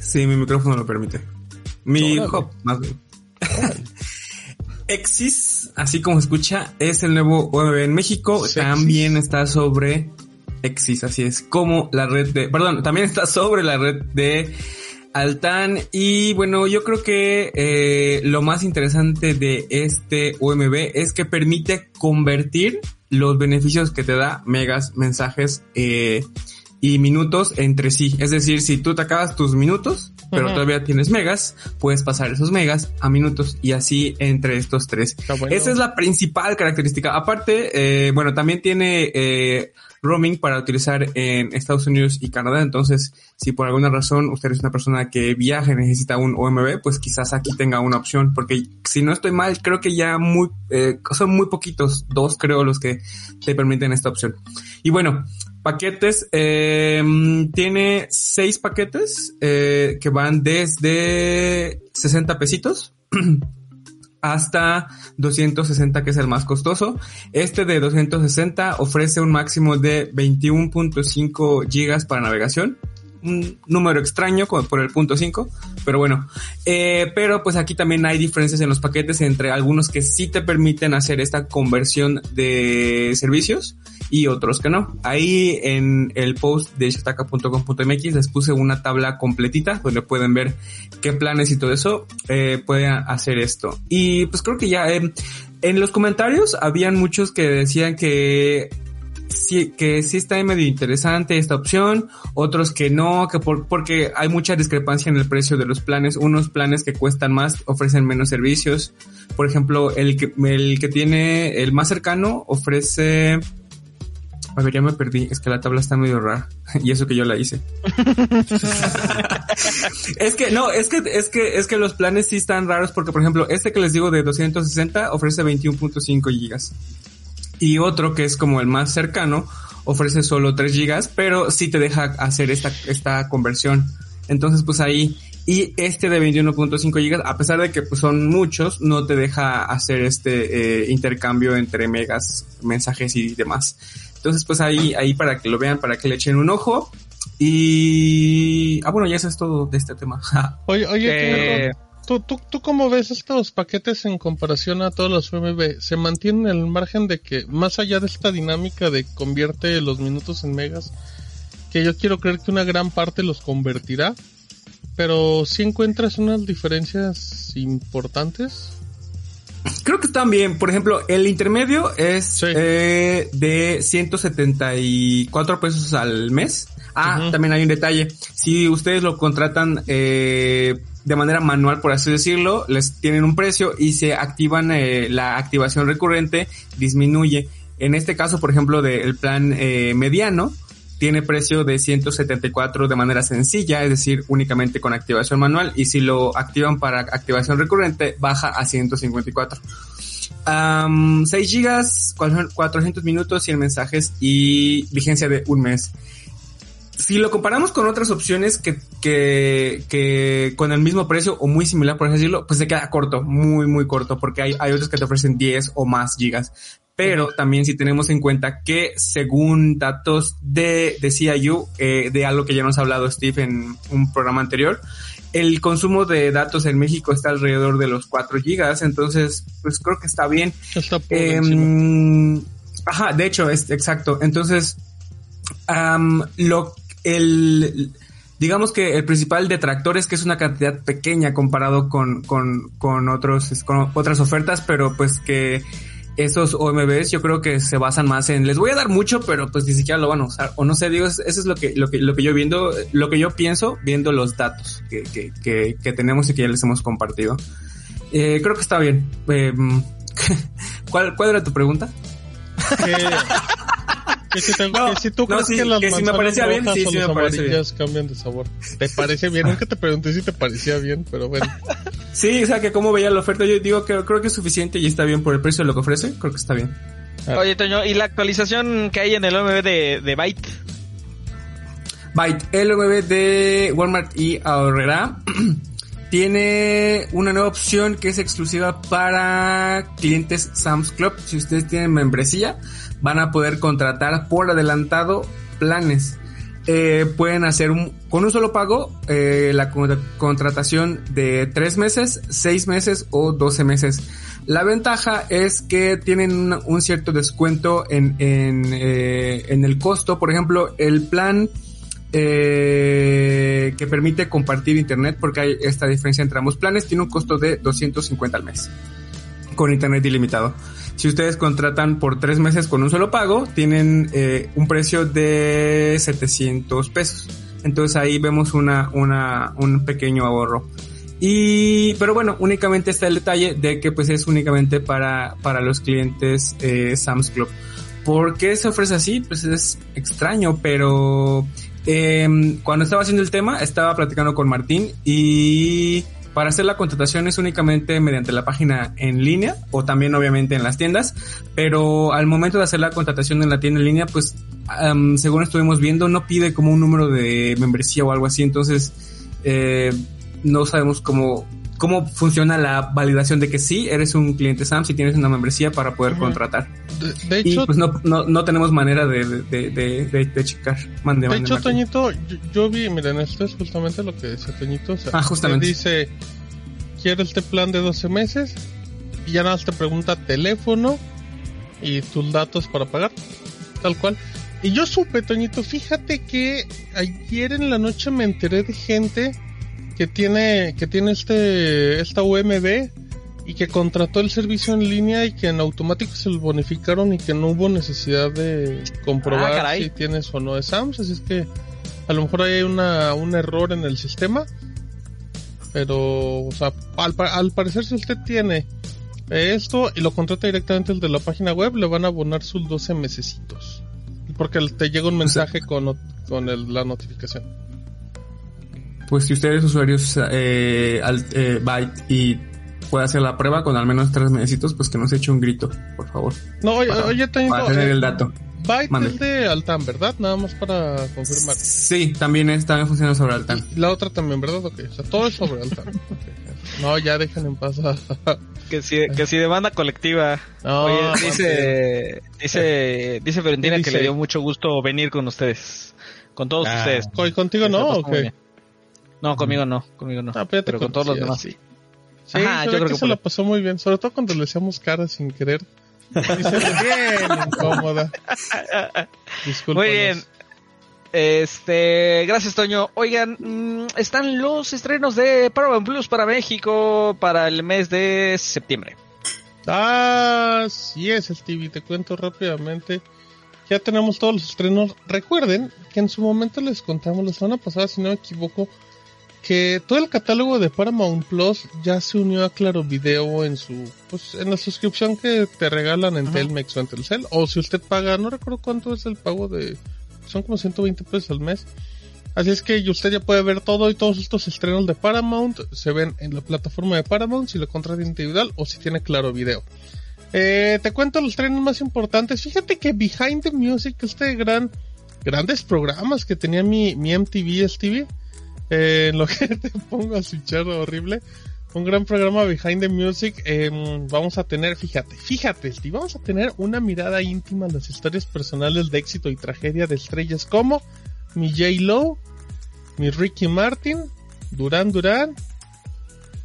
Sí, mi micrófono lo permite. Mi hijo, más bien. Exis, así como escucha, es el nuevo OMB en México. También está sobre Exis, así es, como la red de, perdón, también está sobre la red de Altan. Y bueno, yo creo que eh, lo más interesante de este UMB es que permite convertir los beneficios que te da megas, mensajes eh, y minutos entre sí. Es decir, si tú te acabas tus minutos, pero todavía tienes megas, puedes pasar esos megas a minutos y así entre estos tres. Esa es la principal característica. Aparte, eh, bueno, también tiene eh, roaming para utilizar en Estados Unidos y Canadá. Entonces, si por alguna razón usted es una persona que viaja y necesita un OMB, pues quizás aquí tenga una opción. Porque si no estoy mal, creo que ya muy, eh, son muy poquitos, dos creo los que te permiten esta opción. Y bueno, paquetes, eh, tiene seis paquetes eh, que van desde 60 pesitos. <clears throat> hasta 260 que es el más costoso. Este de 260 ofrece un máximo de 21.5 gigas para navegación. Un número extraño por el punto 5, pero bueno. Eh, pero pues aquí también hay diferencias en los paquetes entre algunos que sí te permiten hacer esta conversión de servicios y otros que no. Ahí en el post de shataka.com.mx les puse una tabla completita donde pueden ver qué planes y todo eso eh, pueden hacer esto. Y pues creo que ya eh, en los comentarios habían muchos que decían que sí, que sí está medio interesante esta opción, otros que no, que por, porque hay mucha discrepancia en el precio de los planes. Unos planes que cuestan más ofrecen menos servicios. Por ejemplo, el que, el que tiene el más cercano ofrece a ver, ya me perdí. Es que la tabla está medio rara. <laughs> y eso que yo la hice. <laughs> es que, no, es que, es que, es que los planes sí están raros porque, por ejemplo, este que les digo de 260 ofrece 21.5 gigas. Y otro que es como el más cercano ofrece solo 3 gigas, pero sí te deja hacer esta, esta conversión. Entonces, pues ahí, y este de 21.5 gigas, a pesar de que pues, son muchos, no te deja hacer este eh, intercambio entre megas, mensajes y demás. Entonces, pues ahí, ahí para que lo vean, para que le echen un ojo. Y... Ah, bueno, ya eso es todo de este tema. <laughs> oye, oye, ¿tú, tú, tú, cómo ves estos paquetes en comparación a todos los UMB? ¿Se mantiene el margen de que, más allá de esta dinámica de convierte los minutos en megas, que yo quiero creer que una gran parte los convertirá, pero si encuentras unas diferencias importantes? Creo que están bien. Por ejemplo, el intermedio es eh, de 174 pesos al mes. Ah, también hay un detalle. Si ustedes lo contratan eh, de manera manual, por así decirlo, les tienen un precio y se activan eh, la activación recurrente, disminuye. En este caso, por ejemplo, del plan mediano, tiene precio de 174 de manera sencilla, es decir, únicamente con activación manual, y si lo activan para activación recurrente, baja a 154. 6 gigas, 400 minutos, 100 mensajes y vigencia de un mes. Si lo comparamos con otras opciones que, que, que con el mismo precio o muy similar, por así decirlo, pues se queda corto, muy, muy corto, porque hay, hay otros que te ofrecen 10 o más gigas pero también si tenemos en cuenta que según datos de, de CIU, eh, de algo que ya nos ha hablado Steve en un programa anterior, el consumo de datos en México está alrededor de los 4 gigas, entonces pues creo que está bien. Está eh, ajá, de hecho, es exacto. Entonces, lo, el, digamos que el principal detractor es que es una cantidad pequeña comparado con, con, con otros, con otras ofertas, pero pues que esos OMBs yo creo que se basan más en les voy a dar mucho, pero pues ni siquiera lo van a usar. O no sé, digo, eso es lo que, lo que, lo que yo viendo, lo que yo pienso viendo los datos que, que, que, tenemos y que ya les hemos compartido. Eh, creo que está bien. Eh, <laughs> ¿cuál, ¿Cuál era tu pregunta? <laughs> Que si, si tú crees que las si me parecía bien, sí, sí me parece bien. cambian de sabor. ¿Te parece bien? Nunca te pregunté si te parecía bien, pero bueno. sí, o sea, que cómo veía la oferta, yo digo que creo que es suficiente y está bien por el precio de lo que ofrece, creo que está bien. Ah. Oye, Toño, ¿y la actualización que hay en el OMB de, de Byte? Byte, el OMB de Walmart y Ahorrera <clears throat> tiene una nueva opción que es exclusiva para clientes Sam's Club. Si ustedes tienen membresía, van a poder contratar por adelantado planes. Eh, pueden hacer con un solo pago eh, la contratación de tres meses, seis meses o 12 meses. La ventaja es que tienen un, cierto descuento en, en, eh, en el costo. Por ejemplo, el plan eh, que permite compartir internet porque hay esta diferencia entre ambos planes. Tiene un costo de 250 al mes con internet ilimitado. Si ustedes contratan por tres meses con un solo pago, tienen eh, un precio de 700 pesos. Entonces ahí vemos una, una, un pequeño ahorro. Y, pero bueno, únicamente está el detalle de que pues es únicamente para, para los clientes eh, Sam's Club. ¿Por qué se ofrece así? Pues es extraño, pero eh, cuando estaba haciendo el tema estaba platicando con Martín y para hacer la contratación es únicamente mediante la página en línea o también obviamente en las tiendas, pero al momento de hacer la contratación en la tienda en línea, pues según estuvimos viendo, no pide como un número de membresía o algo así, entonces eh, no sabemos cómo, cómo funciona la validación de que sí eres un cliente SAM si tienes una membresía para poder contratar. De, hecho, y pues no, no, no, tenemos manera de, de, de, de checar. Mande, de hecho, Toñito, yo, vi, miren, esto es justamente lo que decía Toñito. O sea, ah, justamente. Dice, ¿quieres este plan de 12 meses? Y ya nada más te pregunta teléfono y tus datos para pagar. Tal cual. Y yo supe, Toñito, fíjate que ayer en la noche me enteré de gente que tiene, que tiene este, esta UMB y que contrató el servicio en línea y que en automático se lo bonificaron y que no hubo necesidad de comprobar ah, si tienes o no de SAMS, así es que a lo mejor hay una, un error en el sistema, pero, o sea, al, al parecer si usted tiene esto y lo contrata directamente el de la página web, le van a abonar sus 12 mesecitos. Porque te llega un mensaje con, con el, la notificación pues si ustedes usuarios eh, eh, Byte y puede hacer la prueba con al menos tres meses, pues que nos eche un grito, por favor. No, oye, oye para tener el dato. Byte es de Altan, ¿verdad? Nada más para confirmar. Sí, también es, también funciona sobre Altan. la otra también, ¿verdad? Ok, o sea, todo es sobre Altan. <laughs> No, ya dejen en paz <laughs> Que si, que si de banda colectiva. Oye, dice, dice, dice Valentina que le dio mucho gusto venir con ustedes. Con todos ah. ustedes. ¿Y contigo no o qué? No, conmigo no, conmigo no. Ah, pero con todos los demás sí. Sí, yo creo que, se la pasó muy bien, sobre todo cuando le hacíamos cara sin querer. Y se bien <laughs> incómoda. Muy bien. Este, gracias Toño. Oigan, mm, están los estrenos de Paramount Plus para México para el mes de septiembre. Ah, sí es, Stevie. Te cuento rápidamente. Ya tenemos todos los estrenos. Recuerden que en su momento les contamos la semana pasada, si no me equivoco, que todo el catálogo de Paramount Plus ya se unió a Claro Video en su pues en la suscripción que te regalan en Telmex o en Telcel o si usted paga, no recuerdo cuánto es el pago de son como 120 pesos al mes. Así es que usted ya puede ver todo y todos estos estrenos de Paramount se ven en la plataforma de Paramount si lo contrata individual o si tiene Claro Video. Eh, te cuento los estrenos más importantes. Fíjate que Behind the Music, este gran grandes programas que tenía mi, mi MTV Stevie eh, en lo que <laughs> te pongo a switchar horrible. Un gran programa Behind the Music. Em, vamos a tener, fíjate, fíjate, Steve, vamos a tener una mirada íntima a las historias personales de éxito y tragedia de estrellas como mi J. Lo, mi Ricky Martin, Duran Duran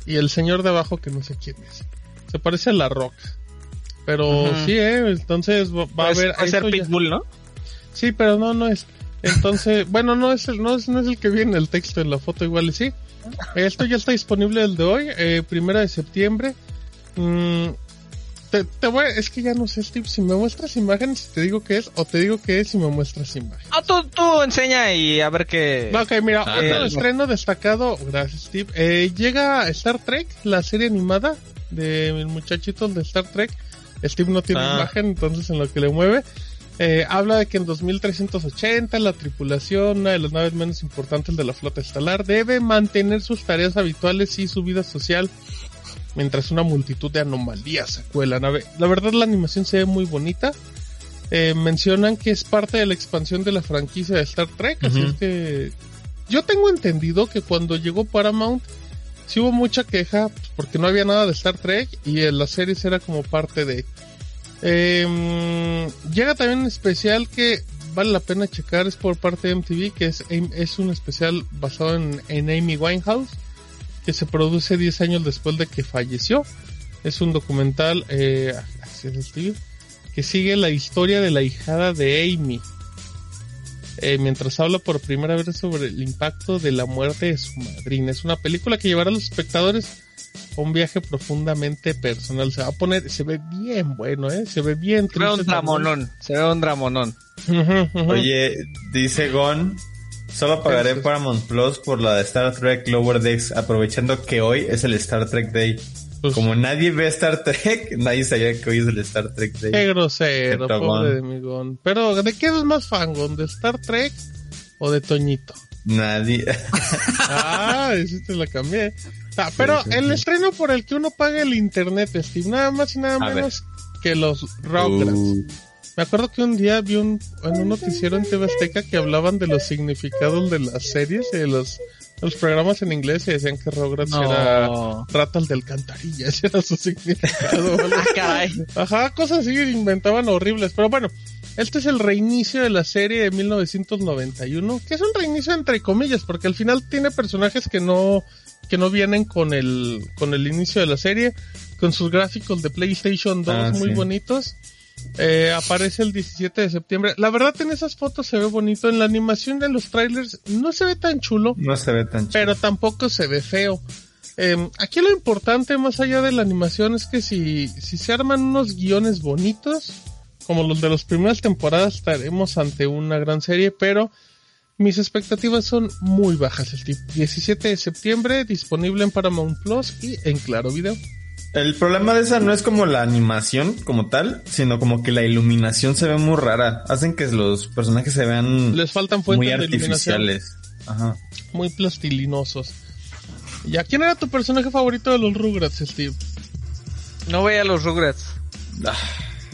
y el señor de abajo que no sé quién es. Se parece a La Rock. Pero sí, eh, entonces va, a pues, haber... Va a ser Pitbull, ¿no? Sí, pero no, no es. Entonces, bueno, no es el, no es, no es el que viene el texto en la foto, igual y sí. Esto ya está disponible el de hoy, eh, primera de septiembre. Mm, te, voy, es que ya no sé, Steve, si me muestras imágenes, te digo que es, o te digo que es y me muestras imágenes. Ah, tú, tú enseña y a ver qué. Ok, mira, ah, otro estreno destacado, gracias, Steve. Eh, llega Star Trek, la serie animada de muchachitos de Star Trek. Steve no tiene ah. imagen, entonces en lo que le mueve. Eh, habla de que en 2380 la tripulación, una de las naves menos importantes de la flota estelar, debe mantener sus tareas habituales y su vida social mientras una multitud de anomalías sacúe la nave. La verdad la animación se ve muy bonita. Eh, mencionan que es parte de la expansión de la franquicia de Star Trek, así es que yo tengo entendido que cuando llegó Paramount sí hubo mucha queja pues, porque no había nada de Star Trek y en las series era como parte de eh, llega también un especial que vale la pena checar, es por parte de MTV, que es, es un especial basado en, Amy Winehouse, que se produce 10 años después de que falleció. Es un documental, eh, que sigue la historia de la hijada de Amy. eh, mientras habla por primera vez sobre el impacto de la muerte de su madrina. Es una película que llevará a los espectadores un viaje profundamente personal. Se va a poner, se ve bien bueno, ¿eh? Se ve bien. Se ve un dramonón, se ve un dramonón. Oye, dice Gon, solo pagaré Paramount Plus por la de Star Trek Lower Decks, aprovechando que hoy es el Star Trek Day. Pues Como nadie ve Star Trek, <laughs> nadie sabía que hoy es el Star Trek Day. Qué grosero, pobre de mi Gon. Pero, ¿de qué eres más fan, Gon? ¿De Star Trek o de Toñito? Nadie. <laughs> ah, eso te la cambié. Ah, pero el estreno por el que uno paga el internet, Steve, nada más y nada menos que los Rugrats. Uh. Me acuerdo que un día vi un, en un noticiero en TV Azteca que hablaban de los significados de las series y de los, los programas en inglés y decían que Rugrats era ratas de alcantarilla, <laughs> ese era su significado. <laughs> Ah, Ajá, cosas así inventaban horribles, pero bueno, este es el reinicio de la serie de 1991, que es un reinicio entre comillas, porque al final tiene personajes que no que no vienen con el con el inicio de la serie, con sus gráficos de PlayStation 2 ah, muy bonitos. Eh, aparece el 17 de septiembre. La verdad en esas fotos se ve bonito. En la animación de los trailers no se ve tan chulo. No se ve tan chulo. Pero tampoco se ve feo. Em, aquí lo importante más allá de la animación es que si, si se arman unos guiones bonitos, como los de las primeras temporadas, estaremos ante una gran serie, pero mis expectativas son muy bajas. El 17 de septiembre, disponible en Paramount Plus y en Claro Video. El problema de esa no es como la animación como tal, sino como que la iluminación se ve muy rara. Hacen que los personajes se vean Les faltan fuentes muy artificiales. Ajá. Muy plastilinosos. ¿Y a quién era tu personaje favorito de los Rugrats, Steve? No veía los Rugrats. Ah.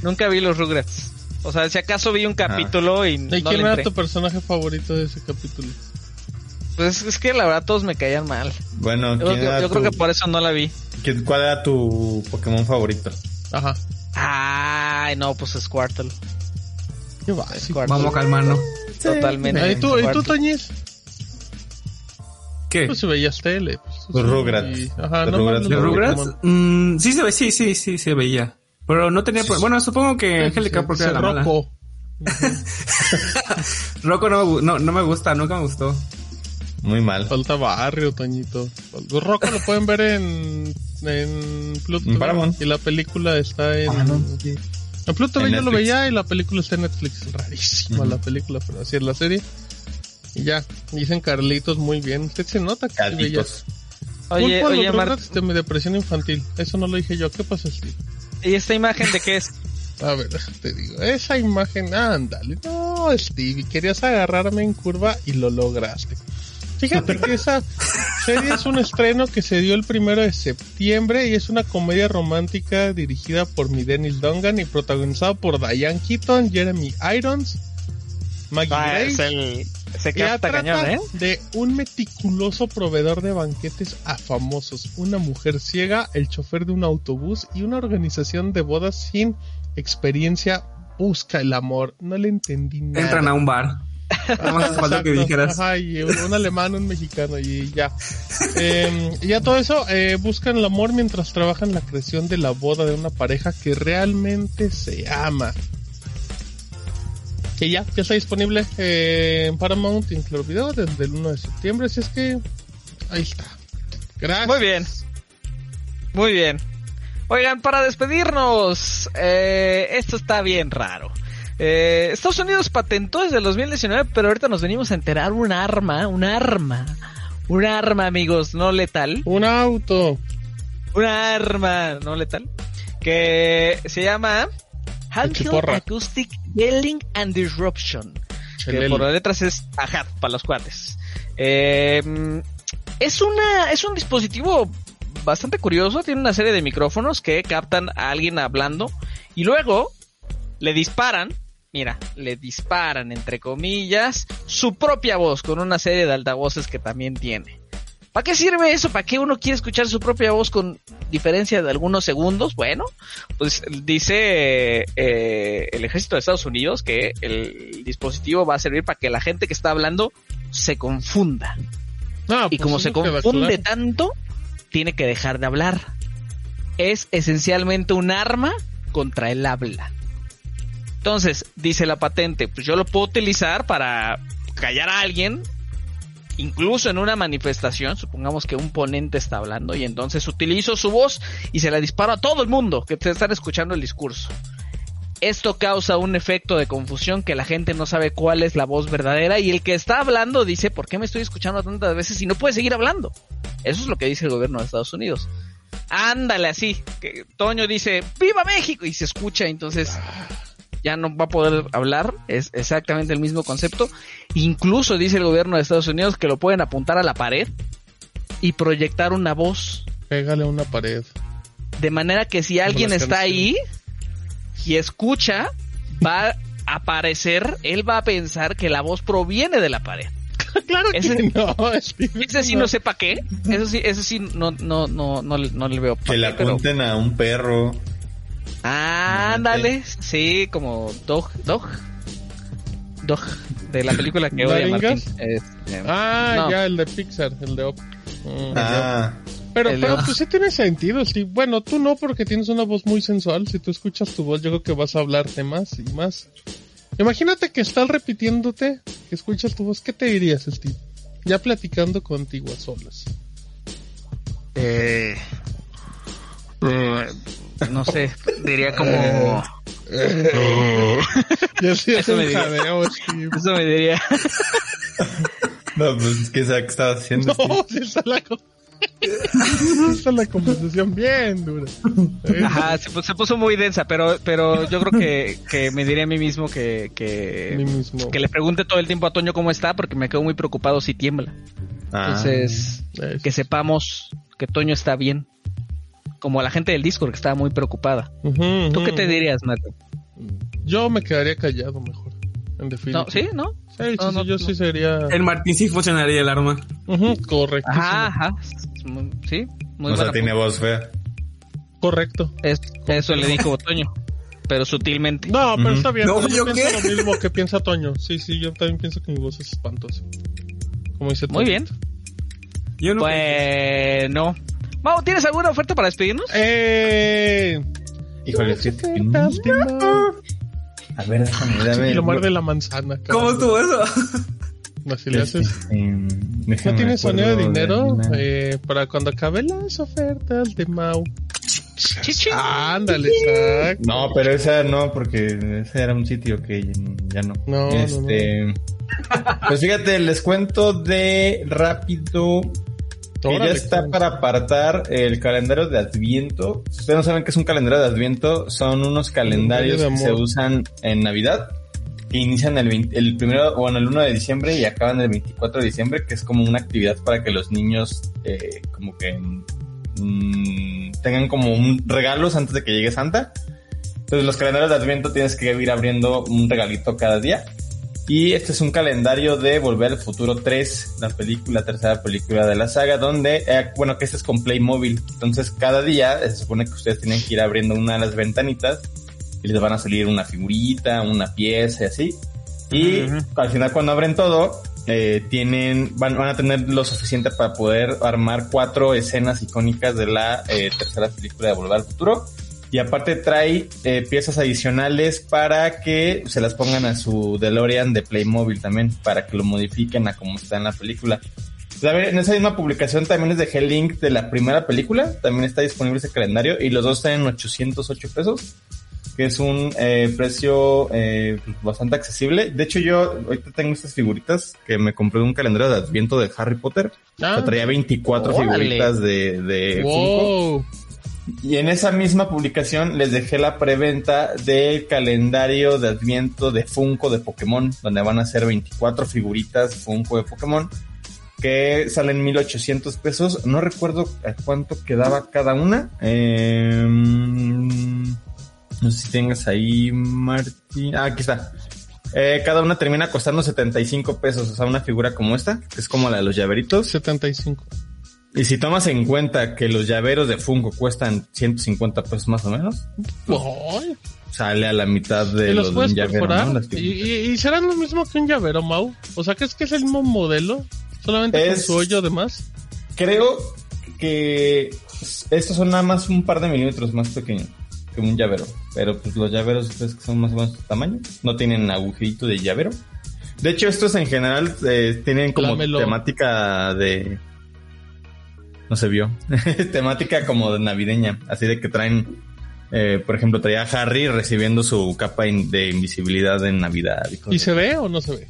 Nunca vi los Rugrats. O sea, si acaso vi un ah. capítulo y... ¿Y quién era tu personaje favorito de ese capítulo? Pues es que la verdad todos me caían mal. Bueno, yo, creo que por eso no la vi. ¿Cuál era tu Pokémon favorito? Ajá. Ay, no, pues Squirtle. ¿Qué va? Vamos a calmarnos. Totalmente. ¿Y tú, ¿y tú Toñis? ¿Qué? Pues si veías tele. Pues, los Rugrats. Ajá, ¿Los no Rugrats? Mm, sí, se ve, sí, sí, sí, se veía. Pero no tenía... Bueno, supongo que Angélica porque era la mala. Rocco. <laughs> Rocco no, no, no me gusta, nunca me gustó. Muy mal. Falta barrio, Toñito. Rocco lo pueden ver en, en Pluto. Y la película está en... Ah, en Pluto yo lo veía y la película está en Netflix. Rarísima la película, pero así es la serie. Y ya, dicen Carlitos muy bien. Usted se nota que Carlitos. Oye, oye, De mi depresión infantil. Eso no lo dije yo. ¿Qué pasa, Steve? ¿Y esta imagen de qué es? <laughs> A ver, te digo, esa imagen, ándale, no, Stevie, querías agarrarme en curva y lo lograste. Fíjate que esa serie es un estreno que se dio el primero de septiembre y es una comedia romántica dirigida por mi Dennis Dungan y protagonizada por Diane Keaton, Jeremy Irons, Maggie ah, Grace. Se cañón, ¿eh? De un meticuloso proveedor de banquetes a famosos, una mujer ciega, el chofer de un autobús y una organización de bodas sin experiencia busca el amor. No le entendí nada. Entran a un bar. falta que dijeras. un, alemán, un mexicano y ya. Em, y ya todo eso, eh, buscan el amor mientras trabajan la creación de la boda de una pareja que realmente se ama. Que ya, ya está disponible eh, en Paramount en Claro Video desde el 1 de septiembre. Así es que ahí está. Gracias. Muy bien. Muy bien. Oigan, para despedirnos, eh, esto está bien raro. Eh, Estados Unidos patentó desde el 2019, pero ahorita nos venimos a enterar un arma, un arma, un arma, amigos, no letal. Un auto. Un arma no letal. Que se llama Handheld Acoustic Yelling and Disruption. Que por las letras es ajá, para los cuates. Eh, es una, es un dispositivo bastante curioso. Tiene una serie de micrófonos que captan a alguien hablando y luego le disparan mira, le disparan, entre comillas, su propia voz con una serie de altavoces que también tiene. ¿Para qué sirve eso? ¿Para qué uno quiere escuchar su propia voz con diferencia de algunos segundos? Bueno, pues dice eh, el ejército de Estados Unidos que el dispositivo va a servir para que la gente que está hablando se confunda. Ah, y pues como se confunde tanto, tiene que dejar de hablar. Es esencialmente un arma contra el habla. Entonces, dice la patente, pues yo lo puedo utilizar para callar a alguien, incluso en una manifestación, supongamos que un ponente está hablando y entonces utilizo su voz y se la disparo a todo el mundo que te están escuchando el discurso. Esto causa un efecto de confusión que la gente no sabe cuál es la voz verdadera y el que está hablando dice, ¿por qué me estoy escuchando tantas veces y no puede seguir hablando? Eso es lo que dice el gobierno de Estados Unidos. Ándale así, que Toño dice, ¡Viva México! y se escucha, entonces ya no va a poder hablar, es exactamente el mismo concepto. Incluso dice el gobierno de Estados Unidos que lo pueden apuntar a la pared y proyectar una voz. Pégale a una pared. De manera que si alguien está ahí y escucha, va a aparecer, él va a pensar que la voz proviene de la pared. <laughs> claro que no. Ese sí no sé para qué. Eso sí, eso sí no, no, no, no, no le veo. Que le apunten a un perro. Ándale, sí, como Dog, Dog, Dog, de la película que odia Martín. Este, ah, ya, el de Pixar, el de Op. Mm, ah. Pero, pero pues sí tiene sentido, sí. Bueno, tú no, porque tienes una voz muy sensual. Si tú escuchas tu voz, yo creo que vas a hablarte más y más. Imagínate que estás repitiéndote, que escuchas tu voz. ¿Qué te dirías, Steve? Ya platicando contigo a solas. Eh, eh no sé, diría como... Yo sí eso, me diría. eso me diría. no, pues es que ¿qué estaba haciendo? No, si está la, <laughs> está la conversación bien dura. Ajá, se, se, puso muy densa, pero, pero yo creo que, que me diría a mí mismo que, que, mismo. que le pregunte todo el tiempo a Toño cómo está, porque me quedo muy preocupado si tiembla. Ah. Entonces, que sepamos que Toño está bien como la gente del Discord que estaba muy preocupada. ¿Tú qué te dirías, Mato? Yo me quedaría callado mejor, en definitiva. No, ¿Sí? ¿No? Sí, sí, yo sí sería... En Martín sí funcionaría el arma. correcto. Ajá, ajá. Sí, muy O sea, tiene voz fea. Correcto. eso le dijo Toño, pero sutilmente. No, pero está bien. No, yo, pienso lo mismo que piensa Toño. Sí, sí, yo también pienso que mi voz es espantosa. Como dice Muy bien. Yo no pues no. Mau, ¿tienes alguna oferta para despedirnos? Eh. Híjole, sí. A ver, déjame, ver. lo muerde la manzana. ¿Cómo estuvo eso? Así le haces. ¿No tienes sonido de dinero? eh, para cuando acabe las ofertas de Mau. Ándale, exacto. No, pero esa no, porque ese era un sitio que ya no. No, este, no, Pues fíjate, les cuento de rápido que ya está para apartar el calendario de Adviento. Si ustedes no saben qué es un calendario de Adviento, son unos calendarios que se usan en Navidad, que inician el, el primero, bueno, el 1 de diciembre y acaban el 24 de diciembre, que es como una actividad para que los niños, eh, como que mm, tengan como un regalos antes de que llegue Santa. Entonces los calendarios de Adviento tienes que ir abriendo un regalito cada día. Y este es un calendario de Volver al Futuro 3, la película, la tercera película de la saga, donde, eh, bueno, que este es con Playmobil. Entonces, cada día se supone que ustedes tienen que ir abriendo una de las ventanitas y les van a salir una figurita, una pieza y así. Y al final, cuando abren todo, eh, tienen, van, van, a tener lo suficiente para poder armar cuatro escenas icónicas de la eh, tercera película de Volver al Futuro y aparte trae eh, piezas adicionales para que se las pongan a su DeLorean de Playmobil también, para que lo modifiquen a como está en la película. En esa misma publicación también les dejé el link de la primera película, también está disponible ese calendario y los dos están en 808 pesos, que es un eh, precio eh, bastante accesible. De hecho yo ahorita tengo estas figuritas que me compré de un calendario de adviento de Harry Potter. Ah, traía 24 figuritas de, de y en esa misma publicación les dejé la preventa del calendario de Adviento de Funko de Pokémon, donde van a ser 24 figuritas Funko de Pokémon, que salen 1800 pesos. No recuerdo a cuánto quedaba cada una. Em, no sé si tengas ahí, Martín. Ah, aquí está. Eh, cada una termina costando 75 pesos, o sea, una figura como esta, que es como la de los llaveritos. 75. Y si tomas en cuenta que los llaveros de Funko cuestan 150 pesos más o menos, sale a la mitad de los, los de ¿Y, serán lo mismo que un llavero, Mau? O sea, que es que es el mismo modelo, solamente con su hoyo de más. Creo que estos son nada más un par de milímetros más pequeños que un llavero. Pero pues los llaveros que son más o menos de tamaño, no tienen agujerito de llavero. De hecho, estos en general eh, tienen como temática de... No se vio. <laughs> temática como de navideña. Así de que traen... Eh, por ejemplo, traía a Harry recibiendo su capa de invisibilidad en Navidad. ¿Y, se ve o no se ve?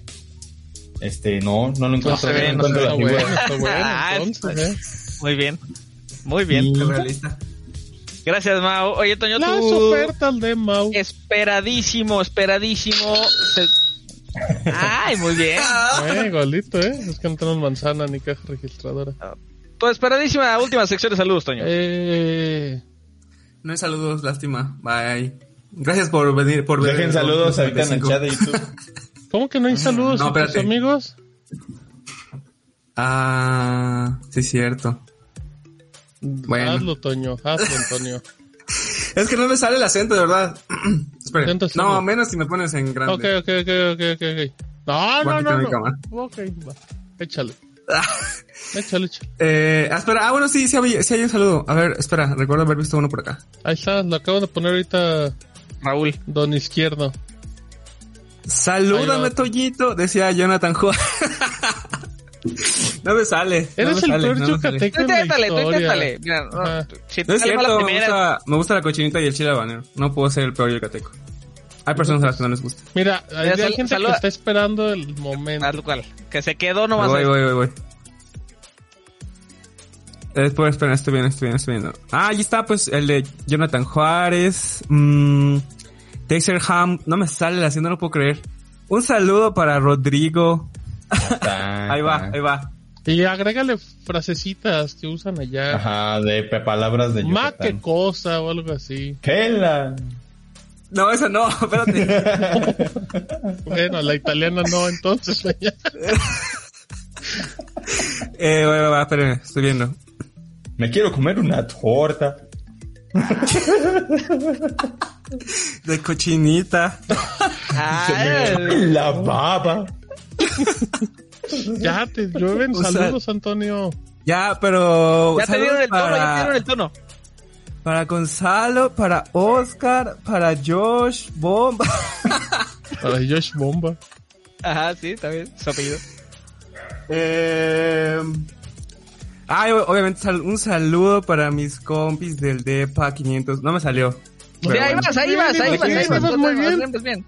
Este, no, no lo encuentro. No se ve, no, se ve. Ah, muy bien. Muy bien. realista. Gracias, Mau. Oye, Toño, Las ofertas de Mau. Esperadísimo, esperadísimo. <laughs> Ay, muy bien. Eh, igualito, ¿eh? Es que no tenemos manzana ni caja registradora. Pues esperadísima última sección de saludos, Toño. Eh... No hay saludos, lástima. Bye. Gracias por venir, por Dejen saludos ahorita en el chat de YouTube. <laughs> ¿Cómo que no hay saludos no, a tus amigos? Ah, sí, cierto. Bueno. Hazlo, Toño, hazlo, Antonio. <laughs> es que no me sale el acento, de verdad. <clears throat> Espera. No, menos si me pones en grande. Ok, ok, ok, ok, ok. No, no, no, no. Ok, va. Échale. Échale, échale. Eh, ah, espera, ah, bueno, sí, sí hay, sí hay un saludo. A ver, espera, recuerdo haber visto uno por acá. Ahí está, lo acabo de poner ahorita. Raúl. Don Izquierdo. Salúdame, Toñito, decía Jonathan Juárez. No me sale. Eres el peor yucateco en la inténtale, Mira, no, si no es cierto, me, gusta, me gusta la cochinita y el chile habanero. No puedo ser el peor yucateco. Hay personas a las que no les gusta. Mira, hay, gente que está esperando el momento. Tal cual. Que se quedó nomás. Voy, voy, voy, voy. Después, espera, estoy viendo, estoy viendo, estoy viendo. Ah, ahí está, pues, el de Jonathan Juárez. Mmm, Texer Ham. No me sale así, no lo puedo creer. Un saludo para Rodrigo. <laughs> ahí va, ahí va. Y agrégale frasecitas que usan allá. Ajá, de palabras de Yucatán. Ma que cosa o algo así. ¿Qué la? No, eso no, <laughs> espérate. bueno, la italiana no, entonces. <laughs> eh, bueno, va, espérenme, estoy viendo. Me quiero comer una torta. de cochinita. la baba. ya te llueven saludos, Antonio. Ya, pero. Ya te dieron el tono, ya te dieron el tono. Para Gonzalo, para Oscar, para Josh Bomba. <laughs> para Josh Bomba. Ajá, sí, también, su apellido. Eh. Ay, obviamente un saludo para mis compis del DEPA 500. No me salió. Sí, ahí vas, ahí vas, ahí vas, ahí vas. Muy bien. bien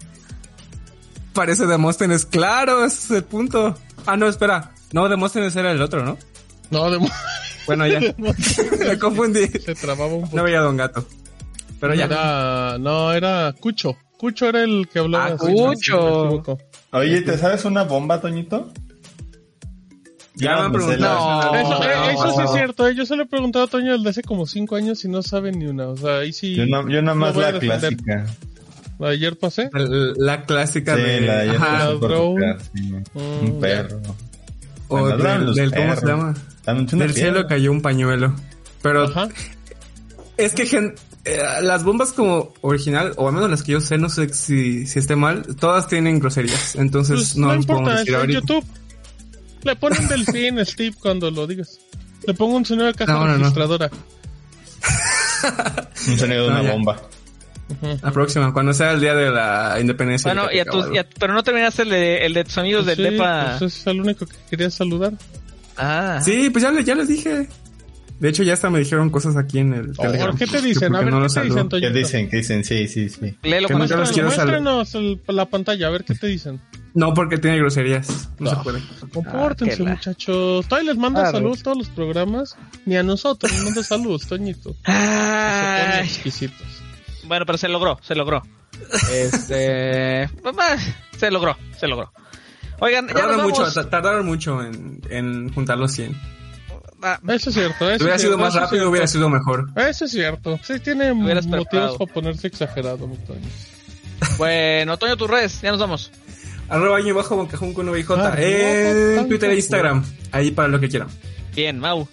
parece Demóstenes. Claro, ese es el punto. Ah, no, espera. No, Demóstenes era el otro, ¿no? No, Demóstenes. <laughs> Bueno, ya. <laughs> Me confundí. Se trababa un poco. No veía Don Gato. Pero ya. Era, no, era Cucho. Cucho era el que hablaba. Ah, Cucho. Oye, ¿te sabes una bomba, Toñito? Ya me han preguntado. eso, eso sí es cierto. ¿eh? Yo se lo he preguntado a Toño desde hace como cinco años y no sabe ni una. O sea, ahí sí. Yo, no, yo nada más la clásica. ¿La de ayer pasé? La, clásica de... la de ayer Ajá, Un mm, perro. O del, ¿cómo se llama? Del cielo cayó un pañuelo. Pero Ajá. es que eh, las bombas como original, o al menos las que yo sé, no sé si, si esté mal, todas tienen groserías. Entonces pues no, no importa, decir en YouTube. Le ponen delfín, <laughs> Steve, cuando lo digas. Le pongo un sonido de caja registradora. un sonido de una bomba. La próxima, cuando sea el día de la independencia. Bueno, y pero no terminaste el de, el de sonidos pues del DEPA. Pues es el único que quería saludar. Ah. Sí, pues ya, ya les dije. De hecho, ya hasta me dijeron cosas aquí en el oh, ¿Qué te dicen? A ver, ¿qué te dicen, ¿Qué dicen? ¿Qué dicen? Sí, sí, sí. Léelo, muéstranos la pantalla, a ver qué te dicen. No, porque tiene groserías. No, se puede. Compórtense, ah, muchachos. Todavía les manda saludos todos los programas. Ni a nosotros les manda saludos, Toñito. <laughs> Ah. exquisitos. Bueno, pero se logró, se logró. Este. <laughs> Pues, se logró, se logró. Oigan, tardaron mucho, tardaron mucho en, en juntar los 100. Ah, eso es cierto. Eso hubiera sido más rápido, hubiera sido mejor. Eso es cierto. Sí, tiene motivos para ponerse exagerado, Toño. <laughs> Bueno, Toño, tus redes, ya nos vamos. Arroba año bajo boncajón con VJ en Twitter e Instagram. Ahí para lo que quieran. Bien, Mau.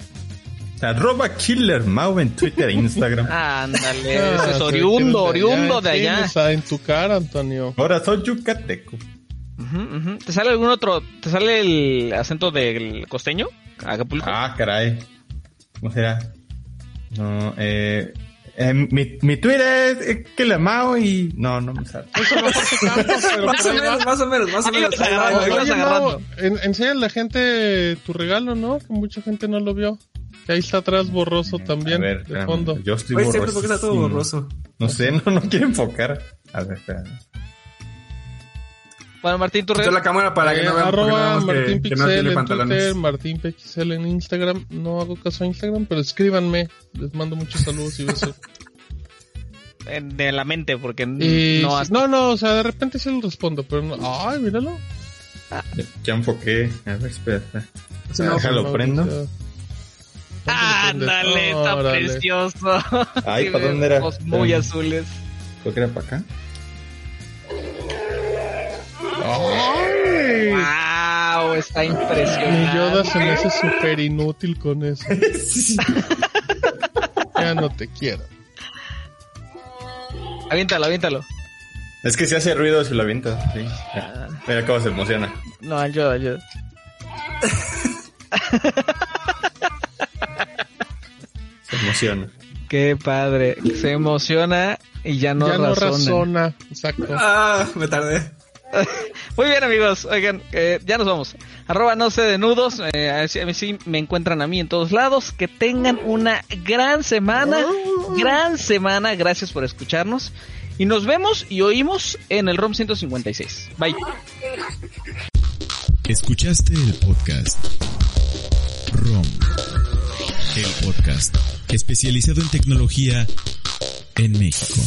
Arroba Killer Mau en Twitter e Instagram. <laughs> Ándale, ah, es oriundo, oriundo de allá. en tu cara, Antonio. Ahora soy yucateco. ¿Te sale algún otro? ¿Te sale el acento del costeño? Ah, caray. ¿Cómo será? No, eh, Eh, mi, mi Twitter es, que le amado y no, no me sale. Eso no <laughs> pero más, o menos, más o menos, más o menos, enseña a la gente tu regalo, ¿no? Que mucha gente no lo vio. Que ahí está atrás borroso también, a ver, de fondo. Yo estoy Oye, borroso. porque está todo borroso. No sé, no, no quiero enfocar. A ver, espera. Bueno, Martín, tu red. la cámara para que no vean arroba Martín que, Pixel en Twitter, Martín Pixel en Instagram. No hago caso a Instagram, pero escríbanme. Les mando muchos saludos y besos. <laughs> de la mente, porque no No, no, o sea, de repente sí lo respondo, pero no. Ay, míralo. Ya, enfoqué. A ver, espera. Déjalo, prendo. Ándale, está precioso. Ay, ¿para dónde era? muy azules. Creo que era para acá. ¡Ay! ¡Wow! Está impresionante. Mi Yoda se me hace súper inútil con eso. <laughs> ya no te quiero. Aviéntalo, aviéntalo. Es que si hace ruido si lo avienta. Sí. Mira cómo se emociona. No, ayuda, ayuda. <laughs> se emociona. Qué padre. Se emociona y ya no ya razona. no razona. Exacto. Ah, me tardé. <laughs> Muy bien amigos, oigan, eh, ya nos vamos. Arroba no sé de nudos, eh, a mí sí me encuentran a mí en todos lados. Que tengan una gran semana, gran semana, gracias por escucharnos. Y nos vemos y oímos en el ROM 156. Bye. Escuchaste el podcast ROM, el podcast especializado en tecnología en México.